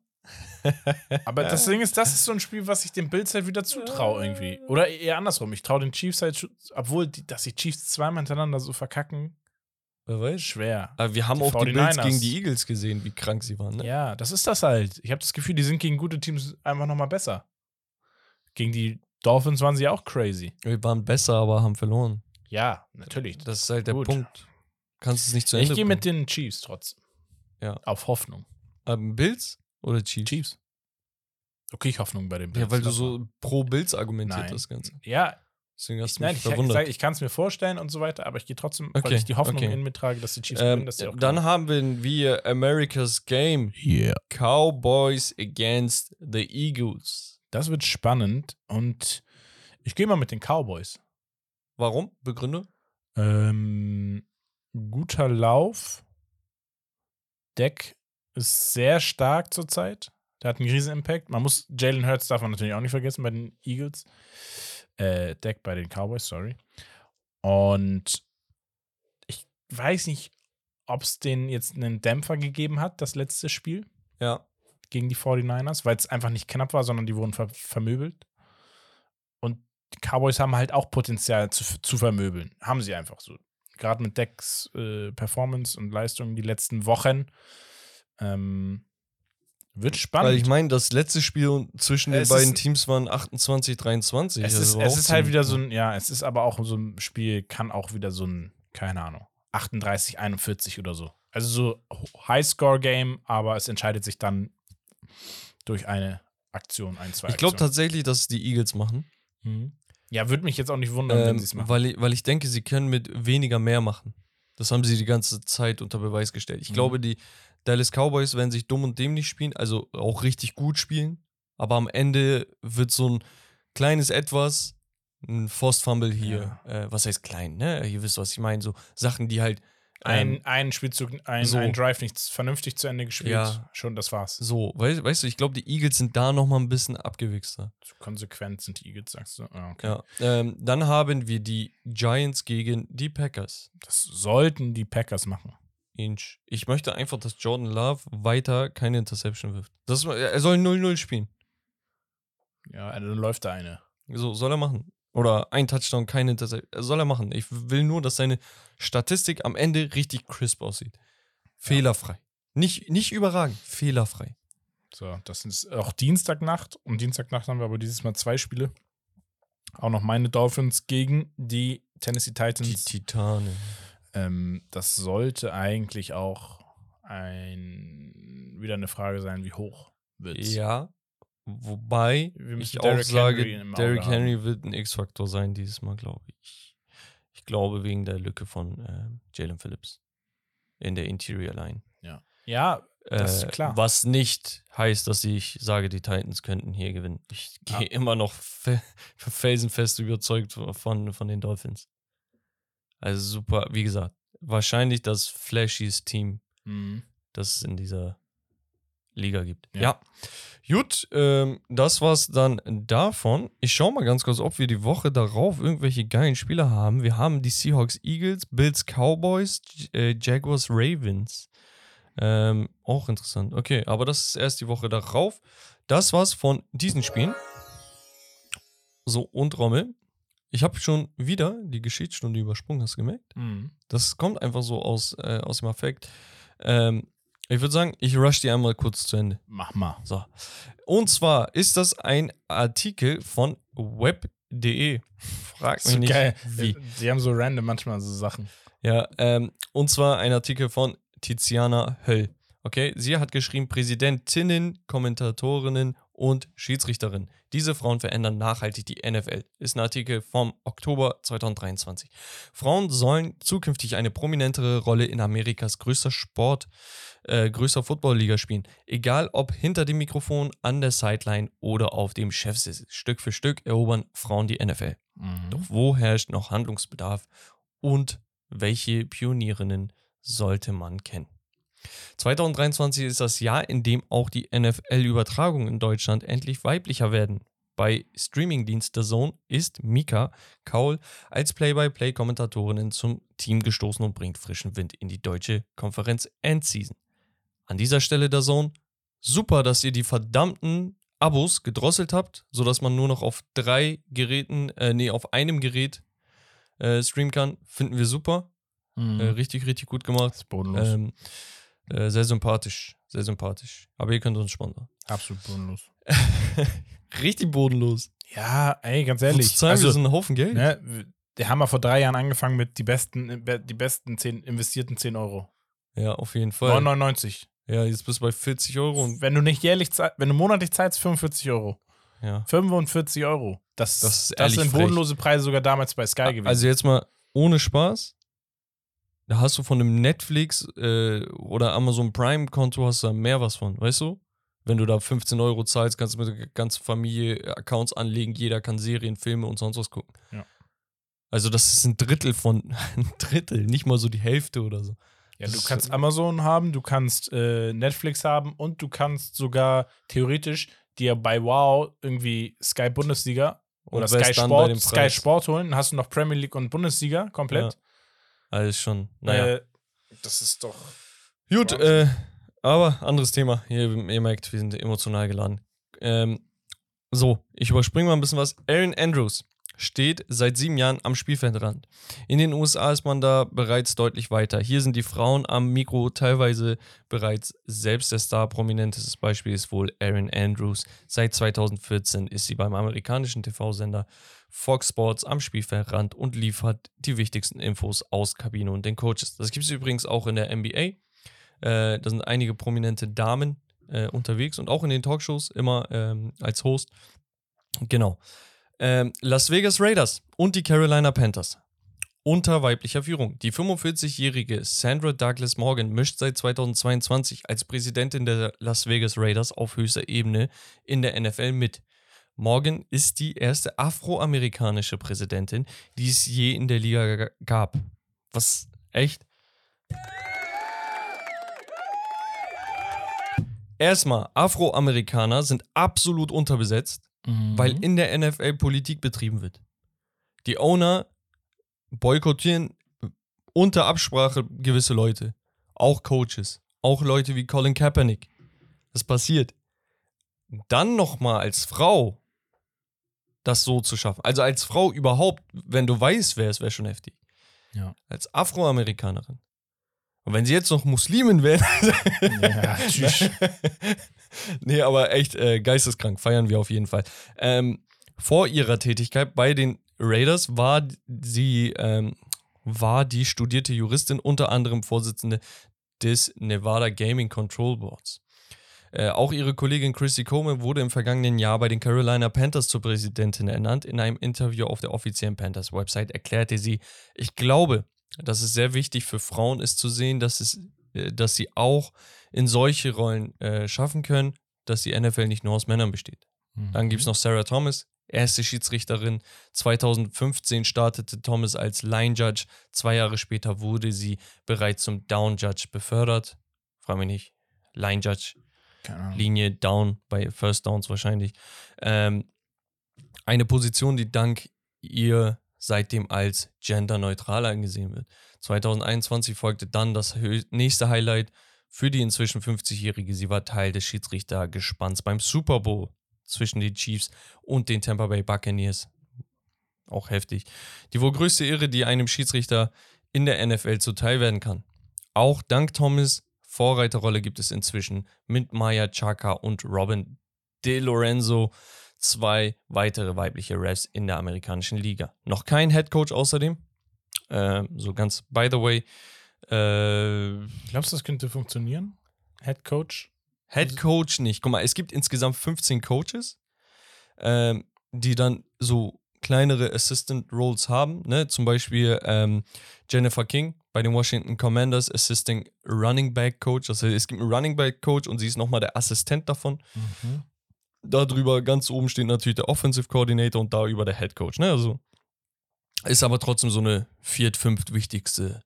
Aber das *laughs* Ding ist, das ist so ein Spiel, was ich den Bills halt wieder zutraue irgendwie. Oder eher andersrum. Ich traue den Chiefs halt, obwohl, die, dass die Chiefs zweimal hintereinander so verkacken, Wer weiß. schwer. Aber wir haben Die auch die Bills 49ers. gegen die Eagles gesehen, wie krank sie waren. Ne? Ja, das ist das halt. Ich habe das Gefühl, die sind gegen gute Teams einfach nochmal besser. Gegen die Dolphins waren sie auch crazy. Wir waren besser, aber haben verloren. Ja, natürlich. Das ist halt der Gut. Punkt. Kannst es nicht zu Ende Ich gehe mit den Chiefs trotzdem. Ja. Auf Hoffnung. Ähm, Bills oder Chiefs? Chiefs. Okay, ich Hoffnung bei den Bills. Ja, weil du so pro Bills argumentiert Nein. das Ganze. Ja, Deswegen hast ich, du nein, mich ich, verwundert. ich, ich kann es mir vorstellen und so weiter, aber ich gehe trotzdem, weil Okay, ich die Hoffnung okay. in mir trage, dass die Chiefs gewinnen, ähm, dass die auch dann haben wir America's Game. Yeah. Cowboys against the Eagles. Das wird spannend und ich gehe mal mit den Cowboys. Warum? Begründe? Ähm, guter Lauf. Deck ist sehr stark zurzeit. Der hat einen riesen Impact. Man muss, Jalen Hurts darf man natürlich auch nicht vergessen bei den Eagles. Äh, Deck bei den Cowboys, sorry. Und ich weiß nicht, ob es denen jetzt einen Dämpfer gegeben hat, das letzte Spiel Ja. Gegen die 49ers, weil es einfach nicht knapp war, sondern die wurden ver vermöbelt. Und die Cowboys haben halt auch Potenzial zu, zu vermöbeln. Haben sie einfach so. Gerade mit Decks äh, Performance und Leistung die letzten Wochen. Ähm, wird spannend. Weil ich meine, das letzte Spiel zwischen den Es beiden ist- Teams waren 28, 23. es Also ist, es ist halt wieder so ein, ja, es ist aber auch so ein Spiel, kann auch wieder so ein, keine Ahnung, 38, 41 oder so. Also so Highscore-Game, aber es entscheidet sich dann durch eine Aktion, ein, zwei Ich glaube tatsächlich, dass es die Eagles machen. Mhm. Ja, würde mich jetzt auch nicht wundern, wenn Ähm, sie es machen. weil, ich, weil ich denke, sie können mit weniger mehr machen. Das haben sie die ganze Zeit unter Beweis gestellt. Ich Mhm. glaube, die Dallas Cowboys werden sich dumm und dämlich spielen, also auch richtig gut spielen. Aber am Ende wird so ein kleines Etwas, ein Forced Fumble hier, äh, was heißt klein, ne? Ihr wisst, was ich meine. So Sachen, die halt ähm, ein, ein Spielzug, ein, so. ein Drive nicht vernünftig zu Ende gespielt. Ja. Schon, das war's. so, weißt, weißt du, ich glaube, die Eagles sind da nochmal ein bisschen abgewichster. So konsequent sind die Eagles, sagst du. Ah, okay. Ja. Ähm, dann haben wir die Giants gegen die Packers. Das sollten die Packers machen. Inch. Ich möchte einfach, dass Jordan Love weiter keine Interception wirft. Das, er soll 0-0 spielen. Ja, dann läuft da eine. So soll er machen. Oder ein Touchdown, keine Interception. Soll er machen. Ich will nur, dass seine Statistik am Ende richtig crisp aussieht. Fehlerfrei. Nicht, nicht überragend, fehlerfrei. So, das ist auch Dienstagnacht. Um Dienstagnacht haben wir aber dieses Mal zwei Spiele. Auch noch meine Dolphins gegen die Tennessee Die Titans. Titanen. ähm, das sollte eigentlich auch ein, wieder eine Frage sein, wie hoch wird Ja. Wobei Wir müssen ich auch Derrick sage, Henry Derrick. Henry wird ein X-Faktor sein dieses Mal, glaube ich. Ich glaube wegen der Lücke von äh, Jalen Phillips in der Interior Line. Ja, Das ist Äh, klar. Was nicht heißt, dass ich sage, die Titans könnten hier gewinnen. Ich gehe Ah. immer noch fe *laughs* felsenfest überzeugt von, von den Dolphins. Also super, wie gesagt, wahrscheinlich das flashiest Team, mhm. das es in dieser Liga gibt. Ja. Ja. Gut, ähm, das war's dann davon. Ich schaue mal ganz kurz, ob wir die Woche darauf irgendwelche geilen Spieler haben. Wir haben die Seahawks Eagles, Bills Cowboys, äh, Jaguars Ravens. Ähm, auch interessant. Okay, aber das ist erst die Woche darauf. Das war's von diesen Spielen. So, und Rommel. Ich habe schon wieder die Geschichtsstunde übersprungen, hast du gemerkt? Mhm. Das kommt einfach so aus, äh, aus dem Affekt. Ähm, ich würde sagen, ich rush die einmal kurz zu Ende. Mach mal. So. Und zwar ist das ein Artikel von web.de. Frag mich nicht, geil. wie. Die haben so random manchmal so Sachen. Ja, ähm, und zwar ein Artikel von Tiziana Höll. Okay, sie hat geschrieben, Präsidentinnen, Kommentatorinnen und Schiedsrichterinnen. Diese Frauen verändern nachhaltig die NFL. Ist ein Artikel vom Oktober 2023. Frauen sollen zukünftig eine prominentere Rolle in Amerikas größter Sport, äh, größter Footballliga spielen. Egal ob hinter dem Mikrofon, an der Sideline oder auf dem Chefsitz. Stück für Stück erobern Frauen die NFL. Mhm. Doch wo herrscht noch Handlungsbedarf und welche Pionierinnen sollte man kennen? 2023 ist das Jahr, in dem auch die NFL-Übertragungen in Deutschland endlich weiblicher werden. Bei Streamingdienst The Zone ist Mika Kaul als Play-by-Play-Kommentatorin zum Team gestoßen und bringt frischen Wind in die deutsche Konferenz Endseason. An dieser Stelle der Zone, super, dass ihr die verdammten Abos gedrosselt habt, sodass man nur noch auf drei Geräten, äh, nee, auf einem Gerät äh, streamen kann. Finden wir super. Mhm. Äh, richtig, richtig gut gemacht. das ist bodenlos. Ähm, äh, sehr sympathisch. Sehr sympathisch. Aber ihr könnt uns sponsern. Absolut bodenlos. *laughs* richtig bodenlos. Ja, ey, ganz ehrlich. zahlen wir Also, so einen Haufen Geld. ne, wir haben ja vor drei Jahren angefangen mit die besten, die besten 10, investierten 10 Euro. Ja, auf jeden Fall. 9,99. Ja, jetzt bist du bei 40 Euro und Wenn du nicht jährlich zahlst, wenn du monatlich zahlst, 45 Euro. ja. 45 Euro. Das, Das das, sind bodenlose Preise sogar damals bei Sky gewesen. Also jetzt mal ohne Spaß. Da hast du von einem Netflix äh, oder Amazon Prime Konto hast du da mehr was von, weißt du? Wenn du da 15 Euro zahlst, kannst du mit der ganzen Familie Accounts anlegen, jeder kann Serien, Filme und sonst was gucken. Ja. Also das ist ein Drittel von, *laughs* ein Drittel, nicht mal so die Hälfte oder so. ja, du kannst Amazon haben, du kannst äh, Netflix haben und du kannst sogar theoretisch dir bei Wow irgendwie Sky Bundesliga Und oder Sky Sport, Sky. Sport holen, dann hast du noch Premier League und Bundesliga komplett. Alles schon, naja. Äh, das ist doch. Gut, äh, aber anderes Thema. Ihr, ihr merkt, wir sind emotional geladen. Ähm, so, ich überspringe mal ein bisschen was. Aaron Andrews steht seit sieben Jahren am Spielfeldrand. In den USA ist man da bereits deutlich weiter. Hier sind die Frauen am Mikro teilweise bereits selbst der Star. Prominentestes Beispiel ist wohl Aaron Andrews. Seit 2014 ist sie beim amerikanischen TV-Sender Fox Sports am Spielfeldrand und liefert die wichtigsten Infos aus Kabine und den Coaches. Das gibt es übrigens auch in der NBA. Äh, da sind einige prominente Damen äh, unterwegs und auch in den Talkshows immer ähm, als Host. Genau. Ähm, Las Vegas Raiders und die Carolina Panthers. Unter weiblicher Führung. Die 45-jährige Sandra Douglas Morgan mischt seit 2022 als Präsidentin der Las Vegas Raiders auf höchster Ebene in der NFL mit. Morgan ist die erste afroamerikanische Präsidentin, die es je in der Liga gab. Was echt? Erstmal, Afroamerikaner sind absolut unterbesetzt, weil in der NFL Politik betrieben wird. Die Owner boykottieren unter Absprache gewisse Leute, auch Coaches, auch Leute wie Colin Kaepernick. Das passiert. Dann nochmal als Frau das so zu schaffen. Also als Frau überhaupt, wenn du weißt, wer es wäre schon heftig. Ja. Als Afroamerikanerin. Und wenn sie jetzt noch Muslimin wäre, Ja, tschüss. *laughs* nee, aber echt äh, geisteskrank, feiern wir auf jeden Fall. Ähm, vor ihrer Tätigkeit bei den Raiders war sie ähm, war die studierte Juristin unter anderem Vorsitzende des Nevada Gaming Control Boards. Äh, auch ihre Kollegin Chrissy Coleman wurde im vergangenen Jahr bei den Carolina Panthers zur Präsidentin ernannt. In einem Interview auf der offiziellen Panthers-Website erklärte sie, ich glaube, dass es sehr wichtig für Frauen ist zu sehen, dass, es, äh, dass sie auch in solche Rollen äh, schaffen können, dass die NFL nicht nur aus Männern besteht. Dann gibt es noch Sarah Thomas, erste Schiedsrichterin. 2015 startete Thomas als Line Judge. Zwei Jahre später wurde sie bereits zum Down Judge befördert. Frag mich nicht. Line Judge. Linie Down, bei First Downs wahrscheinlich. Ähm, eine Position, die dank ihr seitdem als genderneutral angesehen wird. 2021 folgte dann das nächste Highlight für die inzwischen 50-Jährige. Sie war Teil des Schiedsrichtergespanns beim Super Bowl zwischen den Chiefs und den Tampa Bay Buccaneers. Auch heftig. Die wohl größte Ehre, die einem Schiedsrichter in der NFL zuteil werden kann. Auch dank Thomas Vorreiterrolle gibt es inzwischen mit Maya Chaka und Robin De Lorenzo zwei weitere weibliche Refs in der amerikanischen Liga. Noch kein Head Coach außerdem. Ähm, so ganz by the way. Äh, Glaubst du, das könnte funktionieren? Head Coach? Head Coach nicht. Guck mal, es gibt insgesamt 15 Coaches, ähm, die dann so kleinere Assistant Roles haben. Ne? Zum Beispiel ähm, Jennifer King bei den Washington Commanders, Assisting Running Back Coach. Also es gibt einen Running Back Coach und sie ist nochmal der Assistent davon. Darüber ganz oben steht natürlich der Offensive Coordinator und da über der Head Coach. Ne? Also ist aber trotzdem so eine viert-, fünft wichtigste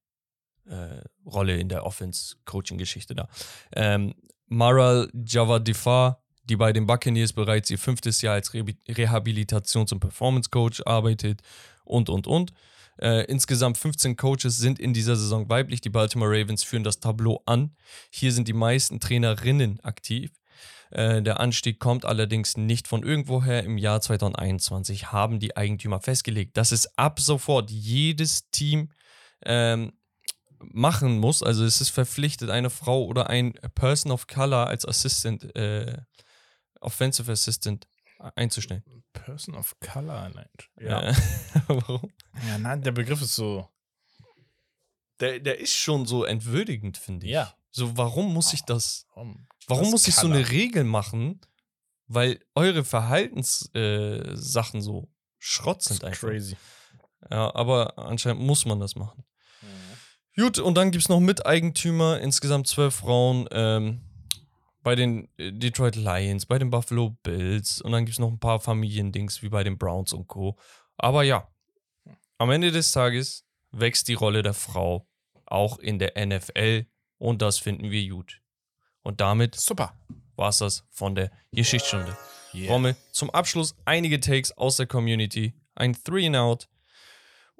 äh, Rolle in der Offense-Coaching-Geschichte da. Ähm, Maral Javadifar, die bei den Buccaneers bereits ihr fünftes Jahr als Re Rehabilitations- und Performance-Coach arbeitet und, und, und. Äh, insgesamt 15 Coaches sind in dieser Saison weiblich. Die Baltimore Ravens führen das Tableau an. Hier sind die meisten Trainerinnen aktiv. Äh, der Anstieg kommt allerdings nicht von irgendwoher. Im Jahr 2021 haben die Eigentümer festgelegt, dass es ab sofort jedes Team ähm, machen muss. Also es ist verpflichtet, eine Frau oder ein Person of Color als Assistant, äh, Offensive Assistant einzustellen. Person of Color, nein. Ja. *laughs* Warum? Ja, nein, der Begriff ist so. Der, der ist schon so entwürdigend, finde ich. Ja. So, warum muss ich das, Warum, warum muss ich so eine Regel machen, weil eure Verhaltenssachen äh, so Schrott sind einfach. crazy. Ja, aber anscheinend muss man das machen. Gut, und dann gibt es noch Miteigentümer, insgesamt zwölf Frauen ähm, bei den äh, Detroit Lions, bei den Buffalo Bills und dann gibt es noch ein paar Familiendings wie bei den Browns und Co. Aber ja, am Ende des Tages wächst die Rolle der Frau auch in der NFL und das finden wir gut. Und damit Super. war es das von der Geschichtsstunde. Yeah. Rommel, zum Abschluss einige Takes aus der Community, ein Three and Out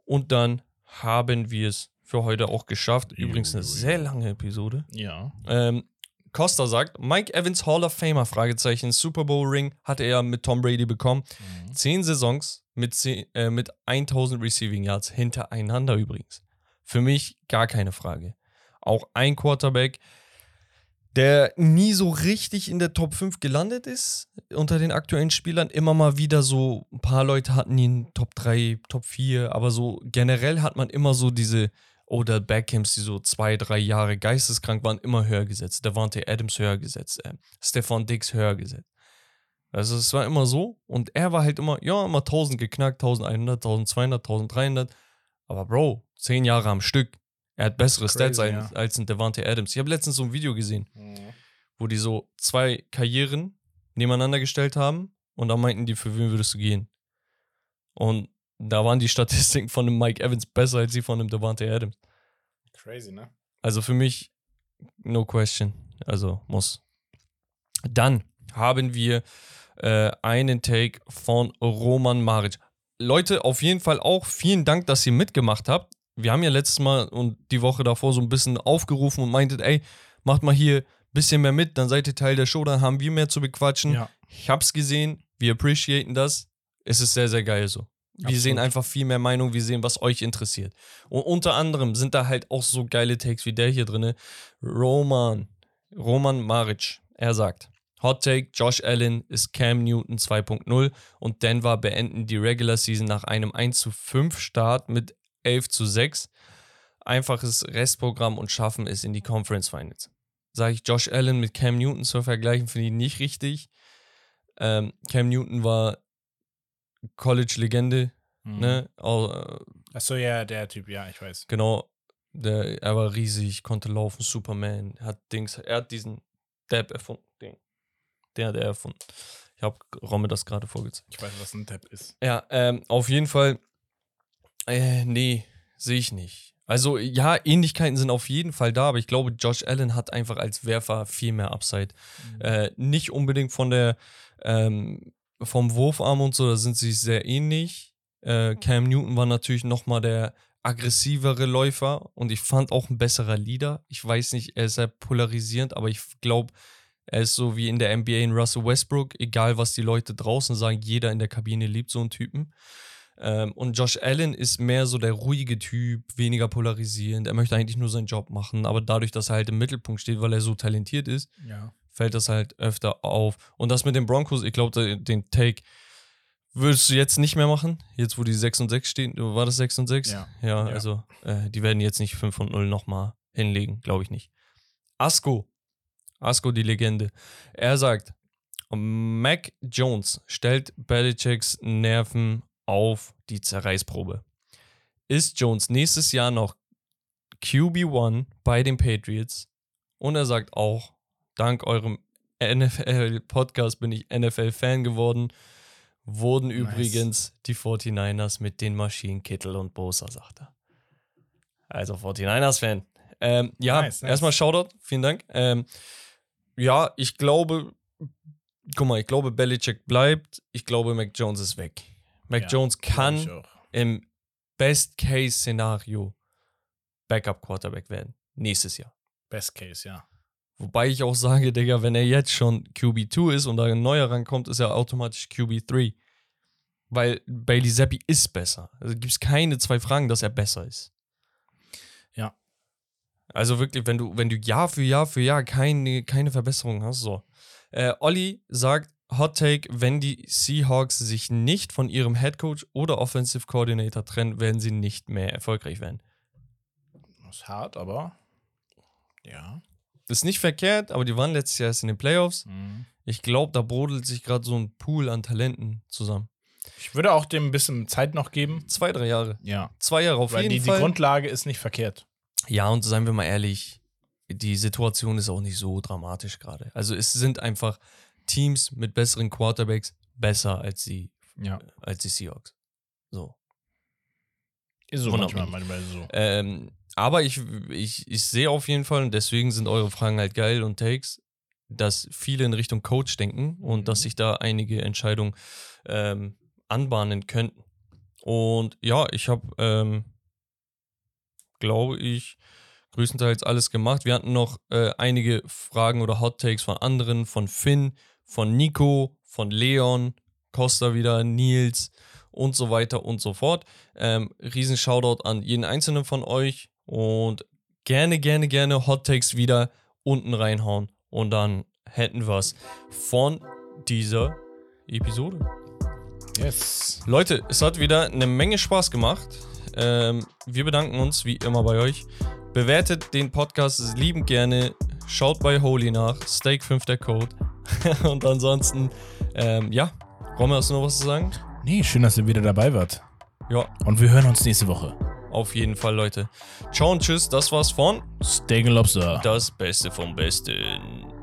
und dann haben wir es für heute auch geschafft. Übrigens eine sehr lange Episode. Ja. Ähm, Costa sagt, Mike Evans Hall of Famer, Fragezeichen, Super Bowl Ring hatte er mit Tom Brady bekommen. Zehn Saisons mit, zehn, äh, mit 1000 Receiving Yards hintereinander übrigens. Für mich gar keine Frage. Auch ein Quarterback, der nie so richtig in der Top 5 gelandet ist unter den aktuellen Spielern. Immer mal wieder so, ein paar Leute hatten ihn Top 3, Top 4, aber so generell hat man immer so diese Odell Beckhams, die so zwei, drei Jahre geisteskrank waren, immer höher gesetzt. Davante Adams höher gesetzt, äh, Stefan Diggs höher gesetzt. Also es war immer so und er war halt immer, ja, immer 1000 geknackt, 1100, 1200, 1300. Aber Bro, zehn Jahre am Stück. Er hat bessere Crazy, Stats als, ja. als ein Davante Adams. Ich habe letztens so ein Video gesehen, Mhm. wo die so zwei Karrieren nebeneinander gestellt haben und dann meinten die, für wen würdest du gehen? Und da waren die Statistiken von dem Mike Evans besser als die von dem Davante Adams. Crazy, ne? Also für mich, no question. Also muss. Dann haben wir äh, einen Take von Roman Maric. Leute, auf jeden Fall auch vielen Dank, dass ihr mitgemacht habt. Wir haben ja letztes Mal und die Woche davor so ein bisschen aufgerufen und meintet, ey, macht mal hier ein bisschen mehr mit, dann seid ihr Teil der Show, dann haben wir mehr zu bequatschen. Ja. Ich hab's gesehen, wir appreciaten das. Es ist sehr, sehr geil so. Wir Absolut. sehen einfach viel mehr Meinung, wir sehen, was euch interessiert. Und unter anderem sind da halt auch so geile Takes wie der hier drinne. Roman, Roman Maric, er sagt, Hot Take, Josh Allen ist Cam Newton 2.0 und Denver beenden die Regular Season nach einem 1 zu 5 Start mit 11 zu 6. Einfaches Restprogramm und schaffen es in die Conference Finals. Sage ich Josh Allen mit Cam Newton zu vergleichen, finde ich nicht richtig. Ähm, Cam Newton war College-Legende, Mhm. ne? Au- äh, Achso, ja, der Typ, ja, ich weiß. Genau, der, er war riesig, konnte laufen, Superman, hat Dings, er hat diesen Dab erfunden, den, den hat er erfunden. Ich habe Romme das gerade vorgezeigt. Ich weiß, was ein Tab ist. Ja, ähm, auf jeden Fall, äh, nee, sehe ich nicht. Also ja, Ähnlichkeiten sind auf jeden Fall da, aber ich glaube, Josh Allen hat einfach als Werfer viel mehr Upside. Äh, nicht unbedingt von der, ähm, vom Wurfarm und so, da sind sie sehr ähnlich. Äh, Cam Newton war natürlich nochmal der aggressivere Läufer und ich fand auch ein besserer Leader. Ich weiß nicht, er ist sehr polarisierend, aber ich glaube, er ist so wie in der NBA in Russell Westbrook, egal was die Leute draußen sagen, jeder in der Kabine liebt so einen Typen. Ähm, und Josh Allen ist mehr so der ruhige Typ, weniger polarisierend. Er möchte eigentlich nur seinen Job machen, aber dadurch, dass er halt im Mittelpunkt steht, weil er so talentiert ist, Ja. Fällt das halt öfter auf. Und das mit den Broncos, ich glaube, den Take würdest du jetzt nicht mehr machen, jetzt wo die 6 und 6 stehen. War das 6 und 6? Ja. Ja, Ja. also äh, die werden jetzt nicht 5 und 0 nochmal hinlegen, glaube ich nicht. Asko, Asko die Legende. Er sagt, Mac Jones stellt Belichicks Nerven auf die Zerreißprobe. Ist Jones nächstes Jahr noch QB1 bei den Patriots? Und er sagt auch, dank eurem NFL-Podcast bin ich NFL-Fan geworden. Wurden Nice. übrigens die 49ers mit den Maschinen Kittel und Bosa, sagt er. Also 49ers-Fan. Ähm, ja, Nice, nice. erstmal Shoutout, vielen Dank. Ähm, ja, ich glaube, guck mal, ich glaube, Belichick bleibt. Ich glaube, Mac Jones ist weg. Mac Ja, Jones kann im Best-Case-Szenario Backup-Quarterback werden. Nächstes Jahr. Best Case, ja. Wobei ich auch sage, Digga, wenn er jetzt schon QB2 ist und da ein neuer rankommt, ist er automatisch QB3. Weil Bailey Zappi ist besser. Also gibt es keine zwei Fragen, dass er besser ist. Ja. Also wirklich, wenn du, wenn du Jahr für Jahr für Jahr keine, keine Verbesserung hast, so. Äh, Olli sagt, Hot Take, wenn die Seahawks sich nicht von ihrem Head Coach oder Offensive Coordinator trennen, werden sie nicht mehr erfolgreich werden. Das ist hart, aber ja. Ist nicht verkehrt, aber die waren letztes Jahr erst in den Playoffs. Mhm. Ich glaube, da brodelt sich gerade so ein Pool an Talenten zusammen. Ich würde auch dem ein bisschen Zeit noch geben. Zwei, drei Jahre. Ja. Zwei Jahre auf Weil jeden die, die Fall. Grundlage ist nicht verkehrt. ja, und seien wir mal ehrlich, die Situation ist auch nicht so dramatisch gerade. Also es sind einfach Teams mit besseren Quarterbacks besser als die, Ja. als die Seahawks. So. Ist so manchmal, manchmal so. Ähm, aber ich, ich, ich sehe auf jeden Fall, und deswegen sind eure Fragen halt geil und Takes, dass viele in Richtung Coach denken und Mhm. dass sich da einige Entscheidungen ähm, anbahnen könnten. Und ja, ich habe, ähm, glaube ich, größtenteils alles gemacht. Wir hatten noch äh, einige Fragen oder Hot Takes von anderen, von Finn, von Nico, von Leon, Costa wieder, Nils und so weiter und so fort. Ähm, riesen Shoutout an jeden einzelnen von euch und gerne, gerne, gerne Hot Takes wieder unten reinhauen und dann hätten wir es von dieser Episode. Yes. Leute, es hat wieder eine Menge Spaß gemacht. Ähm, wir bedanken uns wie immer bei euch. Bewertet den Podcast liebend gerne. Schaut bei Holy nach. Steak 5 der Code. *laughs* und ansonsten, ähm, ja. Romme, hast du noch was zu sagen? Nee, schön, dass ihr wieder dabei wart. Ja, Und wir hören uns nächste Woche. Auf jeden Fall, Leute. Ciao und tschüss. Das war's von Steak and Lobster. Das Beste vom Besten.